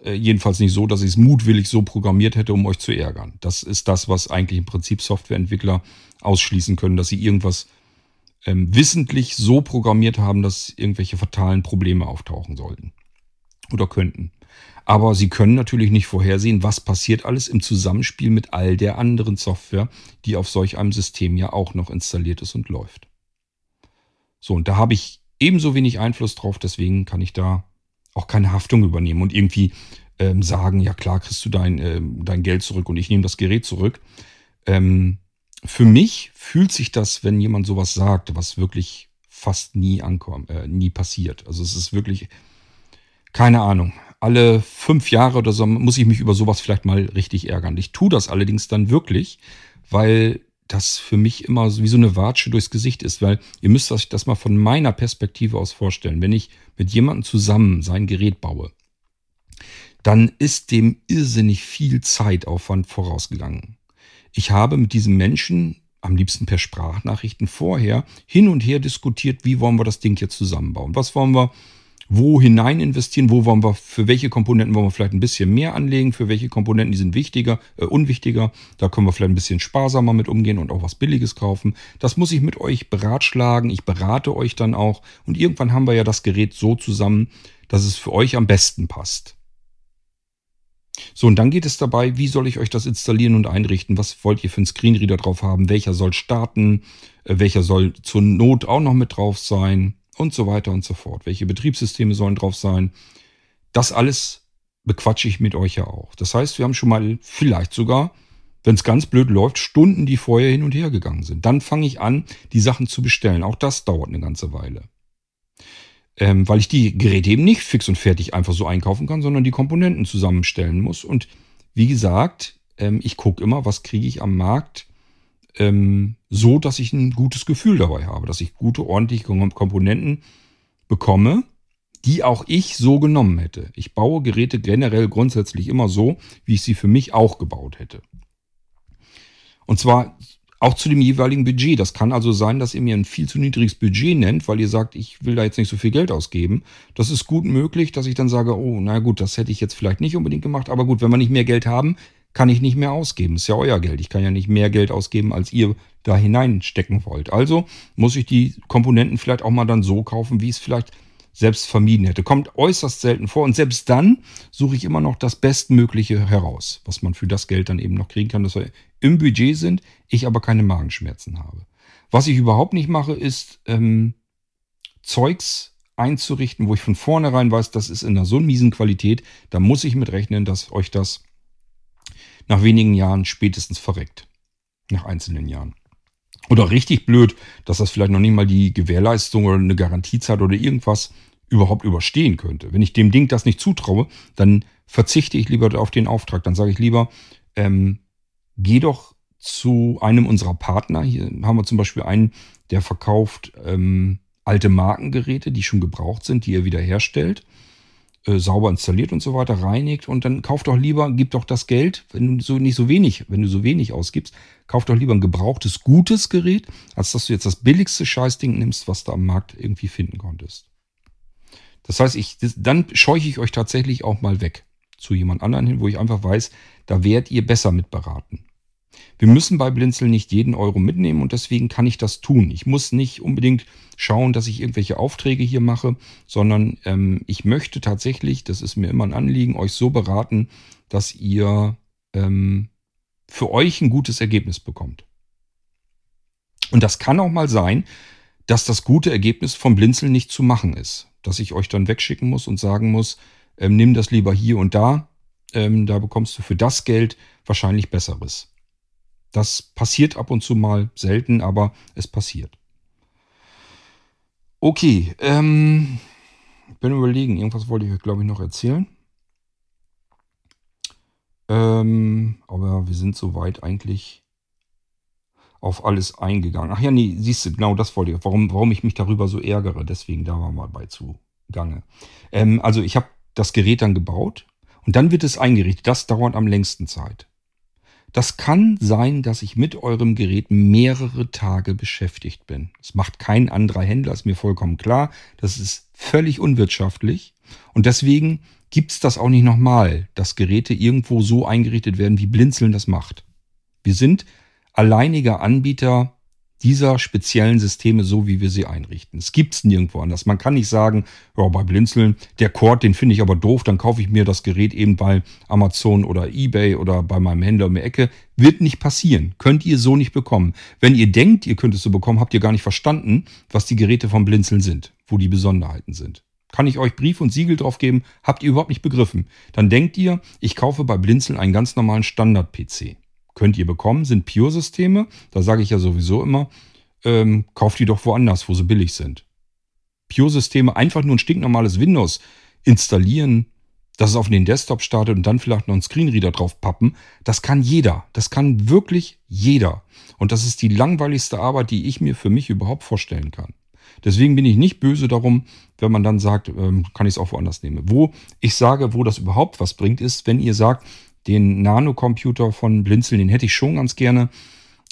äh, jedenfalls nicht so, dass ich es mutwillig so programmiert hätte, um euch zu ärgern. Das ist das, was eigentlich im Prinzip Softwareentwickler ausschließen können, dass sie irgendwas ähm, wissentlich so programmiert haben, dass irgendwelche fatalen Probleme auftauchen sollten oder könnten. Aber sie können natürlich nicht vorhersehen, was passiert alles im Zusammenspiel mit all der anderen Software, die auf solch einem System ja auch noch installiert ist und läuft. So, und da habe ich ebenso wenig Einfluss drauf, deswegen kann ich da auch keine Haftung übernehmen und irgendwie ähm, sagen, ja klar, kriegst du dein, äh, dein Geld zurück und ich nehme das Gerät zurück. Ähm, für mich fühlt sich das, wenn jemand sowas sagt, was wirklich fast nie ankommt, äh, nie passiert. Also es ist wirklich, keine Ahnung alle fünf Jahre oder so muss ich mich über sowas vielleicht mal richtig ärgern. Ich tue das allerdings dann wirklich, weil das für mich immer wie so eine Watsche durchs Gesicht ist, weil ihr müsst euch das mal von meiner Perspektive aus vorstellen. Wenn ich mit jemandem zusammen sein Gerät baue, dann ist dem irrsinnig viel Zeitaufwand vorausgegangen. Ich habe mit diesem Menschen am liebsten per Sprachnachrichten vorher hin und her diskutiert, wie wollen wir das Ding jetzt zusammenbauen? Was wollen wir wo hinein investieren, wo wollen wir, für welche Komponenten wollen wir vielleicht ein bisschen mehr anlegen, für welche Komponenten, die sind wichtiger, äh, unwichtiger. Da können wir vielleicht ein bisschen sparsamer mit umgehen und auch was Billiges kaufen. Das muss ich mit euch beratschlagen. Ich berate euch dann auch. Und irgendwann haben wir ja das Gerät so zusammen, dass es für euch am besten passt. So, und dann geht es dabei, wie soll ich euch das installieren und einrichten? Was wollt ihr für einen Screenreader drauf haben? Welcher soll starten? Äh, welcher soll zur Not auch noch mit drauf sein? Und so weiter und so fort. Welche Betriebssysteme sollen drauf sein? Das alles bequatsche ich mit euch ja auch. Das heißt, wir haben schon mal vielleicht sogar, wenn es ganz blöd läuft, Stunden, die vorher hin und her gegangen sind. Dann fange ich an, die Sachen zu bestellen. Auch das dauert eine ganze Weile. Ähm, weil ich die Geräte eben nicht fix und fertig einfach so einkaufen kann, sondern die Komponenten zusammenstellen muss. Und wie gesagt, ähm, ich gucke immer, was kriege ich am Markt ähm, so, dass ich ein gutes Gefühl dabei habe, dass ich gute, ordentliche Komponenten bekomme, die auch ich so genommen hätte. Ich baue Geräte generell grundsätzlich immer so, wie ich sie für mich auch gebaut hätte. Und zwar auch zu dem jeweiligen Budget. Das kann also sein, dass ihr mir ein viel zu niedriges Budget nennt, weil ihr sagt, ich will da jetzt nicht so viel Geld ausgeben. Das ist gut möglich, dass ich dann sage, oh, na gut, das hätte ich jetzt vielleicht nicht unbedingt gemacht. Aber gut, wenn wir nicht mehr Geld haben, kann ich nicht mehr ausgeben. Ist ja euer Geld. Ich kann ja nicht mehr Geld ausgeben, als ihr da hineinstecken wollt. Also muss ich die Komponenten vielleicht auch mal dann so kaufen, wie es vielleicht selbst vermieden hätte. Kommt äußerst selten vor. Und selbst dann suche ich immer noch das Bestmögliche heraus, was man für das Geld dann eben noch kriegen kann, dass wir im Budget sind, ich aber keine Magenschmerzen habe. Was ich überhaupt nicht mache, ist ähm, Zeugs einzurichten, wo ich von vornherein weiß, das ist in einer so miesen Qualität, da muss ich mit rechnen, dass euch das nach wenigen Jahren spätestens verreckt. Nach einzelnen Jahren. Oder richtig blöd, dass das vielleicht noch nicht mal die Gewährleistung oder eine Garantiezeit oder irgendwas überhaupt überstehen könnte. Wenn ich dem Ding das nicht zutraue, dann verzichte ich lieber auf den Auftrag. Dann sage ich lieber, ähm, geh doch zu einem unserer Partner. Hier haben wir zum Beispiel einen, der verkauft ähm, alte Markengeräte, die schon gebraucht sind, die er wieder herstellt äh, sauber installiert und so weiter, reinigt und dann kauf doch lieber, gib doch das Geld, wenn du so nicht so wenig, wenn du so wenig ausgibst, kauf doch lieber ein gebrauchtes, gutes Gerät, als dass du jetzt das billigste Scheißding nimmst, was du am Markt irgendwie finden konntest. Das heißt, ich, dann scheuche ich euch tatsächlich auch mal weg zu jemand anderen hin, wo ich einfach weiß, da werdet ihr besser mit beraten. Wir müssen bei Blinzeln nicht jeden Euro mitnehmen und deswegen kann ich das tun. Ich muss nicht unbedingt schauen, dass ich irgendwelche Aufträge hier mache, sondern ähm, ich möchte tatsächlich, das ist mir immer ein Anliegen, euch so beraten, dass ihr ähm, für euch ein gutes Ergebnis bekommt. Und das kann auch mal sein, dass das gute Ergebnis vom Blinzeln nicht zu machen ist. Dass ich euch dann wegschicken muss und sagen muss, ähm, nimm das lieber hier und da. Ähm, da bekommst du für das Geld wahrscheinlich Besseres. Das passiert ab und zu mal, selten, aber es passiert. Okay, ähm, ich bin überlegen, irgendwas wollte ich euch, glaube ich, noch erzählen. Ähm, aber wir sind soweit eigentlich auf alles eingegangen. Ach ja, nee, siehst du, genau das wollte ich. Warum, warum ich mich darüber so ärgere, deswegen da war mal bei zugange. Ähm, also ich habe das Gerät dann gebaut und dann wird es eingerichtet. Das dauert am längsten Zeit. Das kann sein, dass ich mit eurem Gerät mehrere Tage beschäftigt bin. Das macht kein anderer Händler, ist mir vollkommen klar. Das ist völlig unwirtschaftlich. Und deswegen gibt es das auch nicht nochmal, dass Geräte irgendwo so eingerichtet werden, wie Blinzeln das macht. Wir sind alleiniger Anbieter dieser speziellen Systeme, so wie wir sie einrichten. Es gibt es nirgendwo anders. Man kann nicht sagen, ja, bei Blinzeln, der Cord, den finde ich aber doof, dann kaufe ich mir das Gerät eben bei Amazon oder Ebay oder bei meinem Händler um die Ecke. Wird nicht passieren. Könnt ihr so nicht bekommen. Wenn ihr denkt, ihr könnt es so bekommen, habt ihr gar nicht verstanden, was die Geräte von Blinzeln sind, wo die Besonderheiten sind. Kann ich euch Brief und Siegel drauf geben, habt ihr überhaupt nicht begriffen. Dann denkt ihr, ich kaufe bei Blinzeln einen ganz normalen Standard-PC könnt ihr bekommen, sind Pure-Systeme. Da sage ich ja sowieso immer, ähm, kauft die doch woanders, wo sie billig sind. Pure-Systeme, einfach nur ein stinknormales Windows installieren, dass es auf den Desktop startet und dann vielleicht noch einen Screenreader drauf pappen, das kann jeder. Das kann wirklich jeder. Und das ist die langweiligste Arbeit, die ich mir für mich überhaupt vorstellen kann. Deswegen bin ich nicht böse darum, wenn man dann sagt, ähm, kann ich es auch woanders nehmen. Wo ich sage, wo das überhaupt was bringt, ist, wenn ihr sagt, den Nano-Computer von Blinzeln, den hätte ich schon ganz gerne.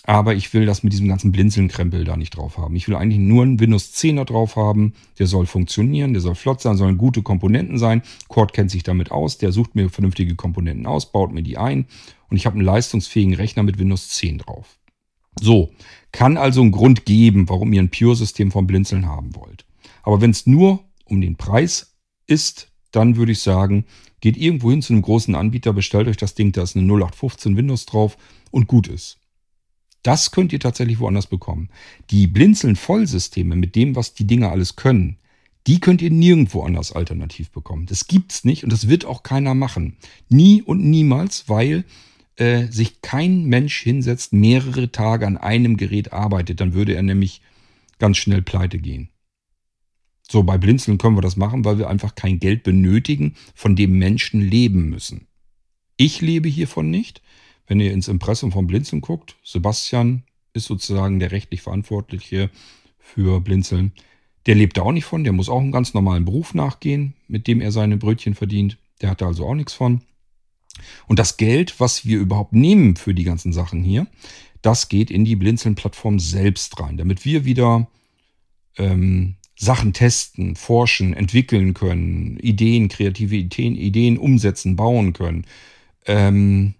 Aber ich will das mit diesem ganzen Blinzeln-Krempel da nicht drauf haben. Ich will eigentlich nur einen Windows 10 da drauf haben. Der soll funktionieren, der soll flott sein, sollen gute Komponenten sein. Cord kennt sich damit aus, der sucht mir vernünftige Komponenten aus, baut mir die ein und ich habe einen leistungsfähigen Rechner mit Windows 10 drauf. So, kann also einen Grund geben, warum ihr ein Pure-System von Blinzeln haben wollt. Aber wenn es nur um den Preis ist, dann würde ich sagen, Geht irgendwo hin zu einem großen Anbieter, bestellt euch das Ding, da ist eine 0815 Windows drauf und gut ist. Das könnt ihr tatsächlich woanders bekommen. Die Blinzeln-Vollsysteme mit dem, was die Dinger alles können, die könnt ihr nirgendwo anders alternativ bekommen. Das gibt's nicht und das wird auch keiner machen. Nie und niemals, weil äh, sich kein Mensch hinsetzt, mehrere Tage an einem Gerät arbeitet. Dann würde er nämlich ganz schnell pleite gehen. So, bei Blinzeln können wir das machen, weil wir einfach kein Geld benötigen, von dem Menschen leben müssen. Ich lebe hiervon nicht. Wenn ihr ins Impressum von Blinzeln guckt, Sebastian ist sozusagen der rechtlich Verantwortliche für Blinzeln. Der lebt da auch nicht von, der muss auch einen ganz normalen Beruf nachgehen, mit dem er seine Brötchen verdient. Der hat da also auch nichts von. Und das Geld, was wir überhaupt nehmen für die ganzen Sachen hier, das geht in die Blinzeln-Plattform selbst rein, damit wir wieder ähm, Sachen testen, forschen, entwickeln können, Ideen, kreative Ideen, Ideen umsetzen, bauen können, ähm,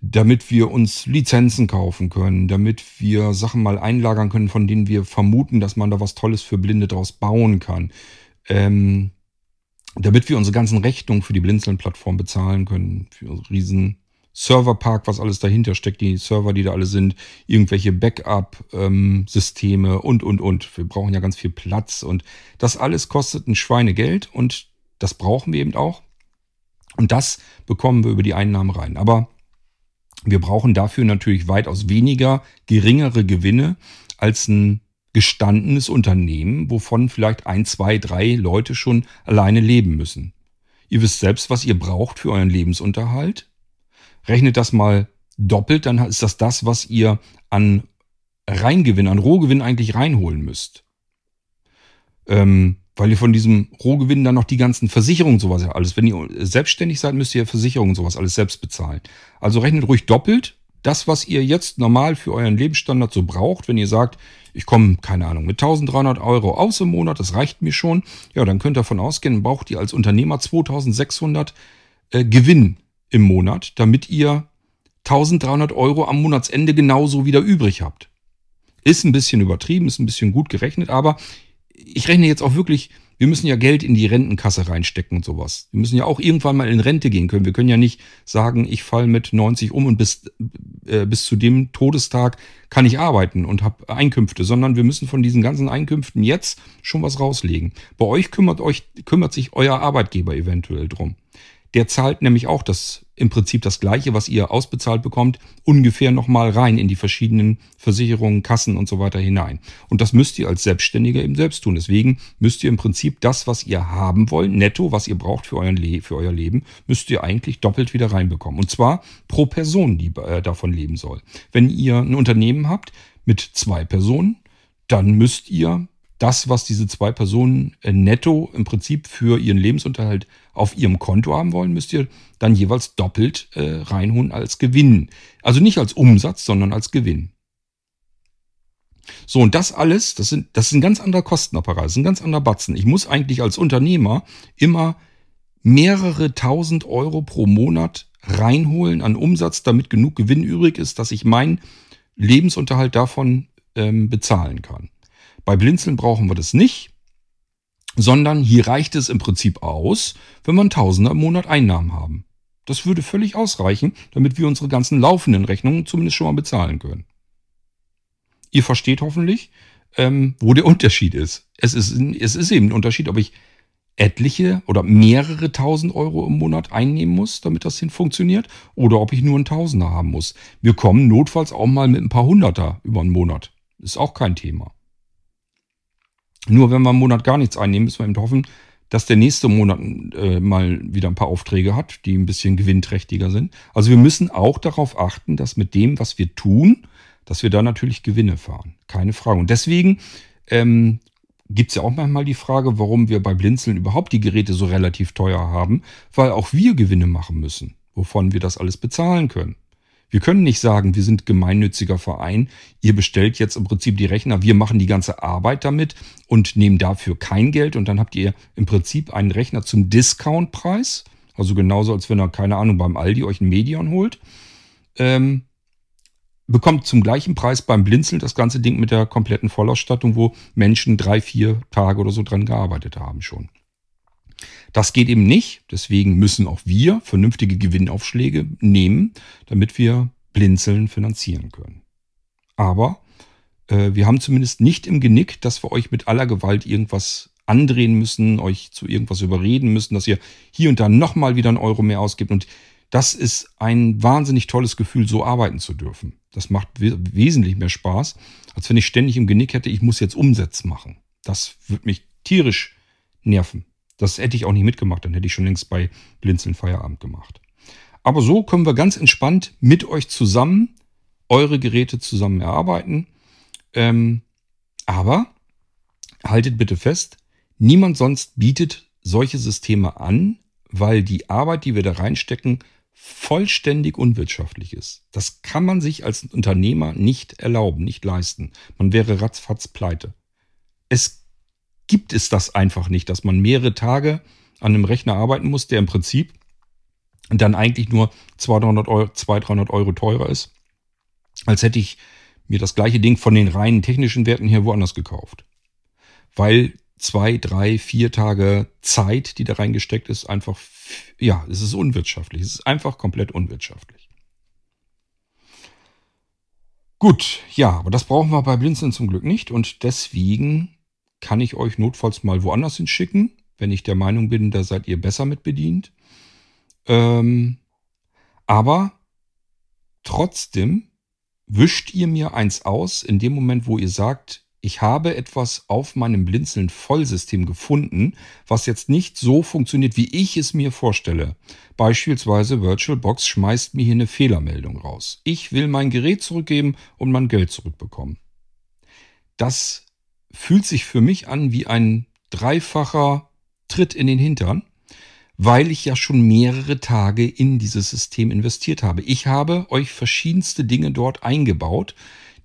damit wir uns Lizenzen kaufen können, damit wir Sachen mal einlagern können, von denen wir vermuten, dass man da was Tolles für Blinde draus bauen kann, ähm, damit wir unsere ganzen Rechnungen für die Blinzeln-Plattform bezahlen können, für unsere riesen Serverpark, was alles dahinter steckt, die Server, die da alle sind, irgendwelche Backup-Systeme ähm, und, und, und. Wir brauchen ja ganz viel Platz und das alles kostet ein Schweinegeld und das brauchen wir eben auch. Und das bekommen wir über die Einnahmen rein. Aber wir brauchen dafür natürlich weitaus weniger geringere Gewinne als ein gestandenes Unternehmen, wovon vielleicht ein, zwei, drei Leute schon alleine leben müssen. Ihr wisst selbst, was ihr braucht für euren Lebensunterhalt. Rechnet das mal doppelt, dann ist das das, was ihr an Reingewinn, an Rohgewinn eigentlich reinholen müsst. Ähm, weil ihr von diesem Rohgewinn dann noch die ganzen Versicherungen sowas ja alles. Wenn ihr selbstständig seid, müsst ihr Versicherungen sowas alles selbst bezahlen. Also rechnet ruhig doppelt das, was ihr jetzt normal für euren Lebensstandard so braucht. Wenn ihr sagt, ich komme, keine Ahnung, mit 1300 Euro aus im Monat, das reicht mir schon. Ja, dann könnt ihr davon ausgehen, braucht ihr als Unternehmer 2600 äh, Gewinn im Monat, damit ihr 1300 Euro am Monatsende genauso wieder übrig habt. Ist ein bisschen übertrieben, ist ein bisschen gut gerechnet, aber ich rechne jetzt auch wirklich, wir müssen ja Geld in die Rentenkasse reinstecken und sowas. Wir müssen ja auch irgendwann mal in Rente gehen können. Wir können ja nicht sagen, ich fall mit 90 um und bis, äh, bis zu dem Todestag kann ich arbeiten und habe Einkünfte, sondern wir müssen von diesen ganzen Einkünften jetzt schon was rauslegen. Bei euch kümmert euch, kümmert sich euer Arbeitgeber eventuell drum. Der zahlt nämlich auch das im Prinzip das gleiche, was ihr ausbezahlt bekommt, ungefähr nochmal rein in die verschiedenen Versicherungen, Kassen und so weiter hinein. Und das müsst ihr als Selbstständiger eben selbst tun. Deswegen müsst ihr im Prinzip das, was ihr haben wollt, netto, was ihr braucht für, euren Le für euer Leben, müsst ihr eigentlich doppelt wieder reinbekommen. Und zwar pro Person, die äh, davon leben soll. Wenn ihr ein Unternehmen habt mit zwei Personen, dann müsst ihr das, was diese zwei Personen äh, netto im Prinzip für ihren Lebensunterhalt auf ihrem Konto haben wollen, müsst ihr dann jeweils doppelt äh, reinholen als Gewinn. Also nicht als Umsatz, sondern als Gewinn. So, und das alles, das, sind, das ist ein ganz anderer Kostenapparat, das ist ein ganz anderer Batzen. Ich muss eigentlich als Unternehmer immer mehrere tausend Euro pro Monat reinholen an Umsatz, damit genug Gewinn übrig ist, dass ich meinen Lebensunterhalt davon ähm, bezahlen kann. Bei Blinzeln brauchen wir das nicht, sondern hier reicht es im Prinzip aus, wenn wir Tausender im Monat Einnahmen haben. Das würde völlig ausreichen, damit wir unsere ganzen laufenden Rechnungen zumindest schon mal bezahlen können. Ihr versteht hoffentlich, ähm, wo der Unterschied ist. Es, ist. es ist eben ein Unterschied, ob ich etliche oder mehrere tausend Euro im Monat einnehmen muss, damit das hin funktioniert, oder ob ich nur einen Tausender haben muss. Wir kommen notfalls auch mal mit ein paar Hunderter über einen Monat. Ist auch kein Thema. Nur wenn wir einen Monat gar nichts einnehmen, müssen wir eben hoffen, dass der nächste Monat äh, mal wieder ein paar Aufträge hat, die ein bisschen gewinnträchtiger sind. Also wir müssen auch darauf achten, dass mit dem, was wir tun, dass wir da natürlich Gewinne fahren. Keine Frage. Und deswegen ähm, gibt es ja auch manchmal die Frage, warum wir bei Blinzeln überhaupt die Geräte so relativ teuer haben, weil auch wir Gewinne machen müssen, wovon wir das alles bezahlen können. Wir können nicht sagen, wir sind gemeinnütziger Verein, ihr bestellt jetzt im Prinzip die Rechner, wir machen die ganze Arbeit damit und nehmen dafür kein Geld und dann habt ihr im Prinzip einen Rechner zum Discountpreis, also genauso als wenn ihr, keine Ahnung, beim Aldi euch ein Medion holt. Ähm, bekommt zum gleichen Preis beim Blinzeln das ganze Ding mit der kompletten Vollausstattung, wo Menschen drei, vier Tage oder so dran gearbeitet haben schon. Das geht eben nicht. Deswegen müssen auch wir vernünftige Gewinnaufschläge nehmen, damit wir Blinzeln finanzieren können. Aber äh, wir haben zumindest nicht im Genick, dass wir euch mit aller Gewalt irgendwas andrehen müssen, euch zu irgendwas überreden müssen, dass ihr hier und da nochmal wieder einen Euro mehr ausgibt. Und das ist ein wahnsinnig tolles Gefühl, so arbeiten zu dürfen. Das macht wesentlich mehr Spaß, als wenn ich ständig im Genick hätte, ich muss jetzt Umsatz machen. Das würde mich tierisch nerven. Das hätte ich auch nicht mitgemacht, dann hätte ich schon längst bei Blinzeln Feierabend gemacht. Aber so können wir ganz entspannt mit euch zusammen eure Geräte zusammen erarbeiten. Ähm, aber haltet bitte fest, niemand sonst bietet solche Systeme an, weil die Arbeit, die wir da reinstecken, vollständig unwirtschaftlich ist. Das kann man sich als Unternehmer nicht erlauben, nicht leisten. Man wäre ratzfatz pleite. Es gibt es das einfach nicht, dass man mehrere Tage an einem Rechner arbeiten muss, der im Prinzip dann eigentlich nur 200 Euro, 200, 300 Euro teurer ist, als hätte ich mir das gleiche Ding von den reinen technischen Werten hier woanders gekauft. Weil zwei, drei, vier Tage Zeit, die da reingesteckt ist, einfach, ja, es ist unwirtschaftlich. Es ist einfach komplett unwirtschaftlich. Gut, ja, aber das brauchen wir bei Blinzeln zum Glück nicht und deswegen kann ich euch notfalls mal woanders hinschicken, wenn ich der Meinung bin, da seid ihr besser mit bedient. Ähm, aber trotzdem wischt ihr mir eins aus in dem Moment, wo ihr sagt, ich habe etwas auf meinem Blinzeln Vollsystem gefunden, was jetzt nicht so funktioniert, wie ich es mir vorstelle. Beispielsweise VirtualBox schmeißt mir hier eine Fehlermeldung raus. Ich will mein Gerät zurückgeben und mein Geld zurückbekommen. Das fühlt sich für mich an wie ein dreifacher Tritt in den Hintern, weil ich ja schon mehrere Tage in dieses System investiert habe. Ich habe euch verschiedenste Dinge dort eingebaut,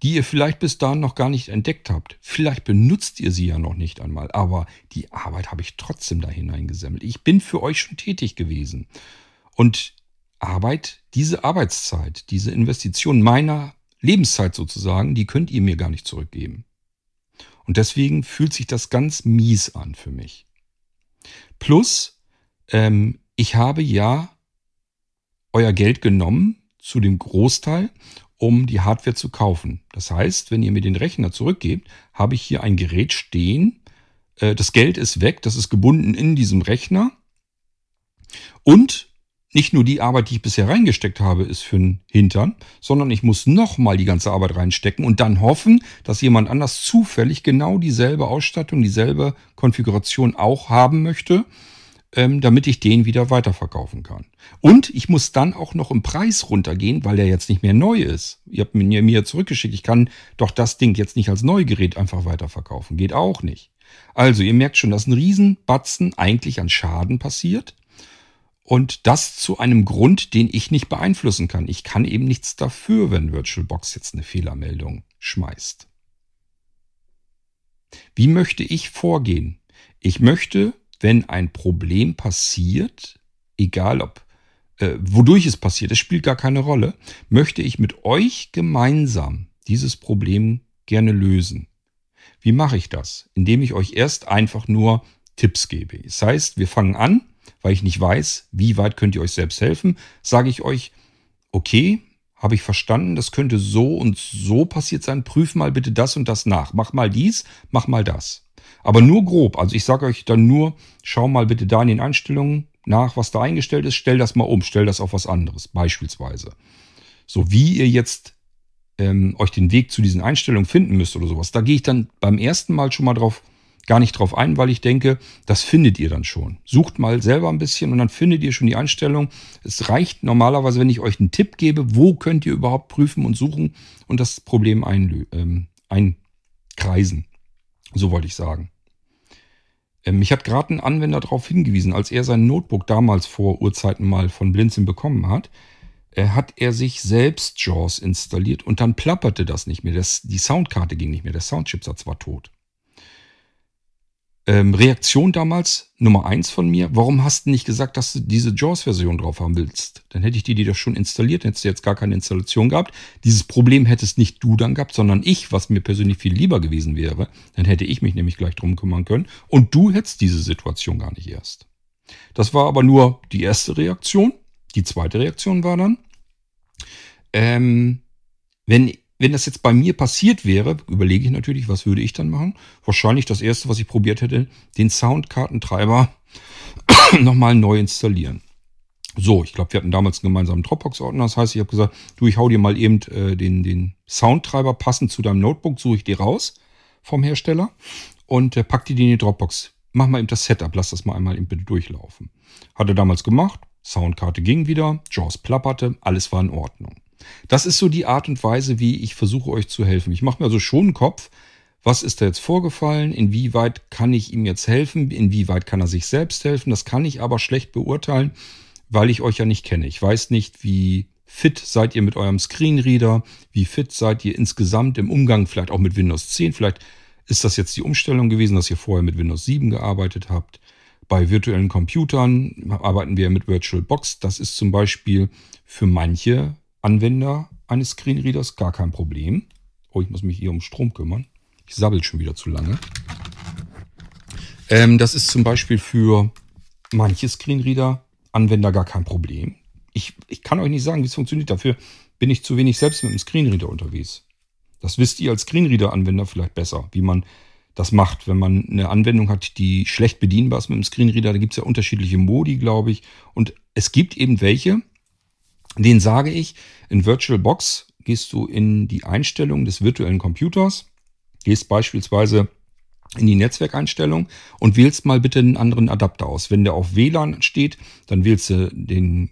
die ihr vielleicht bis dahin noch gar nicht entdeckt habt. Vielleicht benutzt ihr sie ja noch nicht einmal, aber die Arbeit habe ich trotzdem da hineingesammelt. Ich bin für euch schon tätig gewesen. Und Arbeit, diese Arbeitszeit, diese Investition meiner Lebenszeit sozusagen, die könnt ihr mir gar nicht zurückgeben. Und deswegen fühlt sich das ganz mies an für mich. Plus, ähm, ich habe ja euer Geld genommen zu dem Großteil um die Hardware zu kaufen. Das heißt, wenn ihr mir den Rechner zurückgebt, habe ich hier ein Gerät stehen. Äh, das Geld ist weg, das ist gebunden in diesem Rechner. Und nicht nur die Arbeit, die ich bisher reingesteckt habe, ist für den Hintern, sondern ich muss nochmal die ganze Arbeit reinstecken und dann hoffen, dass jemand anders zufällig genau dieselbe Ausstattung, dieselbe Konfiguration auch haben möchte ähm, damit ich den wieder weiterverkaufen kann. Und ich muss dann auch noch im Preis runtergehen, weil der jetzt nicht mehr neu ist. Ihr habt mir mir zurückgeschickt, ich kann doch das Ding jetzt nicht als Neugerät einfach weiterverkaufen. Geht auch nicht. Also, ihr merkt schon, dass ein Riesenbatzen eigentlich an Schaden passiert. Und das zu einem Grund, den ich nicht beeinflussen kann. Ich kann eben nichts dafür, wenn VirtualBox jetzt eine Fehlermeldung schmeißt. Wie möchte ich vorgehen? Ich möchte wenn ein Problem passiert, egal ob äh, wodurch es passiert, es spielt gar keine Rolle, möchte ich mit euch gemeinsam dieses Problem gerne lösen. Wie mache ich das? Indem ich euch erst einfach nur Tipps gebe. Das heißt, wir fangen an, weil ich nicht weiß, wie weit könnt ihr euch selbst helfen, sage ich euch, okay, habe ich verstanden, das könnte so und so passiert sein, prüf mal bitte das und das nach. Mach mal dies, mach mal das. Aber nur grob. Also ich sage euch dann nur, schau mal bitte da in den Einstellungen nach, was da eingestellt ist, stell das mal um, stell das auf was anderes, beispielsweise. So wie ihr jetzt ähm, euch den Weg zu diesen Einstellungen finden müsst oder sowas, da gehe ich dann beim ersten Mal schon mal drauf gar nicht drauf ein, weil ich denke, das findet ihr dann schon. Sucht mal selber ein bisschen und dann findet ihr schon die Einstellung. Es reicht normalerweise, wenn ich euch einen Tipp gebe, wo könnt ihr überhaupt prüfen und suchen und das Problem ähm, einkreisen. So wollte ich sagen. Ähm, mich hat gerade ein Anwender darauf hingewiesen, als er sein Notebook damals vor Urzeiten mal von Blinzeln bekommen hat, äh, hat er sich selbst JAWS installiert und dann plapperte das nicht mehr. Das, die Soundkarte ging nicht mehr. Der Soundchipsatz war tot. Ähm, Reaktion damals, Nummer eins von mir, warum hast du nicht gesagt, dass du diese JAWS-Version drauf haben willst? Dann hätte ich die, die das schon installiert, hättest du jetzt gar keine Installation gehabt. Dieses Problem hättest nicht du dann gehabt, sondern ich, was mir persönlich viel lieber gewesen wäre. Dann hätte ich mich nämlich gleich drum kümmern können. Und du hättest diese Situation gar nicht erst. Das war aber nur die erste Reaktion. Die zweite Reaktion war dann, ähm, wenn wenn das jetzt bei mir passiert wäre, überlege ich natürlich, was würde ich dann machen? Wahrscheinlich das erste, was ich probiert hätte, den Soundkartentreiber nochmal neu installieren. So, ich glaube, wir hatten damals einen gemeinsamen Dropbox-Ordner. Das heißt, ich habe gesagt, du, ich hau dir mal eben äh, den, den Soundtreiber passend zu deinem Notebook, suche ich dir raus vom Hersteller und äh, pack die in die Dropbox. Mach mal eben das Setup, lass das mal einmal eben bitte durchlaufen. Hat er damals gemacht, Soundkarte ging wieder, JAWS plapperte, alles war in Ordnung. Das ist so die Art und Weise, wie ich versuche euch zu helfen. Ich mache mir also schon einen Kopf, was ist da jetzt vorgefallen, inwieweit kann ich ihm jetzt helfen, inwieweit kann er sich selbst helfen. Das kann ich aber schlecht beurteilen, weil ich euch ja nicht kenne. Ich weiß nicht, wie fit seid ihr mit eurem Screenreader, wie fit seid ihr insgesamt im Umgang, vielleicht auch mit Windows 10. Vielleicht ist das jetzt die Umstellung gewesen, dass ihr vorher mit Windows 7 gearbeitet habt. Bei virtuellen Computern arbeiten wir mit VirtualBox. Das ist zum Beispiel für manche Anwender eines Screenreaders gar kein Problem. Oh, ich muss mich hier um Strom kümmern. Ich sabbel schon wieder zu lange. Ähm, das ist zum Beispiel für manche Screenreader-Anwender gar kein Problem. Ich, ich kann euch nicht sagen, wie es funktioniert. Dafür bin ich zu wenig selbst mit dem Screenreader unterwegs. Das wisst ihr als Screenreader-Anwender vielleicht besser, wie man das macht, wenn man eine Anwendung hat, die schlecht bedienbar ist mit dem Screenreader. Da gibt es ja unterschiedliche Modi, glaube ich. Und es gibt eben welche, den sage ich, in VirtualBox gehst du in die Einstellung des virtuellen Computers, gehst beispielsweise in die Netzwerkeinstellung und wählst mal bitte einen anderen Adapter aus. Wenn der auf WLAN steht, dann wählst du den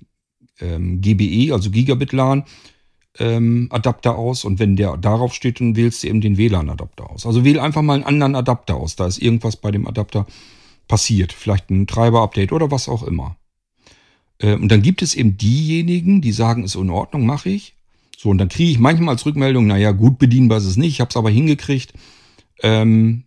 ähm, GBE, also Gigabit LAN ähm, Adapter aus und wenn der darauf steht, dann wählst du eben den WLAN-Adapter aus. Also wähl einfach mal einen anderen Adapter aus. Da ist irgendwas bei dem Adapter passiert. Vielleicht ein Treiber-Update oder was auch immer. Äh, und dann gibt es eben diejenigen, die sagen, ist in Ordnung, mache ich. So, und dann kriege ich manchmal als Rückmeldung, naja, gut bedienbar ist es nicht, ich habe es aber hingekriegt. Ähm,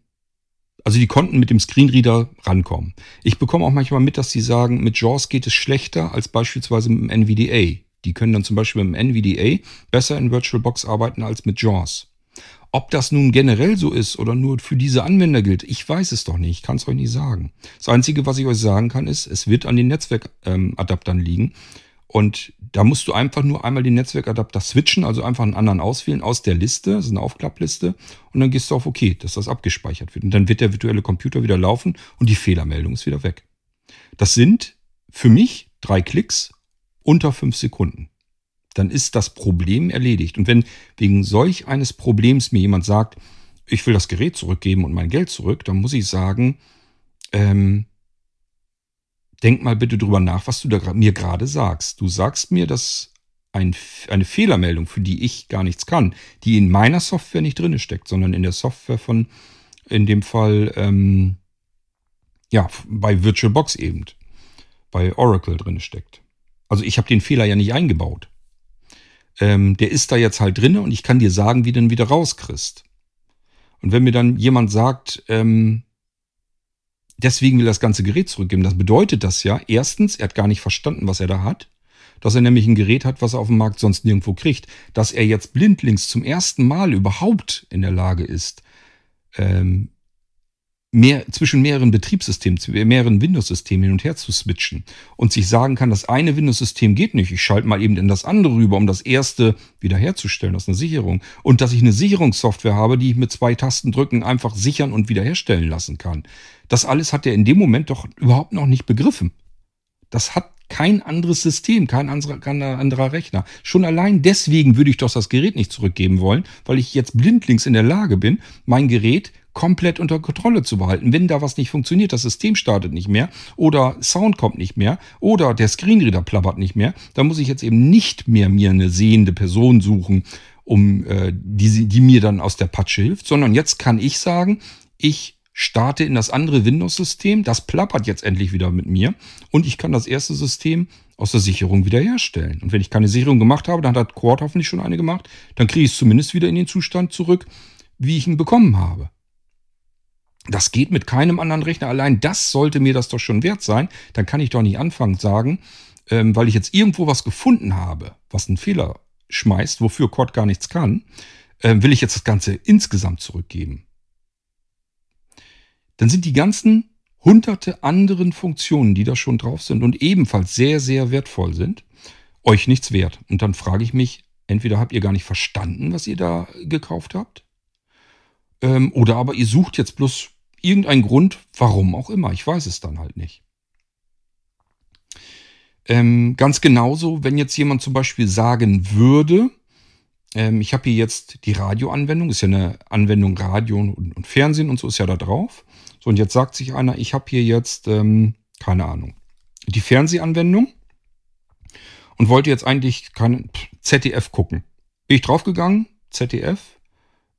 also die konnten mit dem Screenreader rankommen. Ich bekomme auch manchmal mit, dass sie sagen, mit JAWS geht es schlechter als beispielsweise mit dem NVDA. Die können dann zum Beispiel mit dem NVDA besser in VirtualBox arbeiten als mit JAWS. Ob das nun generell so ist oder nur für diese Anwender gilt, ich weiß es doch nicht. Ich kann es euch nicht sagen. Das Einzige, was ich euch sagen kann, ist, es wird an den Netzwerkadaptern ähm, liegen. Und da musst du einfach nur einmal den Netzwerkadapter switchen, also einfach einen anderen auswählen aus der Liste, das ist eine Aufklappliste, und dann gehst du auf OK, dass das abgespeichert wird. Und dann wird der virtuelle Computer wieder laufen und die Fehlermeldung ist wieder weg. Das sind für mich drei Klicks unter fünf Sekunden dann ist das Problem erledigt. Und wenn wegen solch eines Problems mir jemand sagt, ich will das Gerät zurückgeben und mein Geld zurück, dann muss ich sagen, ähm, denk mal bitte drüber nach, was du mir gerade sagst. Du sagst mir, dass ein, eine Fehlermeldung, für die ich gar nichts kann, die in meiner Software nicht drin steckt, sondern in der Software von, in dem Fall, ähm, ja, bei VirtualBox eben, bei Oracle drin steckt. Also ich habe den Fehler ja nicht eingebaut ähm, der ist da jetzt halt drinne und ich kann dir sagen, wie du den wieder rauskriegst. Und wenn mir dann jemand sagt, ähm, deswegen will er das ganze Gerät zurückgeben. Das bedeutet das ja, erstens, er hat gar nicht verstanden, was er da hat. Dass er nämlich ein Gerät hat, was er auf dem Markt sonst nirgendwo kriegt. Dass er jetzt blindlings zum ersten Mal überhaupt in der Lage ist, ähm, mehr, zwischen mehreren Betriebssystemen, mehreren Windows-Systemen hin und her zu switchen und sich sagen kann, das eine Windows-System geht nicht, ich schalte mal eben in das andere rüber, um das erste wiederherzustellen, das ist eine Sicherung. Und dass ich eine Sicherungssoftware habe, die ich mit zwei Tastendrücken einfach sichern und wiederherstellen lassen kann. Das alles hat er in dem Moment doch überhaupt noch nicht begriffen. Das hat kein anderes System, kein anderer, kein anderer Rechner. Schon allein deswegen würde ich doch das Gerät nicht zurückgeben wollen, weil ich jetzt blindlings in der Lage bin, mein Gerät komplett unter Kontrolle zu behalten. Wenn da was nicht funktioniert, das System startet nicht mehr oder Sound kommt nicht mehr oder der Screenreader plappert nicht mehr, dann muss ich jetzt eben nicht mehr mir eine sehende Person suchen, um äh, die, die mir dann aus der Patsche hilft, sondern jetzt kann ich sagen, ich starte in das andere Windows-System, das plappert jetzt endlich wieder mit mir und ich kann das erste System aus der Sicherung wiederherstellen. Und wenn ich keine Sicherung gemacht habe, dann hat Quad hoffentlich schon eine gemacht, dann kriege ich es zumindest wieder in den Zustand zurück, wie ich ihn bekommen habe. Das geht mit keinem anderen Rechner. Allein das sollte mir das doch schon wert sein. Dann kann ich doch nicht anfangen sagen, ähm, weil ich jetzt irgendwo was gefunden habe, was einen Fehler schmeißt, wofür Cord gar nichts kann, äh, will ich jetzt das Ganze insgesamt zurückgeben. Dann sind die ganzen hunderte anderen Funktionen, die da schon drauf sind und ebenfalls sehr, sehr wertvoll sind, euch nichts wert. Und dann frage ich mich, entweder habt ihr gar nicht verstanden, was ihr da gekauft habt, ähm, oder aber ihr sucht jetzt bloß irgendein Grund, warum auch immer. Ich weiß es dann halt nicht. Ähm, ganz genauso, wenn jetzt jemand zum Beispiel sagen würde, ähm, ich habe hier jetzt die Radioanwendung, ist ja eine Anwendung Radio und, und, Fernsehen und so ist ja da drauf. So, und jetzt sagt sich einer, ich habe hier jetzt, ähm, keine Ahnung, die Fernsehanwendung und wollte jetzt eigentlich keine ZDF gucken. Bin ich draufgegangen, ZDF,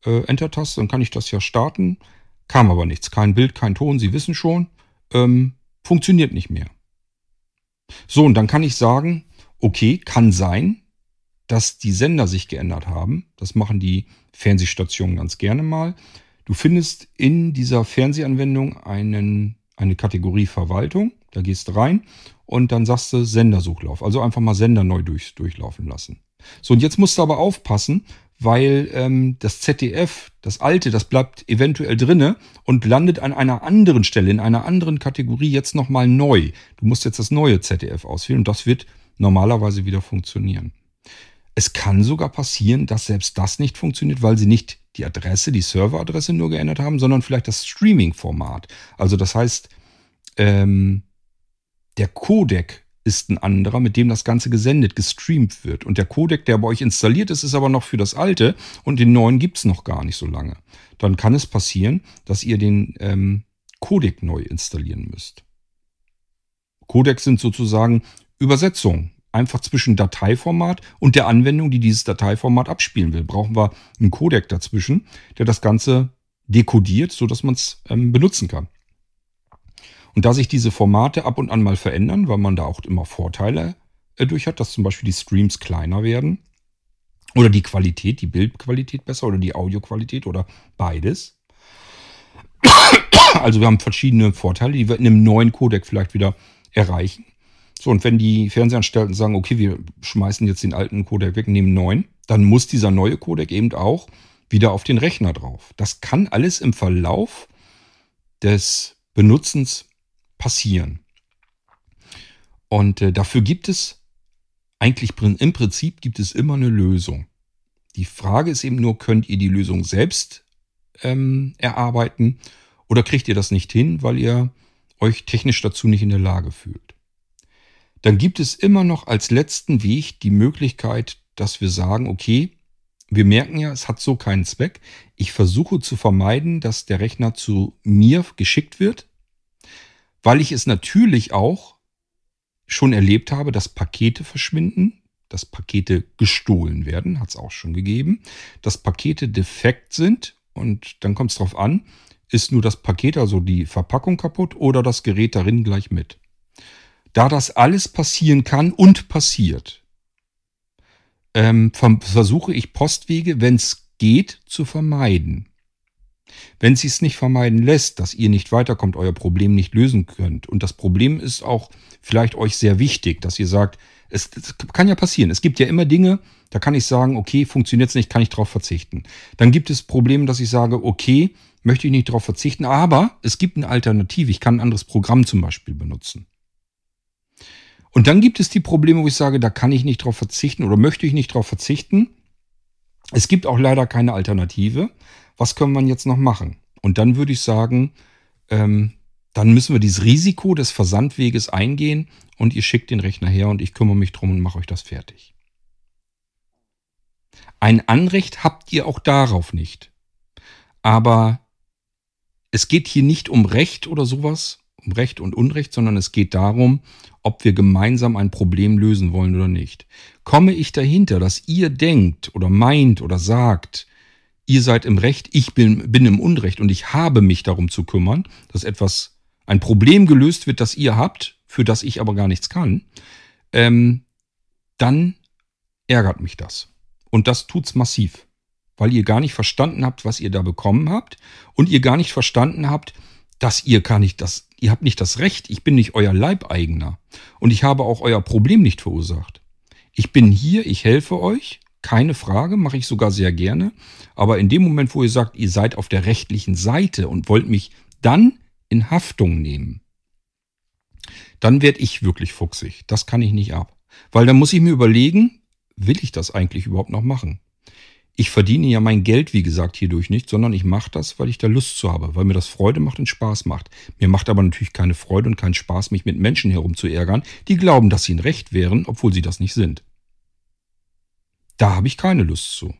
äh, Enter-Taste, dann kann ich das ja starten. Kam aber nichts. Kein Bild, kein Ton, Sie wissen schon. Ähm, funktioniert nicht mehr. So, und dann kann ich sagen, okay, kann sein, dass die Sender sich geändert haben. Das machen die Fernsehstationen ganz gerne mal. Du findest in dieser Fernsehanwendung einen, eine Kategorie Verwaltung. Da gehst du rein und dann sagst du Sendersuchlauf. Also einfach mal Sender neu durch, durchlaufen lassen. So, und jetzt musst du aber aufpassen, weil ähm, das ZDF, das alte, das bleibt eventuell drinne und landet an einer anderen Stelle, in einer anderen Kategorie jetzt nochmal neu. Du musst jetzt das neue ZDF auswählen und das wird normalerweise wieder funktionieren. Es kann sogar passieren, dass selbst das nicht funktioniert, weil sie nicht die Adresse, die Serveradresse nur geändert haben, sondern vielleicht das Streaming-Format. Also das heißt, ähm, der Codec ist ein anderer, mit dem das Ganze gesendet, gestreamt wird. Und der Codec, der bei euch installiert ist, ist aber noch für das alte und den neuen gibt es noch gar nicht so lange. Dann kann es passieren, dass ihr den ähm, Codec neu installieren müsst. Codecs sind sozusagen Übersetzungen. Einfach zwischen Dateiformat und der Anwendung, die dieses Dateiformat abspielen will, brauchen wir einen Codec dazwischen, der das Ganze dekodiert, sodass man es ähm, benutzen kann. Und da sich diese Formate ab und an mal verändern, weil man da auch immer Vorteile äh, durch hat, dass zum Beispiel die Streams kleiner werden oder die Qualität, die Bildqualität besser oder die Audioqualität oder beides. Also wir haben verschiedene Vorteile, die wir in einem neuen Codec vielleicht wieder erreichen. So, und wenn die Fernsehanstalten sagen, okay, wir schmeißen jetzt den alten Codec weg, nehmen neuen, dann muss dieser neue Codec eben auch wieder auf den Rechner drauf. Das kann alles im Verlauf des Benutzens passieren. Und äh, dafür gibt es eigentlich im Prinzip gibt es immer eine Lösung. Die Frage ist eben nur, könnt ihr die Lösung selbst ähm, erarbeiten oder kriegt ihr das nicht hin, weil ihr euch technisch dazu nicht in der Lage fühlt? Dann gibt es immer noch als letzten Weg die Möglichkeit, dass wir sagen, okay, wir merken ja, es hat so keinen Zweck. Ich versuche zu vermeiden, dass der Rechner zu mir geschickt wird weil ich es natürlich auch schon erlebt habe, dass Pakete verschwinden, dass Pakete gestohlen werden, hat es auch schon gegeben, dass Pakete defekt sind und dann kommt es darauf an, ist nur das Paket, also die Verpackung kaputt oder das Gerät darin gleich mit. Da das alles passieren kann und passiert, ähm, versuche ich Postwege, wenn es geht, zu vermeiden. Wenn sie es nicht vermeiden lässt, dass ihr nicht weiterkommt, euer Problem nicht lösen könnt, und das Problem ist auch vielleicht euch sehr wichtig, dass ihr sagt, es, es kann ja passieren. Es gibt ja immer Dinge, da kann ich sagen, okay, funktioniert es nicht, kann ich darauf verzichten. Dann gibt es Probleme, dass ich sage, okay, möchte ich nicht darauf verzichten, aber es gibt eine Alternative. Ich kann ein anderes Programm zum Beispiel benutzen. Und dann gibt es die Probleme, wo ich sage, da kann ich nicht darauf verzichten oder möchte ich nicht darauf verzichten. Es gibt auch leider keine Alternative. Was können wir jetzt noch machen? Und dann würde ich sagen, ähm, dann müssen wir dieses Risiko des Versandweges eingehen und ihr schickt den Rechner her und ich kümmere mich drum und mache euch das fertig. Ein Anrecht habt ihr auch darauf nicht. Aber es geht hier nicht um Recht oder sowas, um Recht und Unrecht, sondern es geht darum, ob wir gemeinsam ein Problem lösen wollen oder nicht. Komme ich dahinter, dass ihr denkt oder meint oder sagt, ihr seid im Recht, ich bin, bin im Unrecht und ich habe mich darum zu kümmern, dass etwas, ein Problem gelöst wird, das ihr habt, für das ich aber gar nichts kann, ähm, dann ärgert mich das. Und das tut's massiv, weil ihr gar nicht verstanden habt, was ihr da bekommen habt und ihr gar nicht verstanden habt, dass ihr gar nicht das, ihr habt nicht das Recht, ich bin nicht euer Leibeigener und ich habe auch euer Problem nicht verursacht. Ich bin hier, ich helfe euch keine Frage, mache ich sogar sehr gerne. Aber in dem Moment, wo ihr sagt, ihr seid auf der rechtlichen Seite und wollt mich dann in Haftung nehmen, dann werde ich wirklich fuchsig. Das kann ich nicht ab. Weil dann muss ich mir überlegen, will ich das eigentlich überhaupt noch machen? Ich verdiene ja mein Geld, wie gesagt, hierdurch nicht, sondern ich mache das, weil ich da Lust zu habe, weil mir das Freude macht und Spaß macht. Mir macht aber natürlich keine Freude und keinen Spaß, mich mit Menschen herumzuärgern, die glauben, dass sie in Recht wären, obwohl sie das nicht sind. Da habe ich keine Lust zu.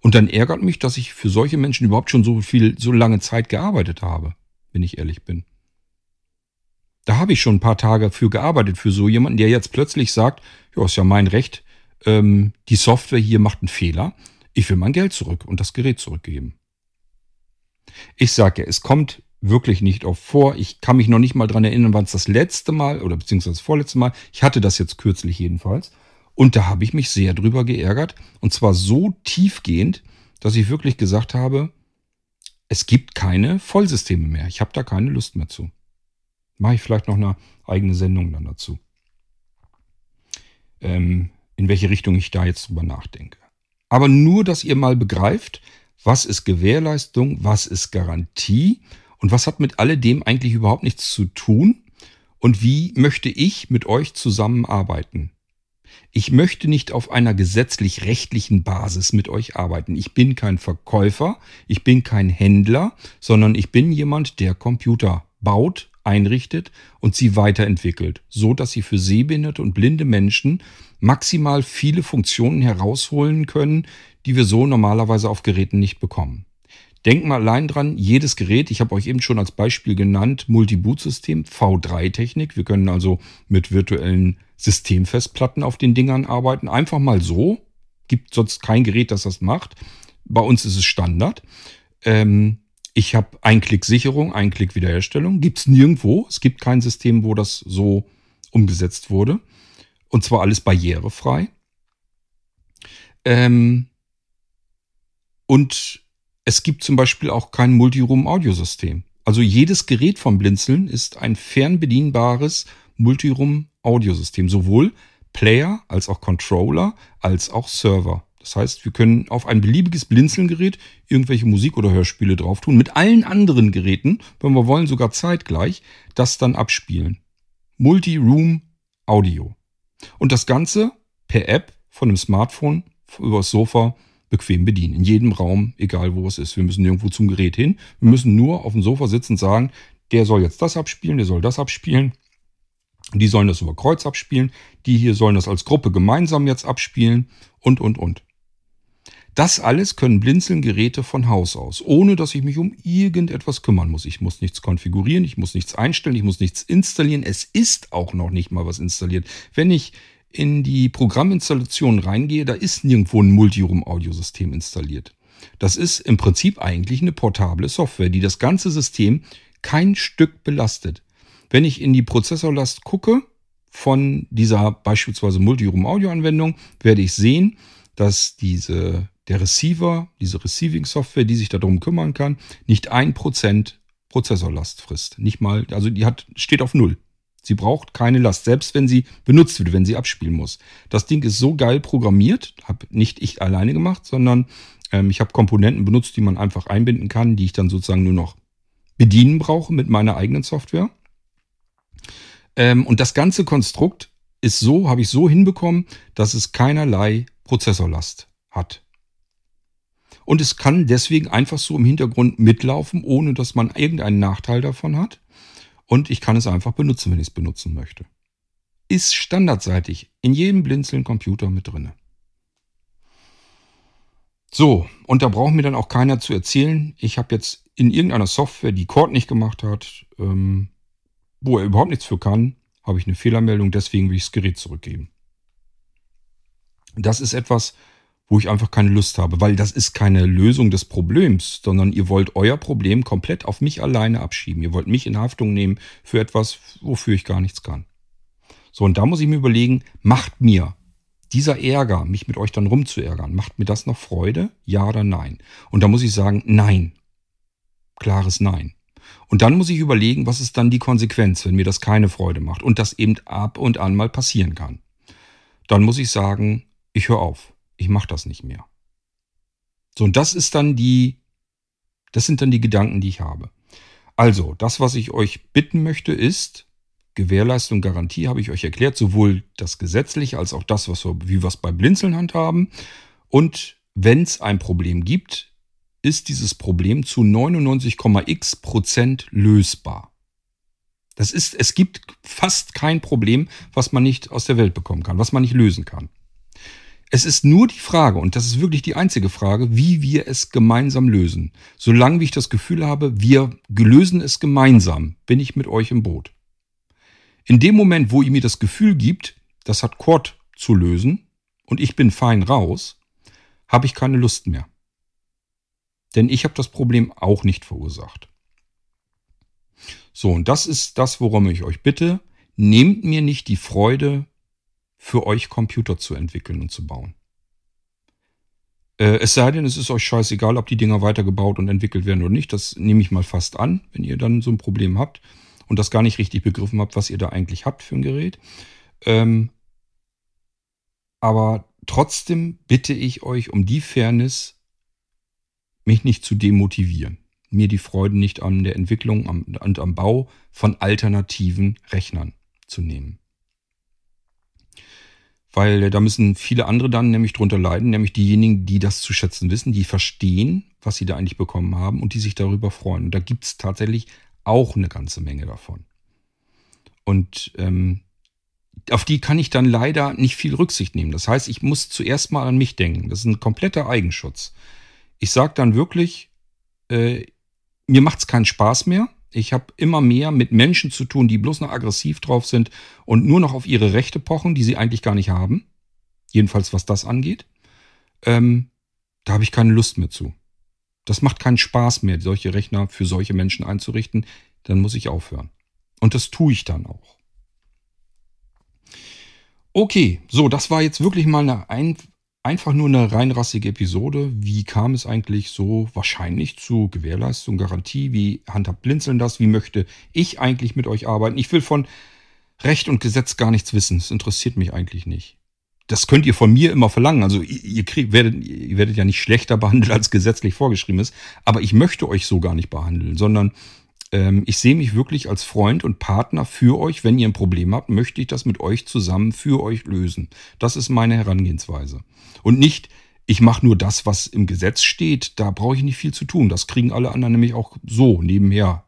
Und dann ärgert mich, dass ich für solche Menschen überhaupt schon so viel, so lange Zeit gearbeitet habe, wenn ich ehrlich bin. Da habe ich schon ein paar Tage für gearbeitet, für so jemanden, der jetzt plötzlich sagt, ja, ist ja mein Recht, ähm, die Software hier macht einen Fehler, ich will mein Geld zurück und das Gerät zurückgeben. Ich sage ja, es kommt wirklich nicht oft vor. Ich kann mich noch nicht mal dran erinnern, wann es das letzte Mal oder beziehungsweise das vorletzte Mal, ich hatte das jetzt kürzlich jedenfalls, und da habe ich mich sehr drüber geärgert. Und zwar so tiefgehend, dass ich wirklich gesagt habe, es gibt keine Vollsysteme mehr. Ich habe da keine Lust mehr zu. Mache ich vielleicht noch eine eigene Sendung dann dazu. Ähm, in welche Richtung ich da jetzt drüber nachdenke. Aber nur, dass ihr mal begreift, was ist Gewährleistung, was ist Garantie und was hat mit alledem eigentlich überhaupt nichts zu tun und wie möchte ich mit euch zusammenarbeiten. Ich möchte nicht auf einer gesetzlich-rechtlichen Basis mit euch arbeiten. Ich bin kein Verkäufer, ich bin kein Händler, sondern ich bin jemand, der Computer baut, einrichtet und sie weiterentwickelt, so dass sie für sehbehinderte und blinde Menschen maximal viele Funktionen herausholen können, die wir so normalerweise auf Geräten nicht bekommen. Denkt mal allein dran, jedes Gerät, ich habe euch eben schon als Beispiel genannt, Multi-Boot-System, V3-Technik. Wir können also mit virtuellen Systemfestplatten auf den Dingern arbeiten. Einfach mal so. Gibt sonst kein Gerät, das das macht. Bei uns ist es Standard. Ähm, ich habe Ein-Klick-Sicherung, Ein-Klick-Wiederherstellung. Gibt es nirgendwo. Es gibt kein System, wo das so umgesetzt wurde. Und zwar alles barrierefrei. Ähm, und es gibt zum Beispiel auch kein Multiroom-Audiosystem. Also jedes Gerät vom Blinzeln ist ein fernbedienbares Multiroom-Audiosystem. Sowohl Player als auch Controller als auch Server. Das heißt, wir können auf ein beliebiges Blinzelgerät irgendwelche Musik oder Hörspiele drauf tun, mit allen anderen Geräten, wenn wir wollen, sogar zeitgleich, das dann abspielen. Multi-Room Audio. Und das Ganze per App von einem Smartphone übers Sofa bequem bedienen. In jedem Raum, egal wo es ist. Wir müssen irgendwo zum Gerät hin. Wir müssen nur auf dem Sofa sitzen und sagen, der soll jetzt das abspielen, der soll das abspielen. Die sollen das über Kreuz abspielen. Die hier sollen das als Gruppe gemeinsam jetzt abspielen und, und, und. Das alles können Blinzeln-Geräte von Haus aus, ohne dass ich mich um irgendetwas kümmern muss. Ich muss nichts konfigurieren, ich muss nichts einstellen, ich muss nichts installieren. Es ist auch noch nicht mal was installiert. Wenn ich in die Programminstallation reingehe, da ist nirgendwo ein Multiroom-Audiosystem installiert. Das ist im Prinzip eigentlich eine portable Software, die das ganze System kein Stück belastet. Wenn ich in die Prozessorlast gucke von dieser beispielsweise Multiroom-Audio-Anwendung, werde ich sehen, dass diese der Receiver, diese Receiving-Software, die sich darum kümmern kann, nicht ein Prozent Prozessorlast frisst. Nicht mal, also die hat, steht auf Null. Sie braucht keine Last, selbst wenn sie benutzt wird, wenn sie abspielen muss. Das Ding ist so geil programmiert, habe nicht ich alleine gemacht, sondern ähm, ich habe Komponenten benutzt, die man einfach einbinden kann, die ich dann sozusagen nur noch bedienen brauche mit meiner eigenen Software. Ähm, und das ganze Konstrukt ist so, habe ich so hinbekommen, dass es keinerlei Prozessorlast hat. Und es kann deswegen einfach so im Hintergrund mitlaufen, ohne dass man irgendeinen Nachteil davon hat. Und ich kann es einfach benutzen, wenn ich es benutzen möchte. Ist standardseitig in jedem blinzeln Computer mit drinne. So, und da braucht mir dann auch keiner zu erzählen, ich habe jetzt in irgendeiner Software, die Cord nicht gemacht hat, ähm, wo er überhaupt nichts für kann, habe ich eine Fehlermeldung, deswegen will ich das Gerät zurückgeben. Das ist etwas, wo ich einfach keine Lust habe, weil das ist keine Lösung des Problems, sondern ihr wollt euer Problem komplett auf mich alleine abschieben. Ihr wollt mich in Haftung nehmen für etwas, wofür ich gar nichts kann. So, und da muss ich mir überlegen, macht mir dieser Ärger, mich mit euch dann rumzuärgern, macht mir das noch Freude? Ja oder nein? Und da muss ich sagen, nein. Klares Nein. Und dann muss ich überlegen, was ist dann die Konsequenz, wenn mir das keine Freude macht und das eben ab und an mal passieren kann. Dann muss ich sagen, ich höre auf. Ich mache das nicht mehr. So, und das ist dann die, das sind dann die Gedanken, die ich habe. Also, das, was ich euch bitten möchte, ist, Gewährleistung, Garantie habe ich euch erklärt, sowohl das gesetzliche als auch das, was wir, wie wir es bei Blinzeln handhaben. Und wenn es ein Problem gibt, ist dieses Problem zu 99,x Prozent lösbar. Das ist, es gibt fast kein Problem, was man nicht aus der Welt bekommen kann, was man nicht lösen kann. Es ist nur die Frage, und das ist wirklich die einzige Frage, wie wir es gemeinsam lösen. Solange wie ich das Gefühl habe, wir lösen es gemeinsam, bin ich mit euch im Boot. In dem Moment, wo ihr mir das Gefühl gibt, das hat Quad zu lösen und ich bin fein raus, habe ich keine Lust mehr. Denn ich habe das Problem auch nicht verursacht. So, und das ist das, worum ich euch bitte. Nehmt mir nicht die Freude, für euch Computer zu entwickeln und zu bauen. Äh, es sei denn, es ist euch scheißegal, ob die Dinger weitergebaut und entwickelt werden oder nicht. Das nehme ich mal fast an, wenn ihr dann so ein Problem habt und das gar nicht richtig begriffen habt, was ihr da eigentlich habt für ein Gerät. Ähm, aber trotzdem bitte ich euch um die Fairness, mich nicht zu demotivieren, mir die Freude nicht an der Entwicklung und am, am Bau von alternativen Rechnern zu nehmen. Weil da müssen viele andere dann nämlich drunter leiden, nämlich diejenigen, die das zu schätzen wissen, die verstehen, was sie da eigentlich bekommen haben und die sich darüber freuen. Und da gibt es tatsächlich auch eine ganze Menge davon. Und ähm, auf die kann ich dann leider nicht viel Rücksicht nehmen. Das heißt, ich muss zuerst mal an mich denken. Das ist ein kompletter Eigenschutz. Ich sage dann wirklich, äh, mir macht es keinen Spaß mehr. Ich habe immer mehr mit Menschen zu tun, die bloß noch aggressiv drauf sind und nur noch auf ihre Rechte pochen, die sie eigentlich gar nicht haben. Jedenfalls was das angeht. Ähm, da habe ich keine Lust mehr zu. Das macht keinen Spaß mehr, solche Rechner für solche Menschen einzurichten. Dann muss ich aufhören. Und das tue ich dann auch. Okay, so, das war jetzt wirklich mal eine ein, einfach nur eine reinrassige Episode. Wie kam es eigentlich so wahrscheinlich zu Gewährleistung, Garantie? Wie handhabt Blinzeln das? Wie möchte ich eigentlich mit euch arbeiten? Ich will von Recht und Gesetz gar nichts wissen. Das interessiert mich eigentlich nicht. Das könnt ihr von mir immer verlangen. Also ihr, kriegt, werdet, ihr werdet ja nicht schlechter behandelt, als gesetzlich vorgeschrieben ist. Aber ich möchte euch so gar nicht behandeln, sondern ähm, ich sehe mich wirklich als Freund und Partner für euch. Wenn ihr ein Problem habt, möchte ich das mit euch zusammen für euch lösen. Das ist meine Herangehensweise. Und nicht, ich mache nur das, was im Gesetz steht. Da brauche ich nicht viel zu tun. Das kriegen alle anderen nämlich auch so nebenher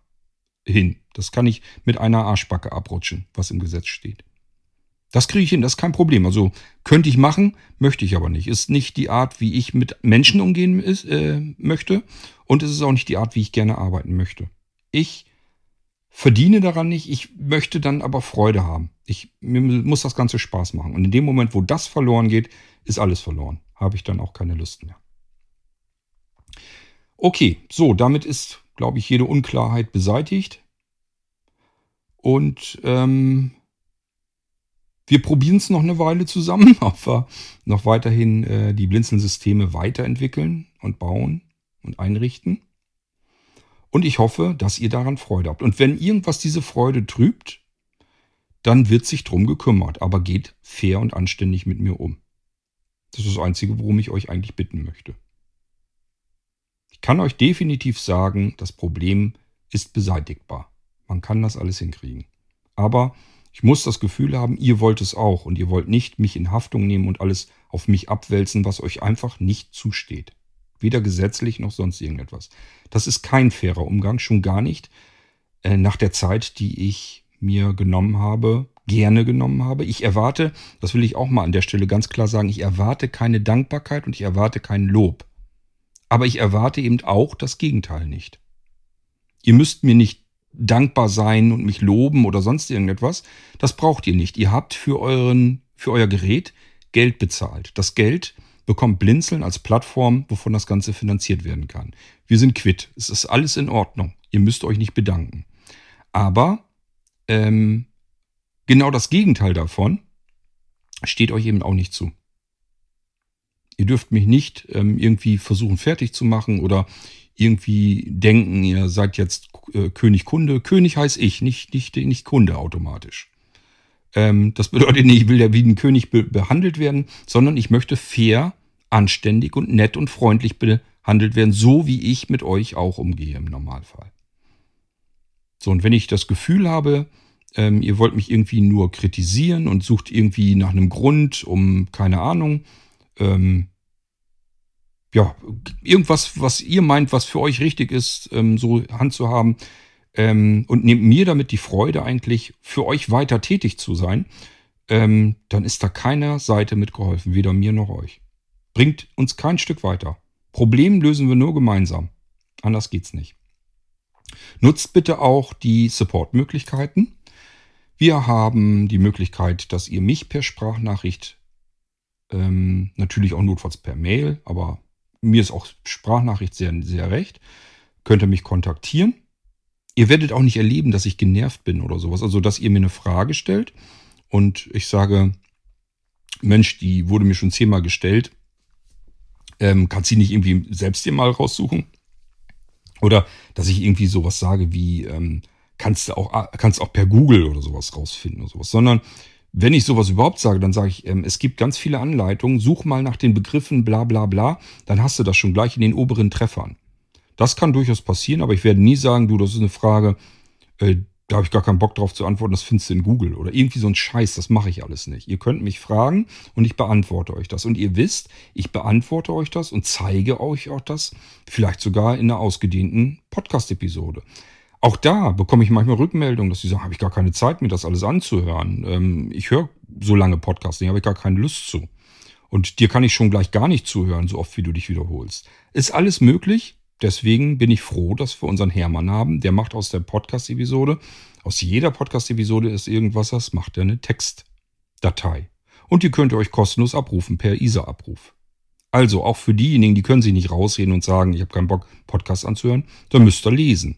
hin. Das kann ich mit einer Arschbacke abrutschen, was im Gesetz steht. Das kriege ich hin, das ist kein Problem. Also könnte ich machen, möchte ich aber nicht. Ist nicht die Art, wie ich mit Menschen umgehen ist, äh, möchte. Und es ist auch nicht die Art, wie ich gerne arbeiten möchte. Ich verdiene daran nicht, ich möchte dann aber Freude haben. Ich, mir muss das Ganze Spaß machen. Und in dem Moment, wo das verloren geht, ist alles verloren. Habe ich dann auch keine Lust mehr. Okay, so, damit ist, glaube ich, jede Unklarheit beseitigt. Und ähm, Wir probieren es noch eine Weile zusammen, ob wir noch weiterhin äh, die Blinzeln-Systeme weiterentwickeln und bauen und einrichten. Und ich hoffe, dass ihr daran Freude habt. Und wenn irgendwas diese Freude trübt, dann wird sich drum gekümmert. Aber geht fair und anständig mit mir um. Das ist das Einzige, worum ich euch eigentlich bitten möchte. Ich kann euch definitiv sagen, das Problem ist beseitigbar. Man kann das alles hinkriegen. Aber ich muss das Gefühl haben, ihr wollt es auch und ihr wollt nicht mich in Haftung nehmen und alles auf mich abwälzen, was euch einfach nicht zusteht. Weder gesetzlich noch sonst irgendetwas. Das ist kein fairer Umgang, schon gar nicht äh, nach der Zeit, die ich mir genommen habe, gerne genommen habe. Ich erwarte, das will ich auch mal an der Stelle ganz klar sagen, ich erwarte keine Dankbarkeit und ich erwarte kein Lob. Aber ich erwarte eben auch das Gegenteil nicht. Ihr müsst mir nicht dankbar sein und mich loben oder sonst irgendetwas. Das braucht ihr nicht. Ihr habt für euren, für euer Gerät Geld bezahlt. Das Geld bekommt Blinzeln als Plattform, wovon das Ganze finanziert werden kann. Wir sind quitt. Es ist alles in Ordnung. Ihr müsst euch nicht bedanken. Aber ähm, genau das Gegenteil davon steht euch eben auch nicht zu. Ihr dürft mich nicht ähm, irgendwie versuchen fertig zu machen oder irgendwie denken, ihr seid jetzt äh, König Kunde. König heißt ich, nicht, nicht, nicht Kunde automatisch. Ähm, das bedeutet nicht, ich will ja wie ein König be behandelt werden, sondern ich möchte fair anständig und nett und freundlich behandelt werden, so wie ich mit euch auch umgehe im Normalfall. So, und wenn ich das Gefühl habe, ähm, ihr wollt mich irgendwie nur kritisieren und sucht irgendwie nach einem Grund, um, keine Ahnung, ähm, ja, irgendwas, was ihr meint, was für euch richtig ist, ähm, so Hand zu haben, ähm, und nehmt mir damit die Freude eigentlich, für euch weiter tätig zu sein, ähm, dann ist da keiner Seite mitgeholfen, weder mir noch euch. Bringt uns kein Stück weiter. Problem lösen wir nur gemeinsam. Anders geht's nicht. Nutzt bitte auch die Support-Möglichkeiten. Wir haben die Möglichkeit, dass ihr mich per Sprachnachricht, ähm, natürlich auch notfalls per Mail, aber mir ist auch Sprachnachricht sehr, sehr recht, könnt ihr mich kontaktieren. Ihr werdet auch nicht erleben, dass ich genervt bin oder sowas. Also, dass ihr mir eine Frage stellt und ich sage, Mensch, die wurde mir schon zehnmal gestellt, ähm, kannst sie nicht irgendwie selbst dir mal raussuchen? Oder dass ich irgendwie sowas sage wie, ähm, kannst du auch, kannst auch per Google oder sowas rausfinden oder sowas. Sondern wenn ich sowas überhaupt sage, dann sage ich, ähm, es gibt ganz viele Anleitungen, such mal nach den Begriffen bla bla bla, dann hast du das schon gleich in den oberen Treffern. Das kann durchaus passieren, aber ich werde nie sagen, du, das ist eine Frage, äh, da habe ich gar keinen Bock drauf zu antworten, das findest du in Google oder irgendwie so ein Scheiß, das mache ich alles nicht. Ihr könnt mich fragen und ich beantworte euch das. Und ihr wisst, ich beantworte euch das und zeige euch auch das, vielleicht sogar in einer ausgedehnten Podcast-Episode. Auch da bekomme ich manchmal Rückmeldungen, dass sie sagen, habe ich gar keine Zeit, mir das alles anzuhören. Ähm, ich höre so lange Podcasts, habe ich gar keine Lust zu. Und dir kann ich schon gleich gar nicht zuhören, so oft wie du dich wiederholst. Ist alles möglich, Deswegen bin ich froh, dass wir unseren Hermann haben. Der macht aus der Podcast-Episode, aus jeder Podcast-Episode ist irgendwas, das macht er eine Textdatei. Und die könnt ihr euch kostenlos abrufen per ISA-Abruf. Also auch für diejenigen, die können sich nicht rausreden und sagen, ich habe keinen Bock, Podcast anzuhören, dann müsst ihr lesen.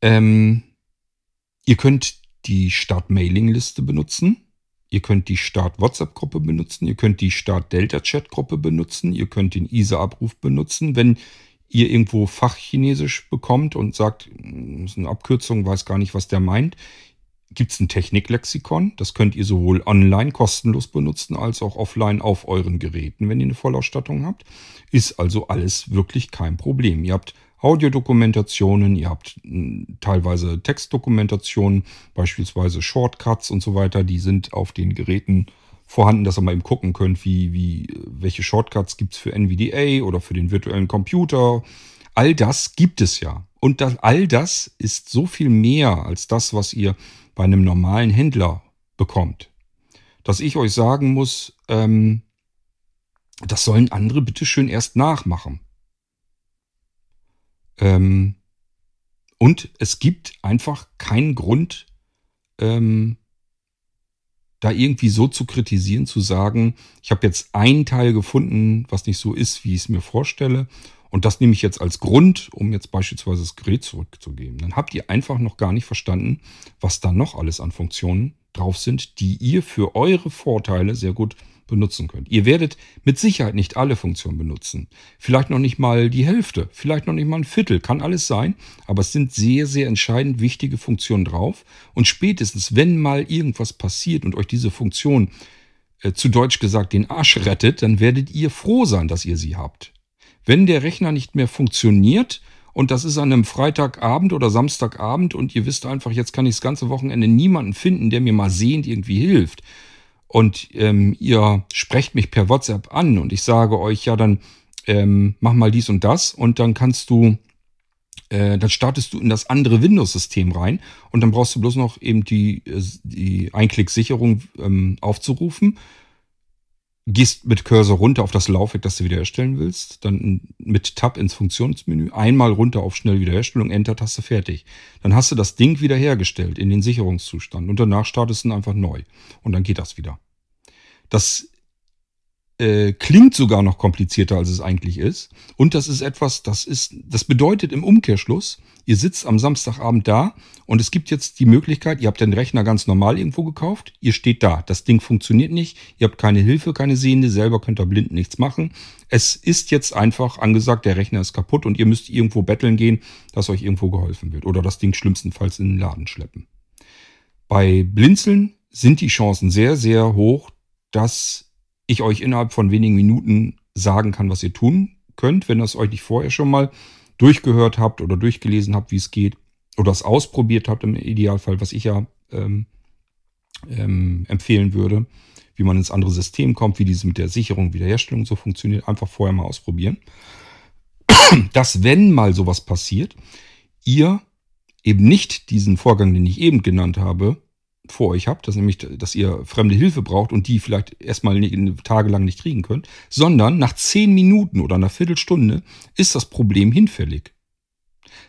Ähm, ihr könnt die Start-Mailing-Liste benutzen. Ihr könnt die Start-WhatsApp-Gruppe benutzen, ihr könnt die Start-Delta-Chat-Gruppe benutzen, ihr könnt den ISA-Abruf benutzen. Wenn ihr irgendwo Fachchinesisch bekommt und sagt, hm, das ist eine Abkürzung, weiß gar nicht, was der meint, gibt es ein Techniklexikon. Das könnt ihr sowohl online kostenlos benutzen als auch offline auf euren Geräten, wenn ihr eine Vollausstattung habt. Ist also alles wirklich kein Problem. Ihr habt Audiodokumentationen, ihr habt hm, teilweise Textdokumentationen, beispielsweise Shortcuts und so weiter, die sind auf den Geräten vorhanden, dass ihr mal eben gucken könnt, wie, wie, welche Shortcuts gibt es für NVDA oder für den virtuellen Computer. All das gibt es ja. Und das, all das ist so viel mehr als das, was ihr bei einem normalen Händler bekommt. Dass ich euch sagen muss, ähm, das sollen andere bitte schön erst nachmachen. Ähm, und es gibt einfach keinen Grund, ähm, da irgendwie so zu kritisieren, zu sagen, ich habe jetzt ein Teil gefunden, was nicht so ist, wie ich es mir vorstelle. Und das nehme ich jetzt als Grund, um jetzt beispielsweise das Gerät zurückzugeben. Dann habt ihr einfach noch gar nicht verstanden, was da noch alles an Funktionen drauf sind, die ihr für eure Vorteile sehr gut benutzen könnt. Ihr werdet mit Sicherheit nicht alle Funktionen benutzen. Vielleicht noch nicht mal die Hälfte, vielleicht noch nicht mal ein Viertel, kann alles sein, aber es sind sehr, sehr entscheidend wichtige Funktionen drauf. Und spätestens, wenn mal irgendwas passiert und euch diese Funktion äh, zu Deutsch gesagt den Arsch rettet, dann werdet ihr froh sein, dass ihr sie habt. Wenn der Rechner nicht mehr funktioniert, und das ist an einem Freitagabend oder Samstagabend und ihr wisst einfach, jetzt kann ich das ganze Wochenende niemanden finden, der mir mal sehend irgendwie hilft, und ähm, ihr sprecht mich per WhatsApp an und ich sage euch, ja, dann ähm, mach mal dies und das und dann kannst du, äh, dann startest du in das andere Windows-System rein und dann brauchst du bloß noch eben die, äh, die Einklicksicherung ähm, aufzurufen gehst mit Cursor runter auf das Laufwerk, das du wiederherstellen willst, dann mit Tab ins Funktionsmenü, einmal runter auf Schnell Wiederherstellung, Enter-Taste fertig. Dann hast du das Ding wiederhergestellt in den Sicherungszustand und danach startest du einfach neu und dann geht das wieder. Das äh, klingt sogar noch komplizierter, als es eigentlich ist. Und das ist etwas, das ist, das bedeutet im Umkehrschluss, ihr sitzt am Samstagabend da und es gibt jetzt die Möglichkeit, ihr habt den Rechner ganz normal irgendwo gekauft, ihr steht da, das Ding funktioniert nicht, ihr habt keine Hilfe, keine Sehende, selber könnt ihr blind nichts machen. Es ist jetzt einfach angesagt, der Rechner ist kaputt und ihr müsst irgendwo betteln gehen, dass euch irgendwo geholfen wird oder das Ding schlimmstenfalls in den Laden schleppen. Bei Blinzeln sind die Chancen sehr, sehr hoch, dass ich euch innerhalb von wenigen Minuten sagen kann, was ihr tun könnt, wenn ihr es euch nicht vorher schon mal durchgehört habt oder durchgelesen habt, wie es geht, oder es ausprobiert habt im Idealfall, was ich ja ähm, ähm, empfehlen würde, wie man ins andere System kommt, wie diese mit der Sicherung, Wiederherstellung so funktioniert, einfach vorher mal ausprobieren. Dass, wenn mal sowas passiert, ihr eben nicht diesen Vorgang, den ich eben genannt habe, vor euch habt, dass nämlich, dass ihr fremde Hilfe braucht und die vielleicht erstmal nicht, tagelang nicht kriegen könnt, sondern nach zehn Minuten oder einer Viertelstunde ist das Problem hinfällig.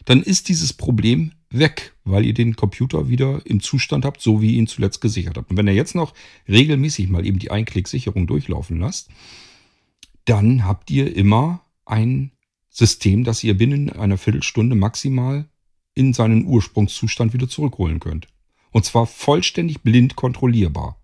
Dann ist dieses Problem weg, weil ihr den Computer wieder im Zustand habt, so wie ihr ihn zuletzt gesichert habt. Und wenn ihr jetzt noch regelmäßig mal eben die Einklicksicherung durchlaufen lasst, dann habt ihr immer ein System, das ihr binnen einer Viertelstunde maximal in seinen Ursprungszustand wieder zurückholen könnt. Und zwar vollständig blind kontrollierbar.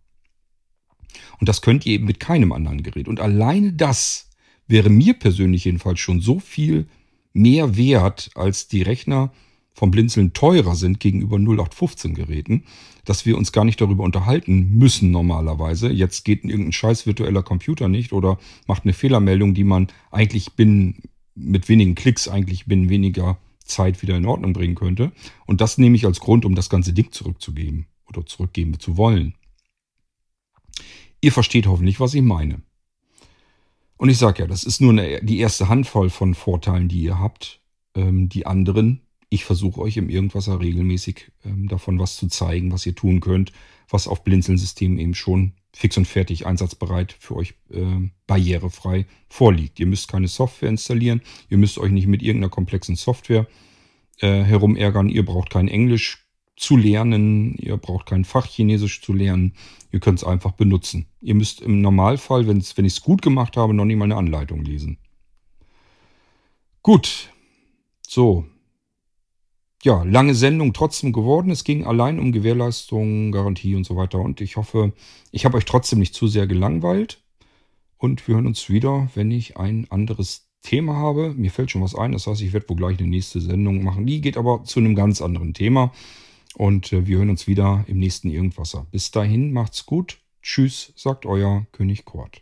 Und das könnt ihr eben mit keinem anderen Gerät. Und alleine das wäre mir persönlich jedenfalls schon so viel mehr wert, als die Rechner vom Blinzeln teurer sind gegenüber 0815 Geräten, dass wir uns gar nicht darüber unterhalten müssen normalerweise. Jetzt geht irgendein scheiß virtueller Computer nicht oder macht eine Fehlermeldung, die man eigentlich binnen mit wenigen Klicks eigentlich binnen weniger Zeit wieder in Ordnung bringen könnte. Und das nehme ich als Grund, um das ganze Ding zurückzugeben oder zurückgeben zu wollen. Ihr versteht hoffentlich, was ich meine. Und ich sage ja, das ist nur eine, die erste Handvoll von Vorteilen, die ihr habt. Ähm, die anderen, ich versuche euch im Irgendwasser regelmäßig ähm, davon was zu zeigen, was ihr tun könnt, was auf Blinzeln-Systemen eben schon fix und fertig einsatzbereit für euch äh, barrierefrei vorliegt. Ihr müsst keine Software installieren, ihr müsst euch nicht mit irgendeiner komplexen Software äh, herumärgern, ihr braucht kein Englisch zu lernen, ihr braucht kein Fachchinesisch zu lernen, ihr könnt es einfach benutzen. Ihr müsst im Normalfall, wenn ich es gut gemacht habe, noch nicht mal eine Anleitung lesen. Gut, so, ja, lange Sendung trotzdem geworden. Es ging allein um Gewährleistung, Garantie und so weiter. Und ich hoffe, ich habe euch trotzdem nicht zu sehr gelangweilt. Und wir hören uns wieder, wenn ich ein anderes Thema habe. Mir fällt schon was ein. Das heißt, ich werde wohl gleich eine nächste Sendung machen. Die geht aber zu einem ganz anderen Thema. Und äh, wir hören uns wieder im nächsten Irgendwasser. Bis dahin, macht's gut. Tschüss, sagt euer König Kort.